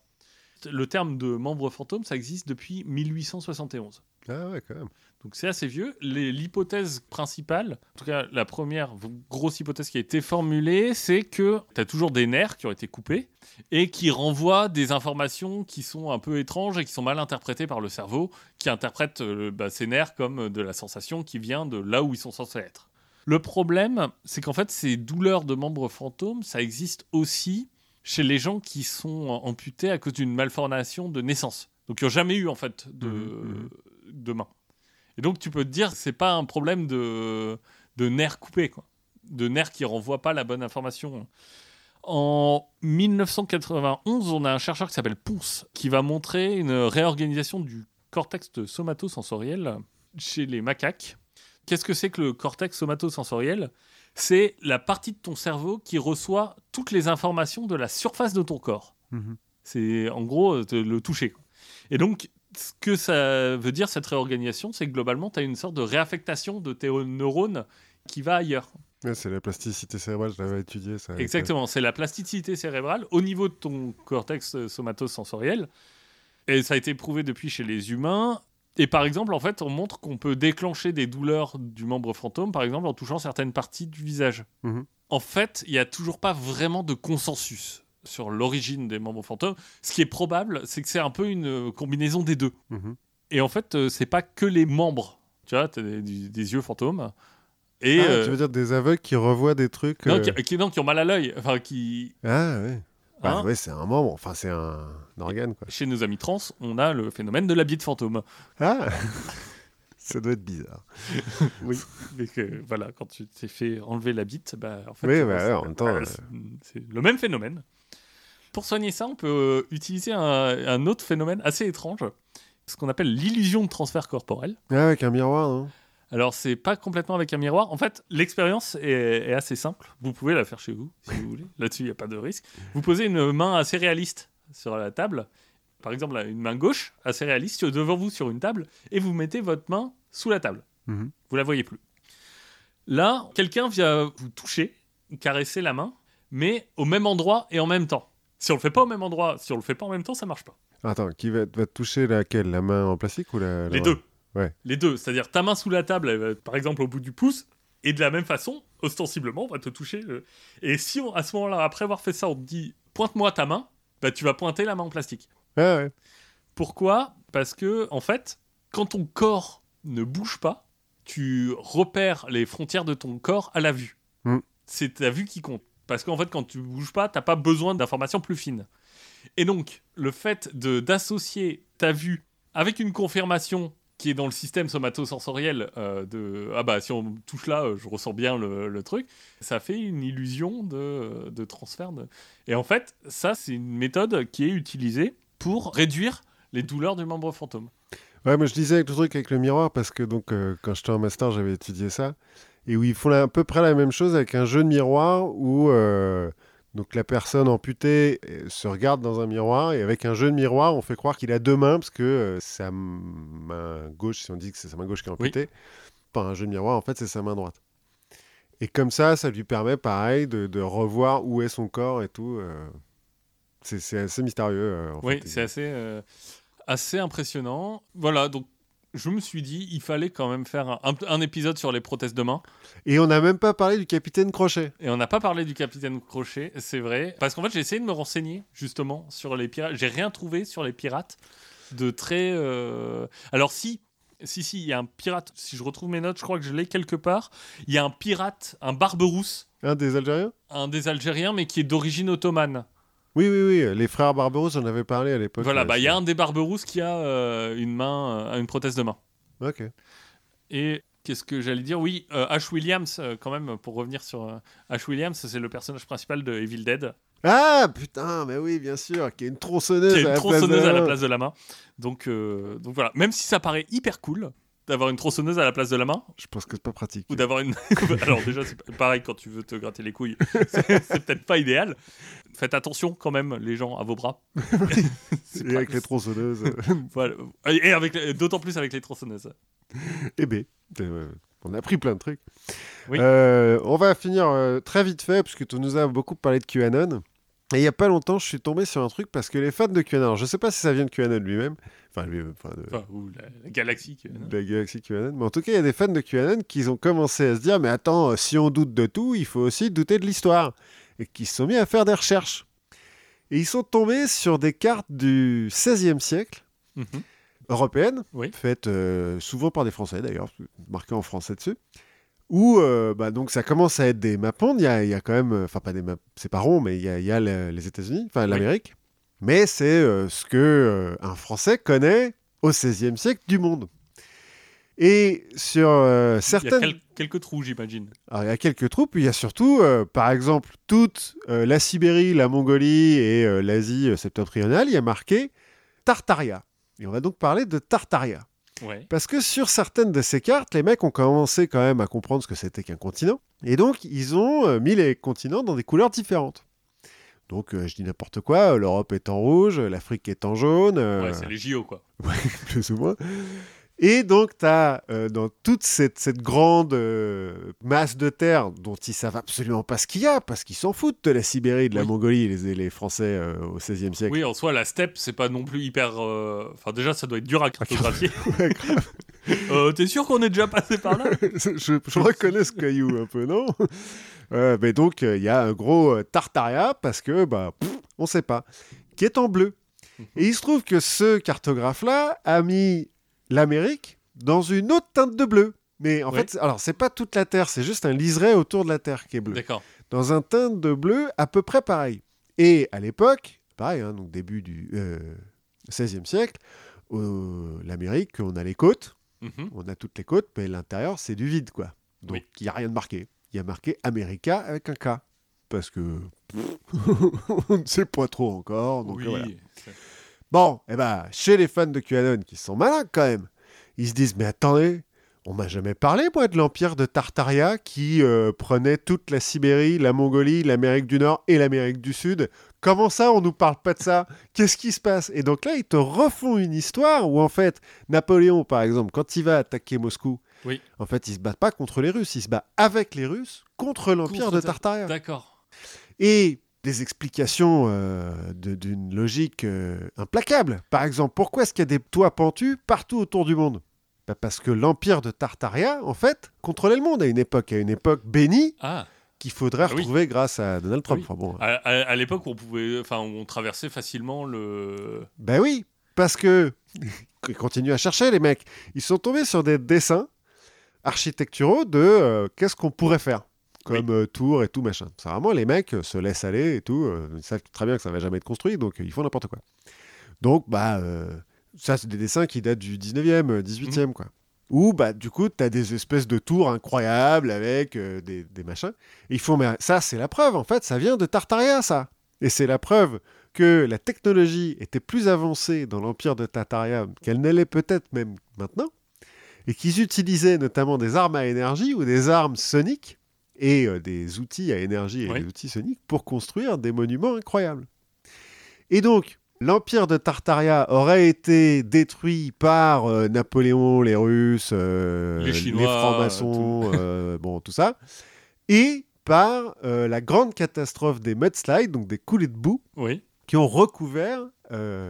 le terme de membre fantôme, ça existe depuis 1871. Ah ouais, quand même. Donc c'est assez vieux. L'hypothèse principale, en tout cas la première grosse hypothèse qui a été formulée, c'est que tu as toujours des nerfs qui ont été coupés et qui renvoient des informations qui sont un peu étranges et qui sont mal interprétées par le cerveau, qui interprète euh, bah, ces nerfs comme de la sensation qui vient de là où ils sont censés être. Le problème, c'est qu'en fait ces douleurs de membres fantômes, ça existe aussi chez les gens qui sont amputés à cause d'une malformation de naissance. Donc qui n'ont jamais eu en fait de, Mhm, de main. Et donc tu peux te dire, c'est pas un problème de, de nerfs coupés, quoi. de nerfs qui renvoient pas la bonne information. En 1991, on a un chercheur qui s'appelle Ponce qui va montrer une réorganisation du cortex somatosensoriel chez les macaques. Qu'est-ce que c'est que le cortex somatosensoriel? C'est la partie de ton cerveau qui reçoit toutes les informations de la surface de ton corps. Mhm. C'est en gros euh, le toucher. Et donc, ce que ça veut dire, cette réorganisation, c'est que globalement, tu as une sorte de réaffectation de tes neurones qui va ailleurs. Ouais, c'est la plasticité cérébrale, je l'avais étudié ça. Exactement, c'est la plasticité cérébrale au niveau de ton cortex somatosensoriel. Et ça a été prouvé depuis chez les humains. Et par exemple, en fait, on montre qu'on peut déclencher des douleurs du membre fantôme, par exemple, en touchant certaines parties du visage. Mhm. En fait, il n'y a toujours pas vraiment de consensus sur l'origine des membres fantômes. Ce qui est probable, c'est que c'est un peu une euh, combinaison des deux. euh, mhm. Et en fait, euh, c'est pas que les membres. Tu vois, t'as des, des- des yeux fantômes. Et Ah, euh, Tu veux dire des aveugles qui revoient des trucs. non, euh, qui, qui- non, qui ont mal à l'œil. Enfin, qui. Ah ouais. Bah, hein, ouais, c'est un membre, enfin c'est un, un organe quoi. Chez nos amis trans, on a le phénomène de la bite fantôme. Ah Ça doit être bizarre. Oui. Mais que, voilà, quand tu t'es fait enlever la bite, bah, en fait, Oui, bah, c'est- ouais, en même temps, voilà, euh, c'est le même phénomène. Pour soigner ça, on peut euh, utiliser un, un autre phénomène assez étrange, ce qu'on appelle l'illusion de transfert corporel. Ah, avec un miroir, non? Alors, c'est pas complètement avec un miroir. En fait, l'expérience est, est assez simple. Vous pouvez la faire chez vous, si vous voulez. Là-dessus, il n'y a pas de risque. Vous posez une main assez réaliste sur la table. Par exemple, une main gauche, assez réaliste, devant vous sur une table, et vous mettez votre main sous la table. Mhm. Vous la voyez plus. Là, quelqu'un vient vous toucher, caresser la main, mais au même endroit et en même temps. Si on le fait pas au même endroit, si on le fait pas en même temps, ça marche pas. Attends, qui va, toucher laquelle? La main en plastique ou la. la Les deux. Ouais. Les deux. C'est-à-dire ta main sous la table, elle va être, par exemple au bout du pouce, et de la même façon, ostensiblement, on va te toucher. le- Et si on- à ce moment-là, après avoir fait ça, on te dit pointe-moi ta main, bah tu vas pointer la main en plastique. Ouais. Pourquoi? Parce que en fait, quand ton corps ne bouge pas, tu repères les frontières de ton corps à la vue. Mm. C'est ta vue qui compte. Parce qu'en fait, quand tu bouges pas, t'as pas besoin d'informations plus fines. Et donc, le fait d'associer ta vue avec une confirmation qui est dans le système somatosensoriel euh, de ah bah si on touche là, euh, je ressens bien le, truc, ça fait une illusion de, de transfert. Et en fait, ça c'est une méthode qui est utilisée pour réduire les douleurs du membre fantôme. Ouais, mais je disais avec le truc avec le miroir parce que donc euh, quand j'étais en master, j'avais étudié ça et où ils font à peu près la même chose avec un jeu de miroir où donc la personne amputée euh, se regarde dans un miroir et avec un jeu de miroir, on fait croire qu'il a deux mains parce que euh, sa main gauche, si on dit que c'est sa main gauche qui est amputée, par un jeu de miroir, en fait, c'est sa main droite. Et comme ça, ça lui permet, pareil, de, de revoir où est son corps et tout. euh. C'est assez mystérieux. euh, en Oui, c'est assez, assez impressionnant. Voilà, donc je me suis dit, il fallait quand même faire un, un- un épisode sur les prothèses de main. Et on n'a même pas parlé du capitaine Crochet. Et on n'a pas parlé du capitaine Crochet, c'est vrai. Parce qu'en fait, j'ai essayé de me renseigner, justement, sur les pirates. J'ai rien trouvé sur les pirates de très. euh, Alors, si. Si, si, il y a un pirate. Si je retrouve mes notes, je crois que je l'ai quelque part. Il y a un pirate, un barberousse, Un des Algériens? Un des Algériens, mais qui est d'origine ottomane. Oui, oui, oui. Les frères Barberousse, j'en avais parlé à l'époque. Voilà, euh, bah il y a un des barberousses qui a euh, une main, euh, une prothèse de main. Ok. Et qu'est-ce que j'allais dire? Oui, euh, Ash Williams, quand même, pour revenir sur Ash Williams, c'est le personnage principal de Evil Dead, Ah, putain, mais oui, bien sûr. Qui a une tronçonneuse, qui à une la tronçonneuse à la place de la main. Donc, donc voilà, même si ça paraît hyper cool d'avoir une tronçonneuse à la place de la main, Je pense que c'est pas pratique. ou d'avoir une... Alors déjà, c'est pareil quand tu veux te gratter les couilles, c'est peut-être pas idéal. Faites attention quand même, les gens, à vos bras. Et pas- avec les tronçonneuses. Voilà. Et avec d'autant plus avec les tronçonneuses. et B. Euh, On a appris plein de trucs. Oui. Euh, on va finir euh, très vite fait, parce que tu nous as beaucoup parlé de QAnon. Et il n'y a pas longtemps, je suis tombé sur un truc parce que les fans de QAnon, je sais pas si ça vient de QAnon lui-même, enfin, lui, enfin de, Enfin, ou la, la galaxie. de la galaxie QAnon, mais en tout cas, il y a des fans de QAnon qui ont commencé à se dire Mais attends, euh, si on doute de tout, il faut aussi douter de l'histoire. Et qui se sont mis à faire des recherches. Et ils sont tombés sur des cartes du XVIe siècle, Mhm. européennes, Oui. faites euh, souvent par des Français d'ailleurs, marquées en français dessus. Où euh, bah, donc ça commence à être des mappondes. Il y a, il y a quand même, enfin pas des maps, c'est pas rond, mais il y a, y a le- les États-Unis, enfin l'Amérique. Mais c'est euh, ce que euh, un Français connaît au XVIe siècle du monde. Et sur euh, Il y a certaines... quel- quelques trous, j'imagine. Alors, il y a quelques troupes, il y a surtout, par exemple, toute la Sibérie, la Mongolie et l'Asie septentrionale, il y a marqué Tartaria. Et on va donc parler de Tartaria. Ouais. Parce que sur certaines de ces cartes, les mecs ont commencé quand même à comprendre ce que c'était qu'un continent. Et donc, ils ont euh, mis les continents dans des couleurs différentes. Donc, euh, je dis n'importe quoi, euh, l'Europe est en rouge, l'Afrique est en jaune, euh, Ouais, c'est les JO, quoi. plus ou moins. Et donc, tu as dans toute cette, cette grande euh, masse de terre dont ils savent absolument pas ce qu'il y a, parce qu'ils s'en foutent de la Sibérie, de la Oui. Mongolie, les, les Français euh, au XVIe siècle. Oui, en soi, la steppe, c'est pas non plus hyper. euh, Enfin, déjà, ça doit être dur à cartographier. Grave. Euh, T'es sûr qu'on est déjà passé par là? Je, je reconnais ce caillou un peu, non? Euh, Mais donc, il y a un gros euh, Tartaria, parce que, bah, pff, on sait pas, qui est en bleu. Et il se trouve que ce cartographe-là a mis l'Amérique dans une autre teinte de bleu. Mais en fait, alors c'est pas toute la Terre, c'est juste un liseré autour de la Terre qui est bleu. D'accord. Dans un teinte de bleu à peu près pareil. Et à l'époque, pareil, hein, donc début du euh, XVIe siècle, euh, l'Amérique, on a les côtes, Mhm. on a toutes les côtes, mais l'intérieur, c'est du vide, quoi. Donc, il Oui. n'y a rien de marqué. Il y a marqué America avec un K. Parce que on ne sait pas trop encore. Donc, oui. voilà. Bon, eh ben, chez les fans de QAnon qui sont malins quand même, ils se disent Mais attendez, on m'a jamais parlé, moi, de l'empire de Tartaria qui euh, prenait toute la Sibérie, la Mongolie, l'Amérique du Nord et l'Amérique du Sud. Comment ça, on nous parle pas de ça? Qu'est-ce qui se passe? Et donc là, ils te refont une histoire où, en fait, Napoléon, par exemple, quand il va attaquer Moscou, Oui. en fait, il se bat pas contre les Russes, il se bat avec les Russes contre l'empire de ta- Tartaria D'accord. et des explications euh, de- d'une logique euh, implacable. Par exemple, pourquoi est-ce qu'il y a des toits pentus partout autour du monde? Bah, Parce que l'empire de Tartaria, en fait, contrôlait le monde à une époque, à une époque bénie Ah, qu'il faudrait Ah oui. retrouver grâce à Donald Trump. Oui. Enfin bon, à, à- à l'époque, on pouvait, enfin, on traversait facilement le. Ben oui, parce que ils continuent à chercher les mecs. Ils sont tombés sur des dessins architecturaux de euh, qu'est-ce qu'on pourrait faire? Comme euh, tour et tout machin. C'est vraiment les mecs euh, se laissent aller et tout. euh, ils savent très bien que ça va jamais être construit, donc ils font n'importe quoi. Donc bah ça c'est des dessins qui datent du 19e, euh, 18e quoi. Où bah du coup tu as des espèces de tours incroyables avec euh, des, des machins. Et ils font mais ça c'est la preuve en fait, ça vient de Tartaria ça. Et c'est la preuve que la technologie était plus avancée dans l'empire de Tartaria qu'elle ne l'est peut-être même maintenant, et qu'ils utilisaient notamment des armes à énergie ou des armes soniques et euh, des outils à énergie et Oui. des outils soniques pour construire des monuments incroyables. Et donc, l'empire de Tartaria aurait été détruit par euh, Napoléon, les Russes, euh, Les francs-maçons, euh, bon, tout ça, et par la grande catastrophe des mudslides, donc des coulées de boue, Oui. qui ont recouvert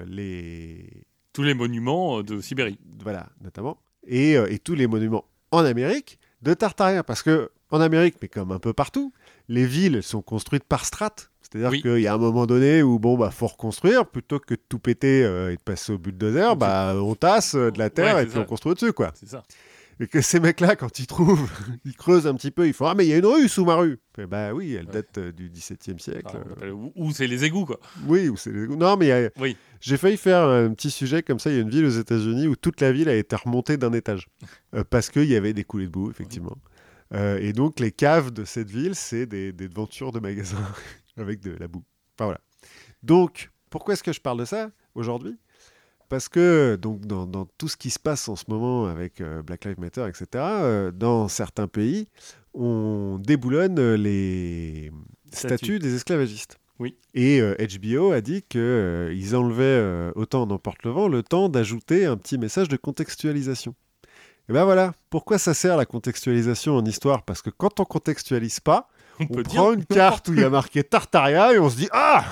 les, Tous les monuments de Sibérie. voilà, notamment, et, et tous les monuments en Amérique de Tartaria. Parce que en Amérique, mais comme un peu partout, les villes sont construites par strates. C'est-à-dire Oui. qu'il y a un moment donné où bon bah faut reconstruire plutôt que de tout péter euh, et de passer au bulldozer, bah on tasse euh, de la terre Ouais, et puis on construit dessus quoi. C'est ça. Et que ces mecs-là, quand ils trouvent, ils creusent un petit peu, ils font ah mais il y a une rue sous ma rue. Bah oui, elle Ouais. date euh, du XVIIe siècle. Ou c'est les égouts, quoi. oui, ou c'est les- non mais a- Oui. j'ai failli faire un petit sujet comme ça. Il y a une ville aux États-Unis où toute la ville a été remontée d'un étage Euh, parce qu'il y avait des coulées de boue, effectivement. Euh, et donc, les caves de cette ville, c'est des, des devantures de magasins avec de la boue. Enfin voilà. Donc, pourquoi est-ce que je parle de ça aujourd'hui? Parce que donc, dans, dans tout ce qui se passe en ce moment avec euh, Black Lives Matter, etc., euh, dans certains pays, on déboulonne les Statuts. statuts des esclavagistes. Oui. Et euh, HBO a dit qu'ils enlevaient, euh, autant en emporte le vent, le temps d'ajouter un petit message de contextualisation. Et ben voilà, pourquoi ça sert la contextualisation en histoire? Parce que quand on contextualise pas, On, on peut prend dire. une carte où il y a marqué Tartaria et on se dit Ah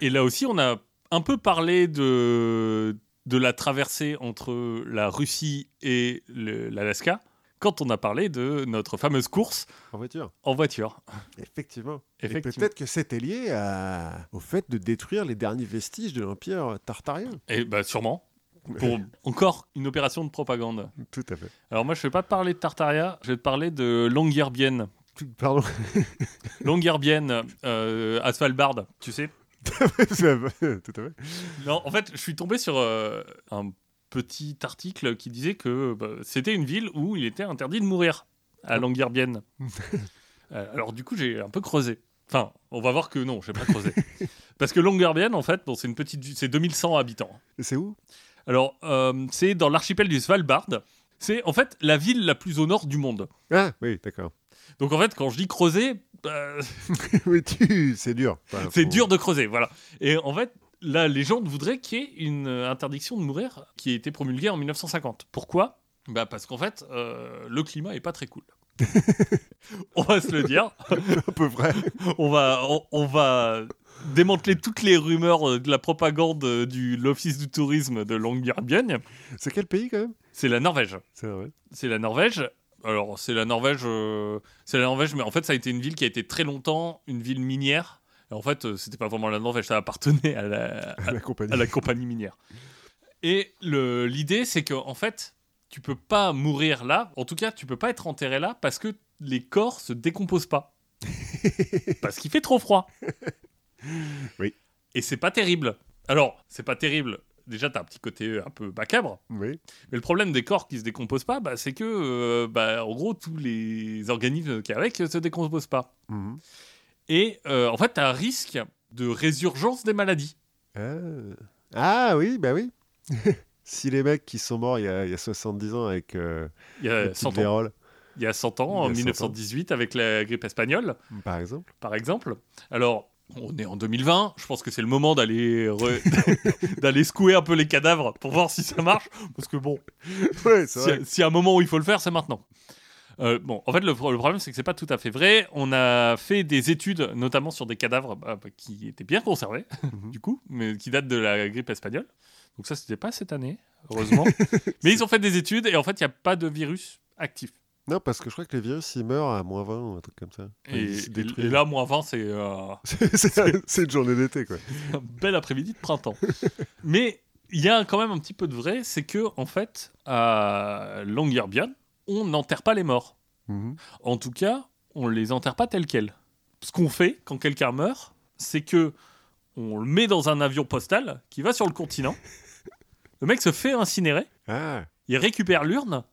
Et là aussi, on a un peu parlé de, de la traversée entre la Russie et l'Alaska quand on a parlé de notre fameuse course En voiture. en voiture. Effectivement. Et Effectivement. peut-être que c'était lié à- au fait de détruire les derniers vestiges de l'Empire tartarien. Et bah sûrement. Pour encore une opération de propagande. Tout à fait. Alors moi, je vais pas te parler de Tartaria, je vais te parler de Longyearbyen. Pardon. Longyearbyen, euh, à Svalbard, tu sais Tout à fait. Non, en fait, je suis tombé sur euh, un petit article qui disait que bah, c'était une ville où il était interdit de mourir, à Longyearbyen. Euh, alors du coup, j'ai un peu creusé. Enfin, on va voir que non, j'ai pas creusé. Parce que Longyearbyen, en fait, bon, c'est une petite, ville- c'est 2100 habitants. C'est où? Alors, euh, c'est dans l'archipel du Svalbard. C'est en fait la ville la plus au nord du monde. Ah, oui, d'accord. Donc en fait, quand je dis creuser, tu... c'est dur. Enfin, c'est faut- dur de creuser, voilà. Et en fait, la légende voudrait qu'il y ait une euh, interdiction de mourir qui ait été promulguée en 1950. Pourquoi? Bah parce qu'en fait, euh, le climat est pas très cool. on va se le dire. à peu près. On va, on, on va démanteler toutes les rumeurs euh, de la propagande euh, du l'office du tourisme de Longyearbyen. C'est quel pays quand même? C'est la Norvège. C'est vrai. C'est la Norvège. Alors, c'est la Norvège, euh, c'est la Norvège, mais en fait, ça a été une ville qui a été très longtemps une ville minière. Et en fait, c'était pas vraiment la Norvège, ça appartenait à la, À la compagnie. à la compagnie minière. Et l'idée, c'est que en fait, tu peux pas mourir là. En tout cas, tu peux pas être enterré là parce que les corps se décomposent pas. parce qu'il fait trop froid. Oui. Et c'est pas terrible. Alors, c'est pas terrible. Déjà, t'as un petit côté un peu macabre. Oui. Mais le problème des corps qui se décomposent pas, bah, c'est que, euh, bah, en gros, tous les organismes qu'il y a avec euh, se décomposent pas. Mhm. Et euh, en fait, tu as un risque de résurgence des maladies. Ah. Ah oui, bah oui. si les mecs qui sont morts il y a, il y a 70 ans avec euh, Il y a petite 100 ans, il y a 100 ans a en 100 ans. 1918, avec la grippe espagnole, par exemple. par exemple. Alors, on est en 2020, je pense que c'est le moment d'aller re- d'aller secouer un peu les cadavres pour voir si ça marche. Parce que bon, Ouais, c'est S'il y a- un moment où il faut le faire, c'est maintenant. Euh, bon, en fait, le, le problème, c'est que c'est pas tout à fait vrai. On a fait des études, notamment sur des cadavres bah, bah, qui étaient bien conservés, Mhm. du coup, mais qui datent de la grippe espagnole. Donc ça, c'était pas cette année, heureusement. mais ils ont fait des études et en fait, il n'y a pas de virus actif. Non, parce que je crois que les virus, ils meurent à moins 20 ou un truc comme ça. Et, là, moins 20, c'est euh, c'est c'est- c'est une journée d'été, quoi. un bel après-midi de printemps. Mais il y a quand même un petit peu de vrai, c'est que en fait, à Longyearbyen, on n'enterre pas les morts. Mhm. En tout cas, on les enterre pas tels quels. Ce qu'on fait quand quelqu'un meurt, c'est que on le met dans un avion postal qui va sur le continent. Le mec se fait incinérer, Ah, il récupère l'urne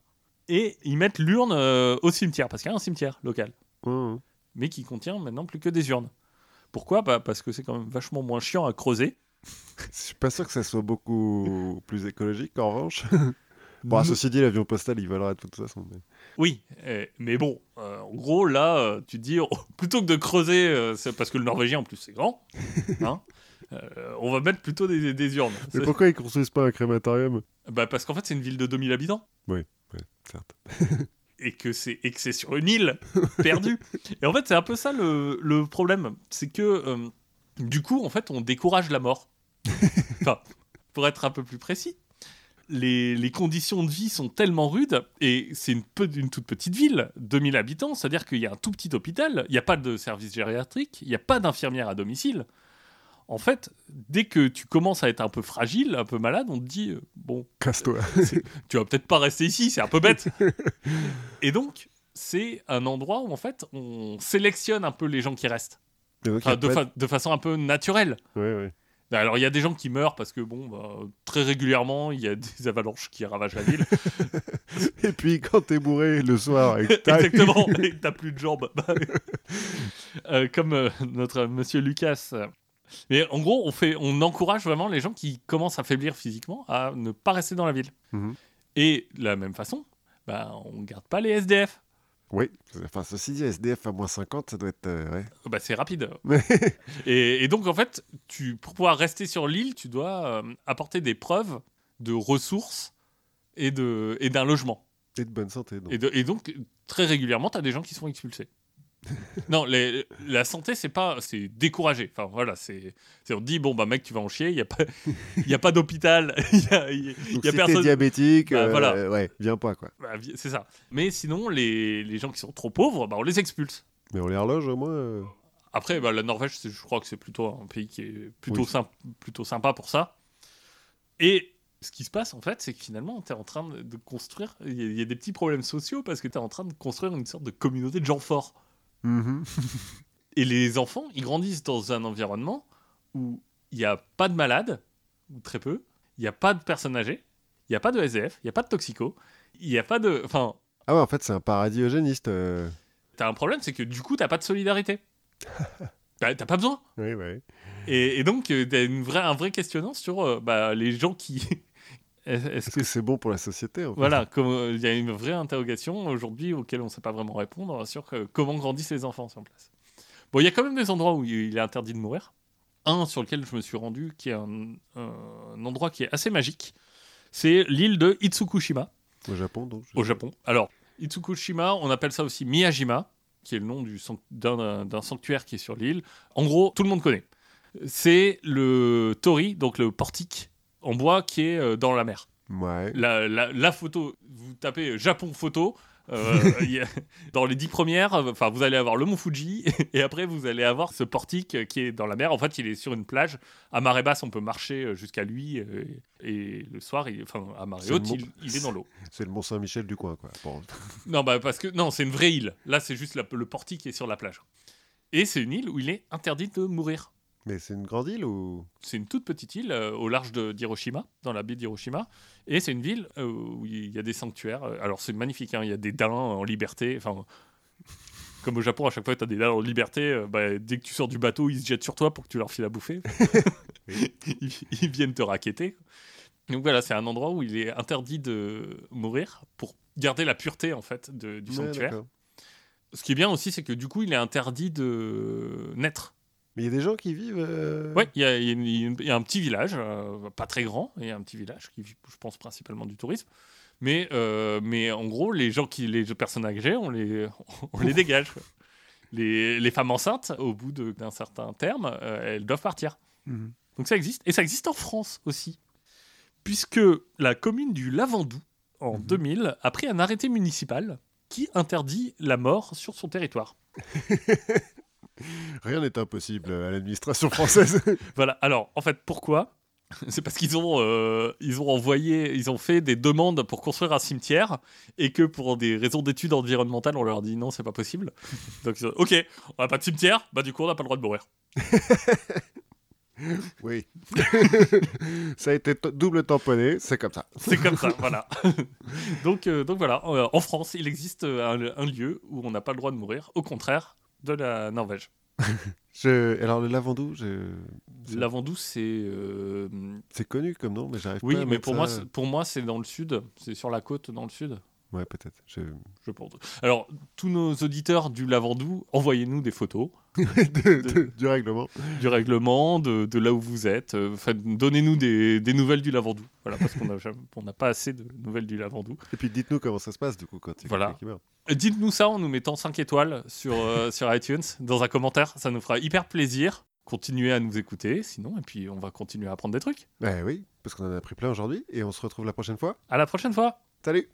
et ils mettent l'urne euh, au cimetière parce qu'il y a un cimetière local, mhm. mais qui contient maintenant plus que des urnes. Pourquoi? Bah, Parce que c'est quand même vachement moins chiant à creuser. je suis pas sûr que ça soit beaucoup plus écologique, en revanche. Bon, Ne- ceci dit, l'avion postal, il volera de toute façon. mais- Oui, mais bon, euh, en gros, là, euh, tu te dis, oh, plutôt que de creuser, euh, parce que le norvégien, en plus, c'est grand, hein, on va mettre plutôt des, des urnes. Mais pourquoi ils construisent pas un crématorium? Bah, parce qu'en fait, c'est une ville de 2000 habitants. Ouais, certes. Et que c'est et que c'est sur une île perdue. Et en fait, c'est un peu ça le, le problème. C'est que, euh, du coup, en fait, on décourage la mort. Enfin, pour être un peu plus précis, les, les conditions de vie sont tellement rudes, et c'est une, une toute petite ville, 2000 habitants, c'est-à-dire qu'il y a un tout petit hôpital, il n'y a pas de service gériatrique, il n'y a pas d'infirmière à domicile. En fait, dès que tu commences à être un peu fragile, un peu malade, on te dit, euh, bon, Casse-toi. tu vas peut-être pas rester ici, c'est un peu bête. Et donc, c'est un endroit où en fait, on sélectionne un peu les gens qui restent, donc, Enfin, de, pas fa- de façon un peu naturelle. de- Ouais, ouais. Alors, il y a des gens qui meurent parce que, bon, bah, très régulièrement, il y a des avalanches qui ravagent la ville. Et puis, quand t'es bourré le soir et que t'as- Exactement, et que t'as plus de jambes. Bah, euh, comme euh, notre monsieur Lucas. Mais en gros, on, fait, on encourage vraiment les gens qui commencent à faiblir physiquement à ne pas rester dans la ville. Mhm. Et de la même façon, bah, on garde pas les SDF. Oui, enfin, ceci dit, SDF à moins 50, ça doit être. euh, ouais. Bah, c'est rapide. Et, et donc, en fait, tu, pour pouvoir rester sur l'île, tu dois euh, apporter des preuves de ressources et d'un logement. Et de bonne santé. donc. Et, de- et donc, très régulièrement, tu as des gens qui sont expulsés. non, les- la santé, c'est pas, c'est découragé. Enfin, voilà, c'est, on dit, bon, bah, mec, tu vas en chier, il n'y a pas, il y a pas d'hôpital, il y a, y Donc, y si personne- diabétique, Bah, euh, voilà. ouais, viens pas, quoi. bah, c'est ça. Mais sinon, les, les gens qui sont trop pauvres, bah, on les expulse. Mais on les reloge au moins. euh, Après, bah, la Norvège, je crois que c'est plutôt un pays qui est plutôt, Oui. symp- plutôt sympa pour ça. Et ce qui se passe, en fait, c'est que finalement, tu es en train de- construire. Il y, y a des petits problèmes sociaux parce que tu es en train de construire une sorte de communauté de gens forts. Mhm. Et les enfants, ils grandissent dans un environnement où il n'y a pas de malades, ou très peu, il n'y a pas de personnes âgées, il n'y a pas de SDF, il n'y a pas de toxico, il n'y a pas de. Enfin, Ah ouais, en fait, c'est un paradis eugéniste. euh. t'as un problème, c'est que du coup, t'as pas de solidarité. T'as t'as pas besoin. Oui, oui. Et, et donc, euh, t'as une vraie, un vrai questionnement sur euh, bah, les gens qui. Est-ce que que c'est bon pour la société en fait Voilà, euh, il y a une vraie interrogation aujourd'hui auquel on ne sait pas vraiment répondre sur euh, comment grandissent les enfants sur place. Bon, il y a quand même des endroits où il est interdit de mourir. Un sur lequel je me suis rendu, qui est un, un endroit qui est assez magique, c'est l'île de Itsukushima, Au Japon, donc. au Japon. Alors, Itsukushima, on appelle ça aussi Miyajima, qui est le nom d'un sanctuaire qui est sur l'île. En gros, tout le monde connaît. C'est le tori, donc le portique en bois qui est euh, dans la mer Ouais. la, la- la photo, vous tapez Japon photo, euh, dans les dix premières, euh, enfin vous allez avoir le mont Fuji et après vous allez avoir ce portique euh, qui est dans la mer. En fait, il est sur une plage. À marée basse, on peut marcher euh, jusqu'à lui euh, et le soir, il, enfin à marée haute, mont- il, il est dans l'eau. C'est le Mont Saint-Michel du coin, quoi. Bon. Non, bah parce que non, c'est une vraie île. Là, c'est juste la- le portique qui est sur la plage. Et c'est une île où il est interdit de mourir. Mais c'est une grande île ou? C'est une toute petite île euh, au large d'Hiroshima, dans la baie d'Hiroshima. Et c'est une ville euh, où il y a des sanctuaires. Euh, Alors c'est magnifique, hein, il y a des daims en liberté. Enfin, comme au Japon, à chaque fois que tu as des daims en liberté, euh, bah, dès que tu sors du bateau, ils se jettent sur toi pour que tu leur files à bouffer. ils, ils viennent te raqueter. Donc voilà, c'est un endroit où il est interdit de mourir pour garder la pureté en fait de- du Ouais, sanctuaire. Ce qui est bien aussi, c'est que du coup, il est interdit de naître. Mais il y a des gens qui vivent. euh, Ouais, il y, a- y un petit village, euh, pas très grand, et un petit village qui vit, je pense, principalement du tourisme. Mais, euh, mais en gros, les gens qui, les personnes âgées, on les, on les dégage. Les, les femmes enceintes, au bout d'un certain terme, elles doivent partir. Mhm. Donc ça existe. Et ça existe en France aussi. Puisque la commune du Lavandou, en Mhm. 2000, a pris un arrêté municipal qui interdit la mort sur son territoire. Rien n'est impossible à l'administration française. Voilà. Alors, en fait, pourquoi? C'est parce qu'ils ont, euh, ils ont envoyé, ils ont fait des demandes pour construire un cimetière et que pour des raisons d'études environnementales, on leur dit non, c'est pas possible. Donc, ils ont, ok, on n'a pas de cimetière, bah du coup, on n'a pas le droit de mourir. oui. ça a été double tamponné, c'est comme ça. C'est comme ça, voilà. donc, euh, donc voilà, Euh, en France, il existe un, un lieu où on n'a pas le droit de mourir, au contraire de la Norvège. Je... Alors le Lavandou, je... c'est- Lavandou, c'est euh, c'est connu comme nom, mais j'arrive oui, pas à mais pour ça- moi, pour moi, c'est dans le sud, c'est sur la côte dans le sud. Ouais, peut-être. Je... Je pense. Alors, tous nos auditeurs du Lavandou, envoyez-nous des photos de- de- du règlement. du règlement, de, de là où vous êtes. Euh, faites- Donnez-nous des, des nouvelles du Lavandou. Voilà, parce qu'on n'a pas assez de nouvelles du Lavandou. Et puis dites-nous comment ça se passe du coup quand il Voilà. qui meurt. Euh, Dites-nous ça en nous mettant 5 étoiles sur, euh, sur iTunes, dans un commentaire. Ça nous fera hyper plaisir. Continuez à nous écouter, sinon, et puis on va continuer à apprendre des trucs. Ouais, oui, parce qu'on en a pris plein aujourd'hui et on se retrouve la prochaine fois. À la prochaine fois! Salut